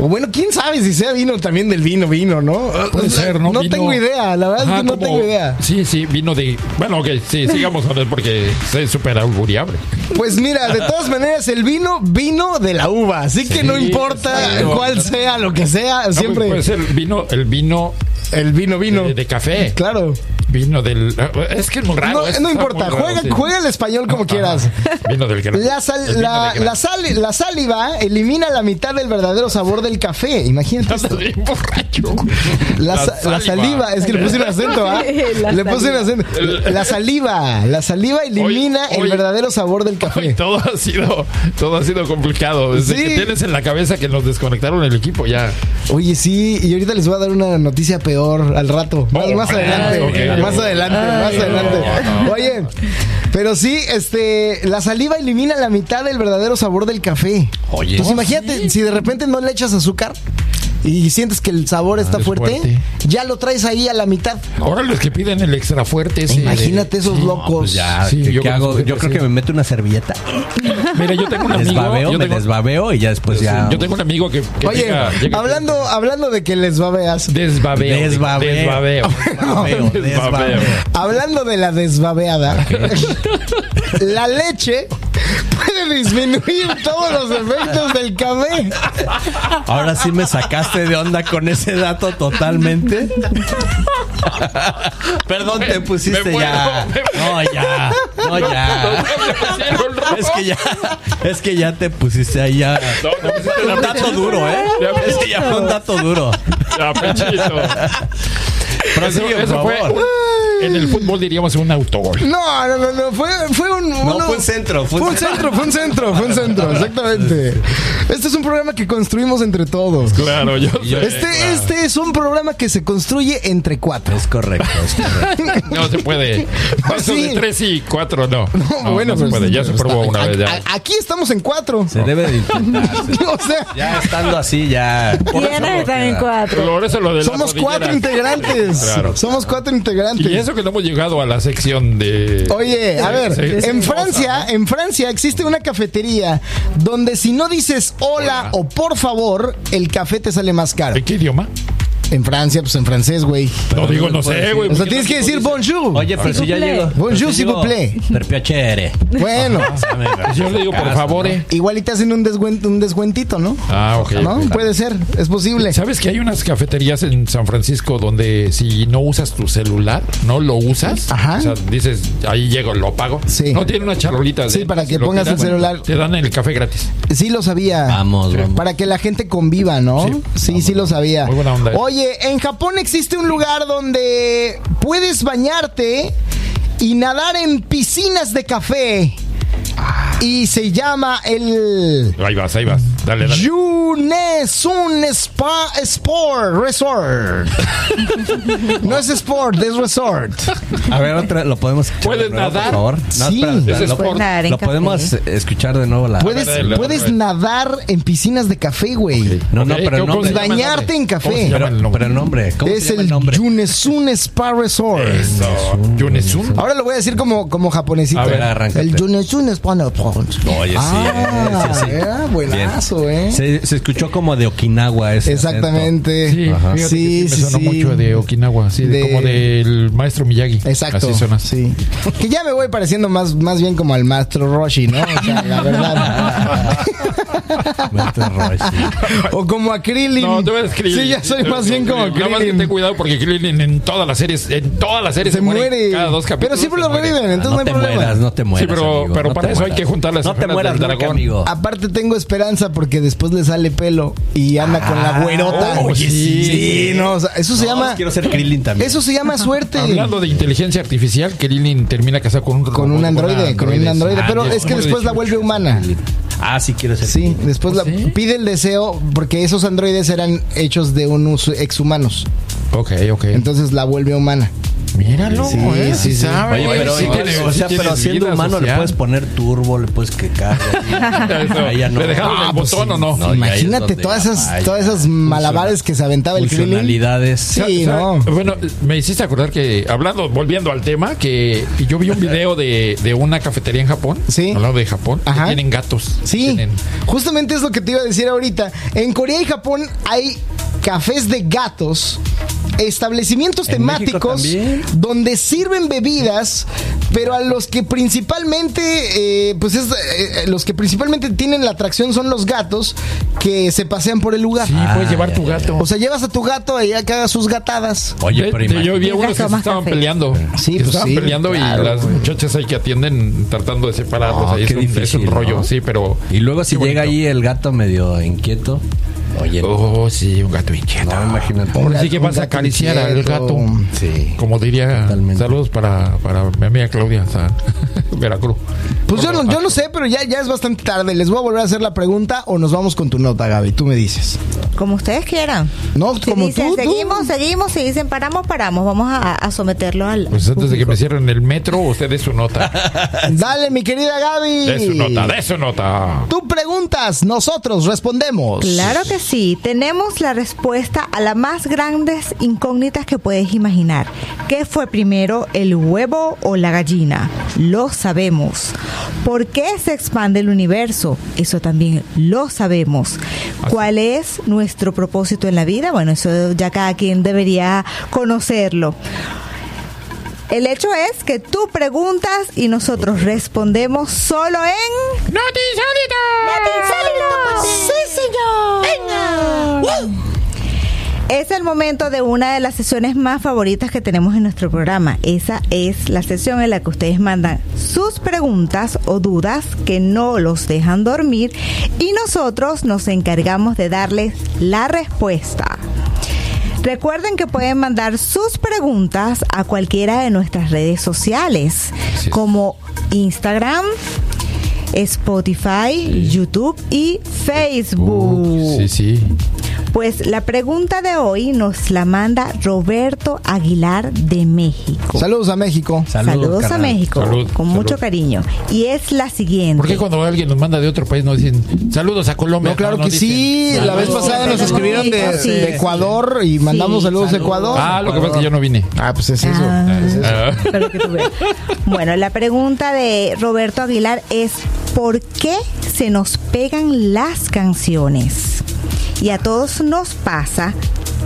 O bueno, quién sabe si sea vino también del vino, vino, ¿no? Puede ser, ¿no? No Vino- tengo idea, la verdad es Ajá, que no como- tengo idea. Sí, sí, vino de. Bueno, ok, sí, sigamos con él porque es súper auguriable. Pues mira, de todas maneras, el vino vino de la uva, así que Sí, no importa exacto. cuál sea lo que sea, No, siempre Puede ser el vino, el vino el vino vino. de, de café. Claro. Vino del. Es que es muy raro. No, no importa, raro, juega, sí. juega el español como quieras. Vino del grano. La, sal- El vino la, la sal- la saliva elimina la mitad del verdadero sabor del café. Imagínate Estás bien borracho. La, sa- la saliva, es que le puse un acento, ¿ah? La Le puse un saliva. acento. La saliva, la saliva elimina Hoy- el hoy- verdadero sabor del Hoy café. todo ha sido, todo ha sido complicado. Desde Sí. que tienes en la cabeza que nos desconectaron el equipo, ya. Oye, sí, y ahorita les voy a dar una noticia peor al rato. Más, Oh, más ay, adelante, ok. Más adelante, más adelante. Oye, pero sí, este, la saliva elimina la mitad del verdadero sabor del café. Oye. Pues imagínate, si de repente no le echas azúcar y sientes que el sabor está es fuerte, fuerte. ya lo traes ahí a la mitad. Ahora los que piden el extra fuerte ese. Imagínate esos locos. Pues ya, Sí, ¿qué, yo qué hago? creo que me meto una servilleta, Mira, yo tengo un amigo. desbabeo, yo me tengo, desbabeo y ya después ya. yo tengo un amigo que. que Oye, llega- llega- hablando, hablando de que les babeas, Desbabeo. Desbabeo. Desbabeo. Desbabeo, desbabeo. hablando de la desbabeada, la leche puede disminuir todos los efectos del café. Ahora sí me sacaste de onda con ese dato totalmente. Perdón, te pusiste muero, ya. No, ya. No, ya. Es que ya, es que ya te pusiste ahí ya. No, no pusiste Un dato duro, ¿eh? Ya Es que ya fue un dato duro. Ya, pechito. Prosigue, Eso, eso por fue. favor. En el fútbol diríamos un autogol. No, no, no, no, fue, fue un, No, uno- fue un centro. Fue Fue un centro, fue un centro, fue un centro, exactamente. Este es un programa que construimos entre todos. Claro, yo sé. Este, este es un programa que se construye entre cuatro. Es correcto, es correcto. No se puede. Eso Sí. de tres y cuatro, no. No, bueno, no se pues, puede. Ya se está- probó una a- vez. Ya. Aquí estamos en cuatro. Se debe de. O sea, Ya estando así, ya. ¿Quiénes están en cuatro? Por eso lo de somos cuatro integrantes. Claro. Somos cuatro integrantes. Y eso que no hemos llegado a la sección de. Oye, a ver, Sí, en. Francia, en Francia existe una cafetería donde si no dices hola, Hola. o por favor, el café te sale más caro. ¿En qué idioma? En Francia, pues en francés, güey. No digo, no sé, güey. O sea, tienes que decir bonjour. Oye, pero si ya llego. Bonjour, si vous plaît. Per piacere. Bueno, Yo le digo, por favor, eh. igual y te hacen un, un descuentito, ¿no? Ah, ok. ¿No? Puede ser, es posible. ¿Sabes que hay unas cafeterías en San Francisco donde si no usas tu celular, no lo usas? Ajá. O sea, dices, ahí llego, lo pago. Sí. No tiene una charolita. Sí, para que pongas el celular. Te dan el café gratis. Sí lo sabía. Vamos, vamos. Para que la gente conviva, ¿no? Sí, Sí. sí, lo sabía. Muy buena onda. Oye, en Japón existe un lugar donde puedes bañarte y nadar en piscinas de café. Y se llama el Ahí vas, ahí vas. Dale, dale. Yunesun Spa Sport Resort. no es sport, es resort. A ver, otra, lo podemos escuchar. ¿Puedes de nuevo, nadar? Por favor. Sí. espera, es lo, por- Nadar en lo café. podemos escuchar de nuevo la. Puedes, puedes nadar en piscinas de café, güey. No, no, pero el ¿cómo nombre. se llama el Bañarte en café. ¿Cómo se llama Pero, el nombre? pero el nombre. ¿Cómo Es se llama el el nombre? Yunesun Spa Resort. Eso. Yunesun. Ahora lo voy a decir como, como japonesito. A ver, arráncate. El Yunesun Spa Resort. Oye, sí, Ah, sí, sí. era buenazo, ¿eh? Se, se escuchó como de Okinawa ese. Exactamente. Sí, Ajá. fíjate Sí, que sí, me sonó sí. mucho de Okinawa, sí, de- como del maestro Miyagi. Exacto. Así suena. Sí. Que ya me voy pareciendo más, más bien como al maestro Roshi, ¿no? O sea, la verdad. acento. Maestro Roshi. o como a Krillin. No, tú eres Krillin. Sí, ya soy más bien como Nada más que ten Krillin. cuidado porque Krillin en todas las series, en todas las series Se muere. Cada dos capítulos. Pero siempre se lo muere. reviven, entonces no no, te hay problema. mueras, no te mueras. Sí, pero- amigo, pero no para te eso hay que juntar las No te mueras, del nunca, dragón. amigo. Aparte tengo esperanza porque después le sale pelo y anda con la güerota. Ah, oye, sí. Sí, no, o sea, eso se No, llama Quiero ser Krillin también. eso se llama suerte. Hablando de inteligencia artificial, Krillin termina casado con un con un androide, con un androide, Ah, pero ya, es que después la vuelve humana. Ah, sí, quiero ser Sí, Krillin. después la, ¿Sí? pide el deseo porque esos androides eran hechos de unos exhumanos. Ok, ok. Entonces la vuelve humana. Míralo, Sí, eh, sí, sí, sí. sabe. Oye, pero, sí tiene- o sea, pero siendo humano le puedes poner turbo, le puedes Ahí ya no. ¿Le dejaron Ah, el pues botón o no? Imagínate todas esas vaya. todas esas malabares que se aventaba el Krillin. Funcionalidades. Sí, no. Bueno, me hiciste acordar que, hablando, volviendo al tema, que yo vi un video de, de una cafetería en Japón. Sí. Hablando de Japón. que Ajá. tienen gatos. Sí, Tienen- justamente es lo que te iba a decir ahorita. En Corea y Japón hay cafés de gatos establecimientos temáticos donde sirven bebidas, pero a los que principalmente, eh, pues es, eh, los que principalmente tienen la atracción son los gatos que se pasean por el lugar. Sí, puedes Ah, llevar ya, tu ya, gato. O sea, llevas a tu gato allá que haga sus gatadas. Oye, pero yo vi a unos que se estaban café. peleando. Sí, que pues estaban sí, peleando claro, y las güey. muchachas ahí que atienden tratando de separarlos. No, ahí es un, es un difícil, rollo, ¿no? sí, pero. Y luego si llega ahí el gato medio inquieto. Oye, Oh, sí, un gato inquieto. no, imagínate. Ahora sí que vas a acariciar al gato. Sí. Como diría, Totalmente. saludos para, para mi amiga Claudia, Veracruz. Pues yo no, yo no sé, pero ya, ya es bastante tarde. Les voy a volver a hacer la pregunta o nos vamos con tu nota, Gaby. Tú me dices. Como ustedes quieran. No, Si como dicen, tú, tú. seguimos, seguimos, si dicen paramos, paramos. Vamos a, a someterlo al. Pues antes de que me cierren el metro, usted dé su nota. Dale, mi querida Gaby. De su nota, de su nota. Tú preguntas, nosotros respondemos. Claro que sí, tenemos la respuesta a las más grandes incógnitas que puedes imaginar. ¿Qué fue primero, el huevo o la gallina? Lo sabemos. ¿Por qué se expande el universo? Eso también lo sabemos. ¿Cuál es nuestro propósito en la vida? Bueno, eso ya cada quien debería conocerlo. El hecho es que tú preguntas y nosotros respondemos solo en... ¡Sí, señor! Es el momento de una de las sesiones más favoritas que tenemos en nuestro programa. Esa es la sesión en la que ustedes mandan sus preguntas o dudas que no los dejan dormir y nosotros nos encargamos de darles la respuesta. Recuerden que pueden mandar sus preguntas a cualquiera de nuestras redes sociales, como Instagram, Spotify, YouTube y Facebook. Sí, sí. Pues la pregunta de hoy nos la manda Roberto Aguilar de México. Saludos a México. Saludos, a carnal. México, Salud, con salud. mucho cariño. Y es la siguiente. ¿Por qué cuando alguien nos manda de otro país nos dicen saludos a Colombia? No, claro que dicen, sí. La vez saludos. pasada nos escribieron de, Sí. de Ecuador y mandamos Sí. saludos a Ecuador. Ah, lo que pasa es que yo no vine. Ah, pues es eso. Ah, Ah. pero que tú veas. Bueno, la pregunta de Roberto Aguilar es ¿por qué se nos pegan las canciones? Y a todos nos pasa.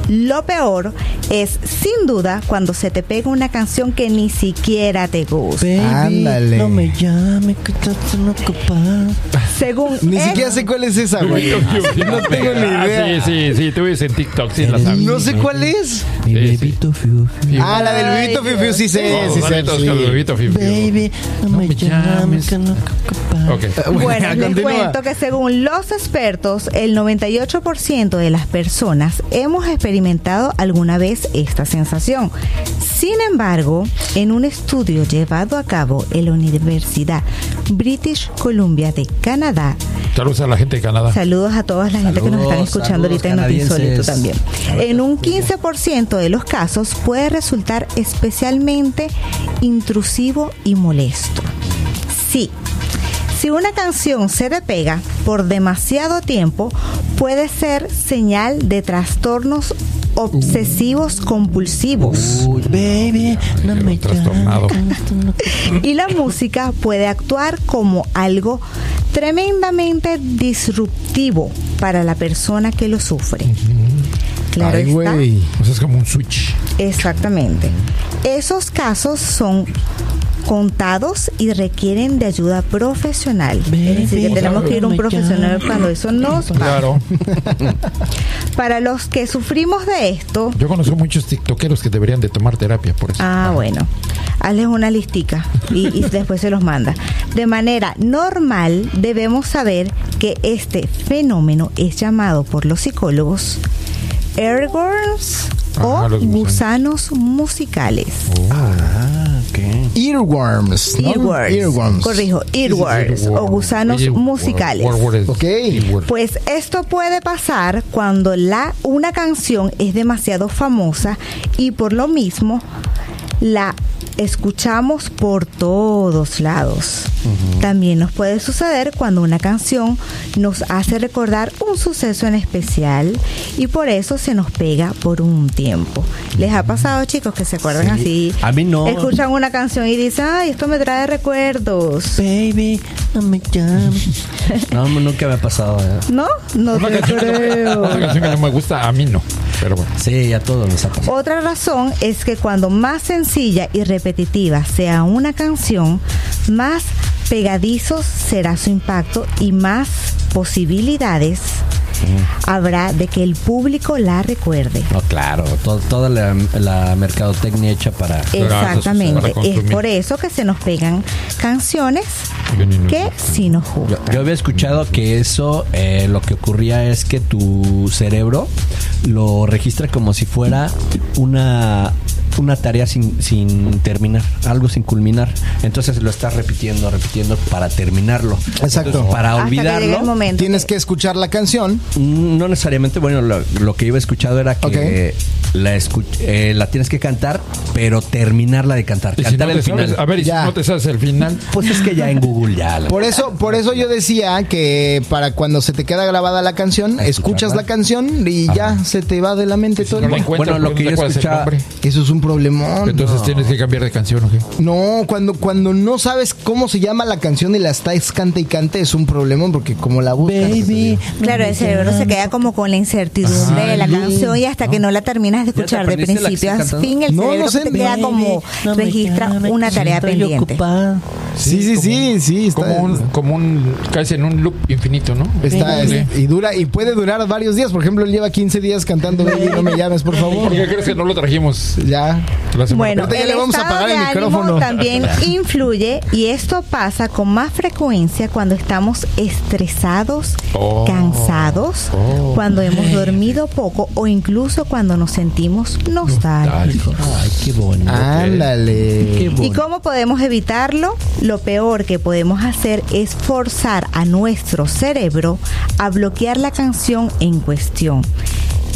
Lo peor es, sin duda, cuando se te pega una canción que ni siquiera te gusta. Ándale. No me llame que estás tan ocupado. Según Ni él- siquiera sé cuál es esa, güey. No tengo ni Ah, idea. Sí, sí, sí, tú ves en TikTok, sí la sabes. No sé cuál es. Mi Sí, bebito fiu, fiu. Ah, la del bebito Fiu Fiu, sí sé, sí sé. Baby, no, No me me llames que no ocupado. Ok. Bueno, les continúa. cuento que según los expertos, el 98% de las personas hemos experimentado alguna vez esta sensación. Sin embargo, en un estudio llevado a cabo en la Universidad British Columbia de Canadá, Saludos a la gente de Canadá. Saludos a toda la gente que nos están escuchando saludos, ahorita en canadienses. también. En un 15% de los casos puede resultar especialmente intrusivo y molesto. Sí. Si una canción se te pega por demasiado tiempo, puede ser señal de trastornos obsesivos compulsivos. Uy, baby, no me. Y la música puede actuar como algo tremendamente disruptivo para la persona que lo sufre. Claro Ay, está. güey. O sea, es como un switch. Exactamente. Esos casos son contados y requieren de ayuda profesional. es decir, que tenemos que ir a un profesional cuando eso nos pasa. Claro. Para los que sufrimos de esto, Yo conozco muchos tiktokeros que deberían de tomar terapia por eso. Ah, bueno. Hazles una listica y, y después se los manda. De manera normal, debemos saber que este fenómeno es llamado por los psicólogos airworms Ajá, o gusanos. gusanos musicales. Ah, Earworms. ¿no? Earworms. Earworms. Corrijo, earworms o gusanos musicales. word- word es- Ok. keyword. Pues esto puede pasar cuando la, una canción es demasiado famosa y por lo mismo la escuchamos por todos lados. También nos puede suceder cuando una canción nos hace recordar un suceso en especial y por eso se nos pega por un tiempo. ¿Les ha pasado, chicos, que se acuerdan así? A mí no. Escuchan una canción y dicen, ay, esto me trae recuerdos. Baby, no me llames. No, nunca me ha pasado. ¿eh? ¿No? No Una te canción, que no, creo. una canción que no me gusta, a mí no. Pero bueno. Sí, a todos nos ha pasado. Otra razón es que cuando más sencilla y repetitiva sea una canción, más pegadizos será su impacto y más posibilidades habrá de que el público la recuerde. No, claro, to- toda la, la mercadotecnia hecha para... Exactamente. para Es por eso que se nos pegan canciones que sí nos Yo, gustan. yo había escuchado que eso eh, lo que ocurría es que tu cerebro lo registra como si fuera una una tarea sin, sin terminar, algo sin culminar. Entonces lo estás repitiendo, repitiendo para terminarlo. Exacto. Entonces, para Hasta que olvidarlo, momento. Tienes que- que escuchar la canción. mm, no necesariamente, bueno, lo, lo que he escuchado era que la, escu- eh, la tienes que cantar, pero terminarla de cantar. Y si Cantar no el te sabes- final. a ver, y si no te sabes el final. Pues es que ya en Google ya. la- Por eso, por eso yo decía que para cuando se te queda grabada la canción, escuchas la canción y ya se te va de la mente todo no el Bueno, lo pues, que yo escuchaba-. Eso es un problemón. Entonces no. tienes que cambiar de canción, ¿o qué? No, cuando, cuando no sabes cómo se llama la canción y la estás cante y cante es un problema porque como la buscas. Claro, el cerebro se queda como con la incertidumbre de la canción y hasta que no la terminas de escuchar de principio a fin, el No, cerebro no sé, te queda baby, como me registra una tarea pendiente. ocupada. Sí, sí, sí, sí. Está, Como un, como un, casi en un loop infinito, ¿no? está- Sí. y dura y puede durar varios días. Por ejemplo, él lleva 15 días cantando Baby, no me llames, por favor. ¿Por qué crees que no lo trajimos Ya. Bueno, ya el le vamos a estado de el ánimo también influye y esto pasa con más frecuencia cuando estamos estresados, Oh. cansados, Oh. cuando hemos dormido poco o incluso cuando nos sentimos nostálgicos. Ay, qué bonito. Ándale. Qué ¿Y bonito. cómo podemos evitarlo? Lo peor que podemos hacer es forzar a nuestro cerebro a bloquear la canción en cuestión.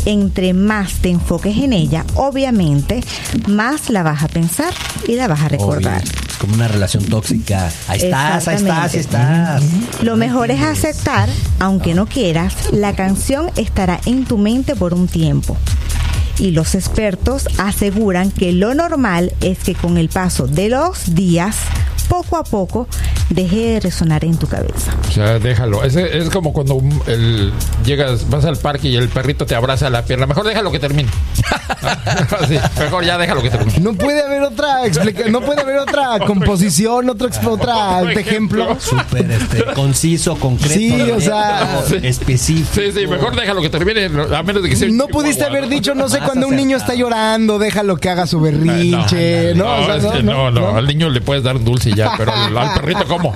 Entre más te enfoques en ella, obviamente, más la vas a pensar y la vas a recordar. Obvio. Es como una relación tóxica. Ahí estás, ahí estás, ahí estás. Lo mejor es aceptar, aunque no quieras, la canción estará en tu mente por un tiempo. Y los expertos aseguran que lo normal es que con el paso de los días, poco a poco, deje de resonar en tu cabeza. O sea, déjalo. Es, es como cuando el, llegas, vas al parque y el perrito te abraza la pierna. Mejor déjalo que termine. Sí, mejor ya déjalo que termine. No puede haber otra explica no puede haber otra composición, otra otra Otro ejemplo. Súper este, conciso, concreto. Sí, o directo, sea, Sí. específico. Sí, sí, mejor déjalo que termine. A menos de que sea. No pudiste haber dicho, no sé, cuando un niño está llorando, déjalo que haga su berrinche, ¿no? No, O sea, no, no, Al niño le puedes dar dulce y ya, pero al, al perrito, ¿cómo?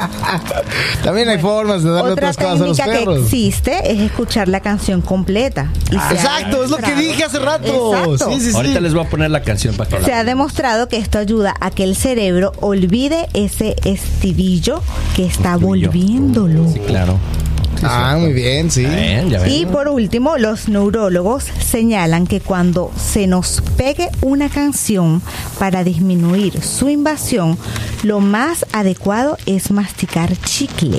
También hay formas de darle Otra otras cosas a los técnica que perros. existe es escuchar la canción completa. Y ha Exacto, es lo que dije hace rato. Exacto. Sí, sí, sí. Ahorita les voy a poner la canción para que Se la ha demostrado que esto ayuda a que el cerebro olvide ese estribillo que está volviéndolo. Sí, claro. Ah, muy bien, sí. Ya. Y por último, los neurólogos señalan que cuando se nos pegue una canción para disminuir su invasión, lo más adecuado es masticar chicle.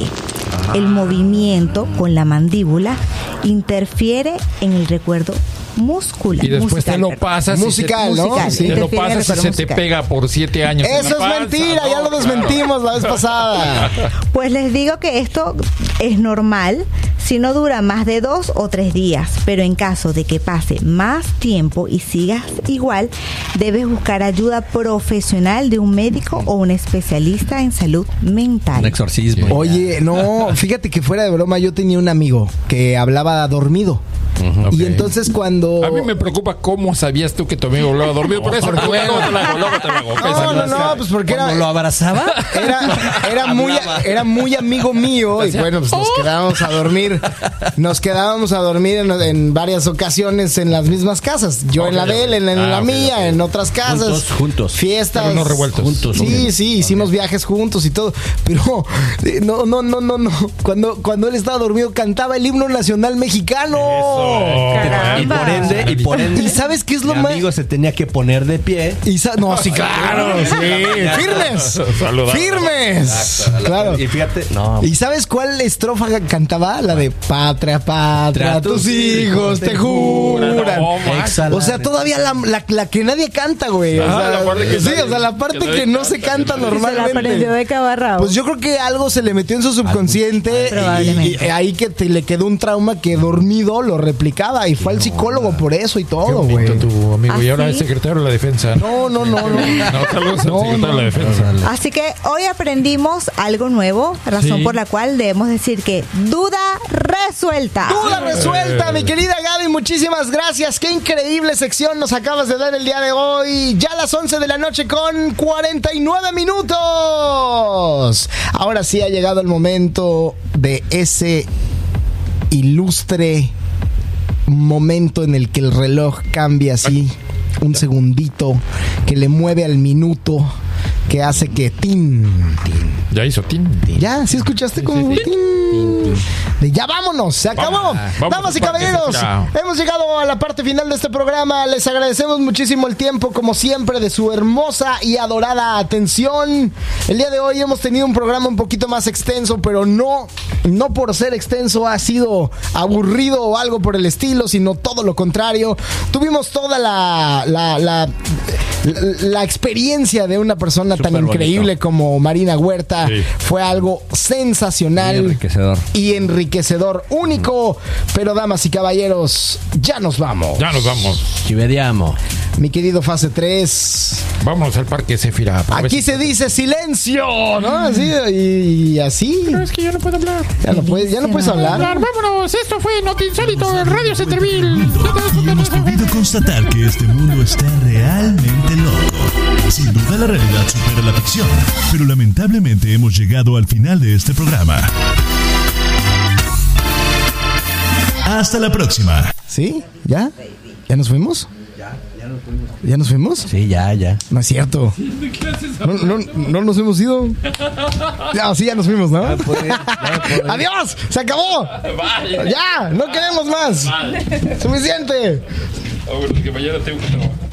El movimiento con la mandíbula interfiere en el recuerdo muscular. Y después musical, te lo pasas. Musical, ¿no? Musical, Sí. Te lo pasas y se te pega por siete años. Eso es panza, mentira, ya ¿no? lo desmentimos la vez pasada. Pues les digo que esto es normal si no dura más de dos o tres días, pero en caso de que pase más tiempo y sigas igual, debes buscar ayuda profesional de un médico o un especialista en salud Un mental. exorcismo. Oye, no, fíjate que fuera de broma yo tenía un amigo que hablaba dormido. Y entonces cuando... A mí me preocupa cómo sabías tú que tu amigo hablaba dormido. Por eso, luego te lo hago, luego te lo hago. Ok, No, no, no, pues porque era... lo abrazaba, Era, era, muy, era muy amigo mío y bueno, pues nos quedábamos a dormir. Nos quedábamos a dormir en, en varias ocasiones en las mismas casas. Yo en la de él, en, en Ah, la mía, en otras casas. Juntos, juntos. Fiestas. Pero no revueltos. Juntos, Sí, sí, hicimos viajes juntos y todo. Pero eh, no, no, no, no, no. Cuando, cuando él estaba dormido cantaba el himno nacional mexicano. Y por ende, y por ende, ¿Y sabes qué es lo mi más- amigo se tenía que poner de pie. Y sa- no, sí, claro, sí. Firmes. Saludar. Firmes. Claro. Y fíjate, no. ¿Y sabes cuál estrofa cantaba? La de Patria, patria, tus hijos te juran. No, O sea, todavía la, la- la que nadie canta, güey. O Ah, sea, la parte que sí, nadie- o sea, la parte que que, nadie no se canta, canta que nadie- Se la aprendió normalmente. de cabarrao. Pues yo creo que algo se le metió en su subconsciente Probablemente. y, y ahí que te, le quedó un trauma que dormido lo replicaba y fue al psicólogo por eso y todo, güey. tu amigo. Y ¿Ah, ahora sí? es secretario de la defensa. No, no, no, no. No, saludos al secretario no. de la defensa. Así que hoy aprendimos algo nuevo, razón Sí. por la cual debemos decir que duda resuelta. Duda resuelta, mi querida Gaby, muchísimas gracias. Qué increíble sección nos acabas de dar el día de hoy. Ya a las 11 de la noche con 49 minutos. Ahora sí ha llegado el momento de ese ilustre momento en el que el reloj cambia así, un segundito, que le mueve al minuto, que hace que tin, tin, Ya hizo tin. ¿Ya? ¿Sí escuchaste como sí. tin? De ya vámonos, se acabó. Vamos, vamos, Damas y caballeros, hemos llegado a la parte final de este programa. Les agradecemos muchísimo el tiempo, como siempre, de su hermosa y adorada atención. El día de hoy hemos tenido un programa un poquito más extenso, pero no, no por ser extenso ha sido aburrido o algo por el estilo, sino todo lo contrario. Tuvimos toda la, la, la, la- la experiencia de una persona tan bonito. increíble como Marina Huerta. Sí. Fue algo sensacional Muy enriquecedor. y enriquecedor, único. Pero damas y caballeros, ya nos vamos. Ya nos vamos. Ci vediamo. Mi querido Fase 3. Vámonos al parque ver Aquí se dice silencio, ¿no? Así y, y así. Pero es que yo no puedo hablar. Ya no puedes, ya no puedes hablar. Vámonos. Esto fue Notinsólito en Radio Centerville. Y hemos podido constatar que este mundo está realmente loco. Sin duda la realidad supera la ficción, pero lamentablemente hemos llegado al final de este programa. Hasta la próxima. ¿Sí? ¿Ya? ¿Ya nos fuimos? ¿Ya nos fuimos? Sí, ya, ya. No es cierto. No, no, no nos hemos ido. Ya, sí, ya nos fuimos, ¿no? ¡Adiós! ¡Se acabó! ¡Ya! ¡No queremos más! ¡Suficiente! Ah, que mañana tengo que trabajar.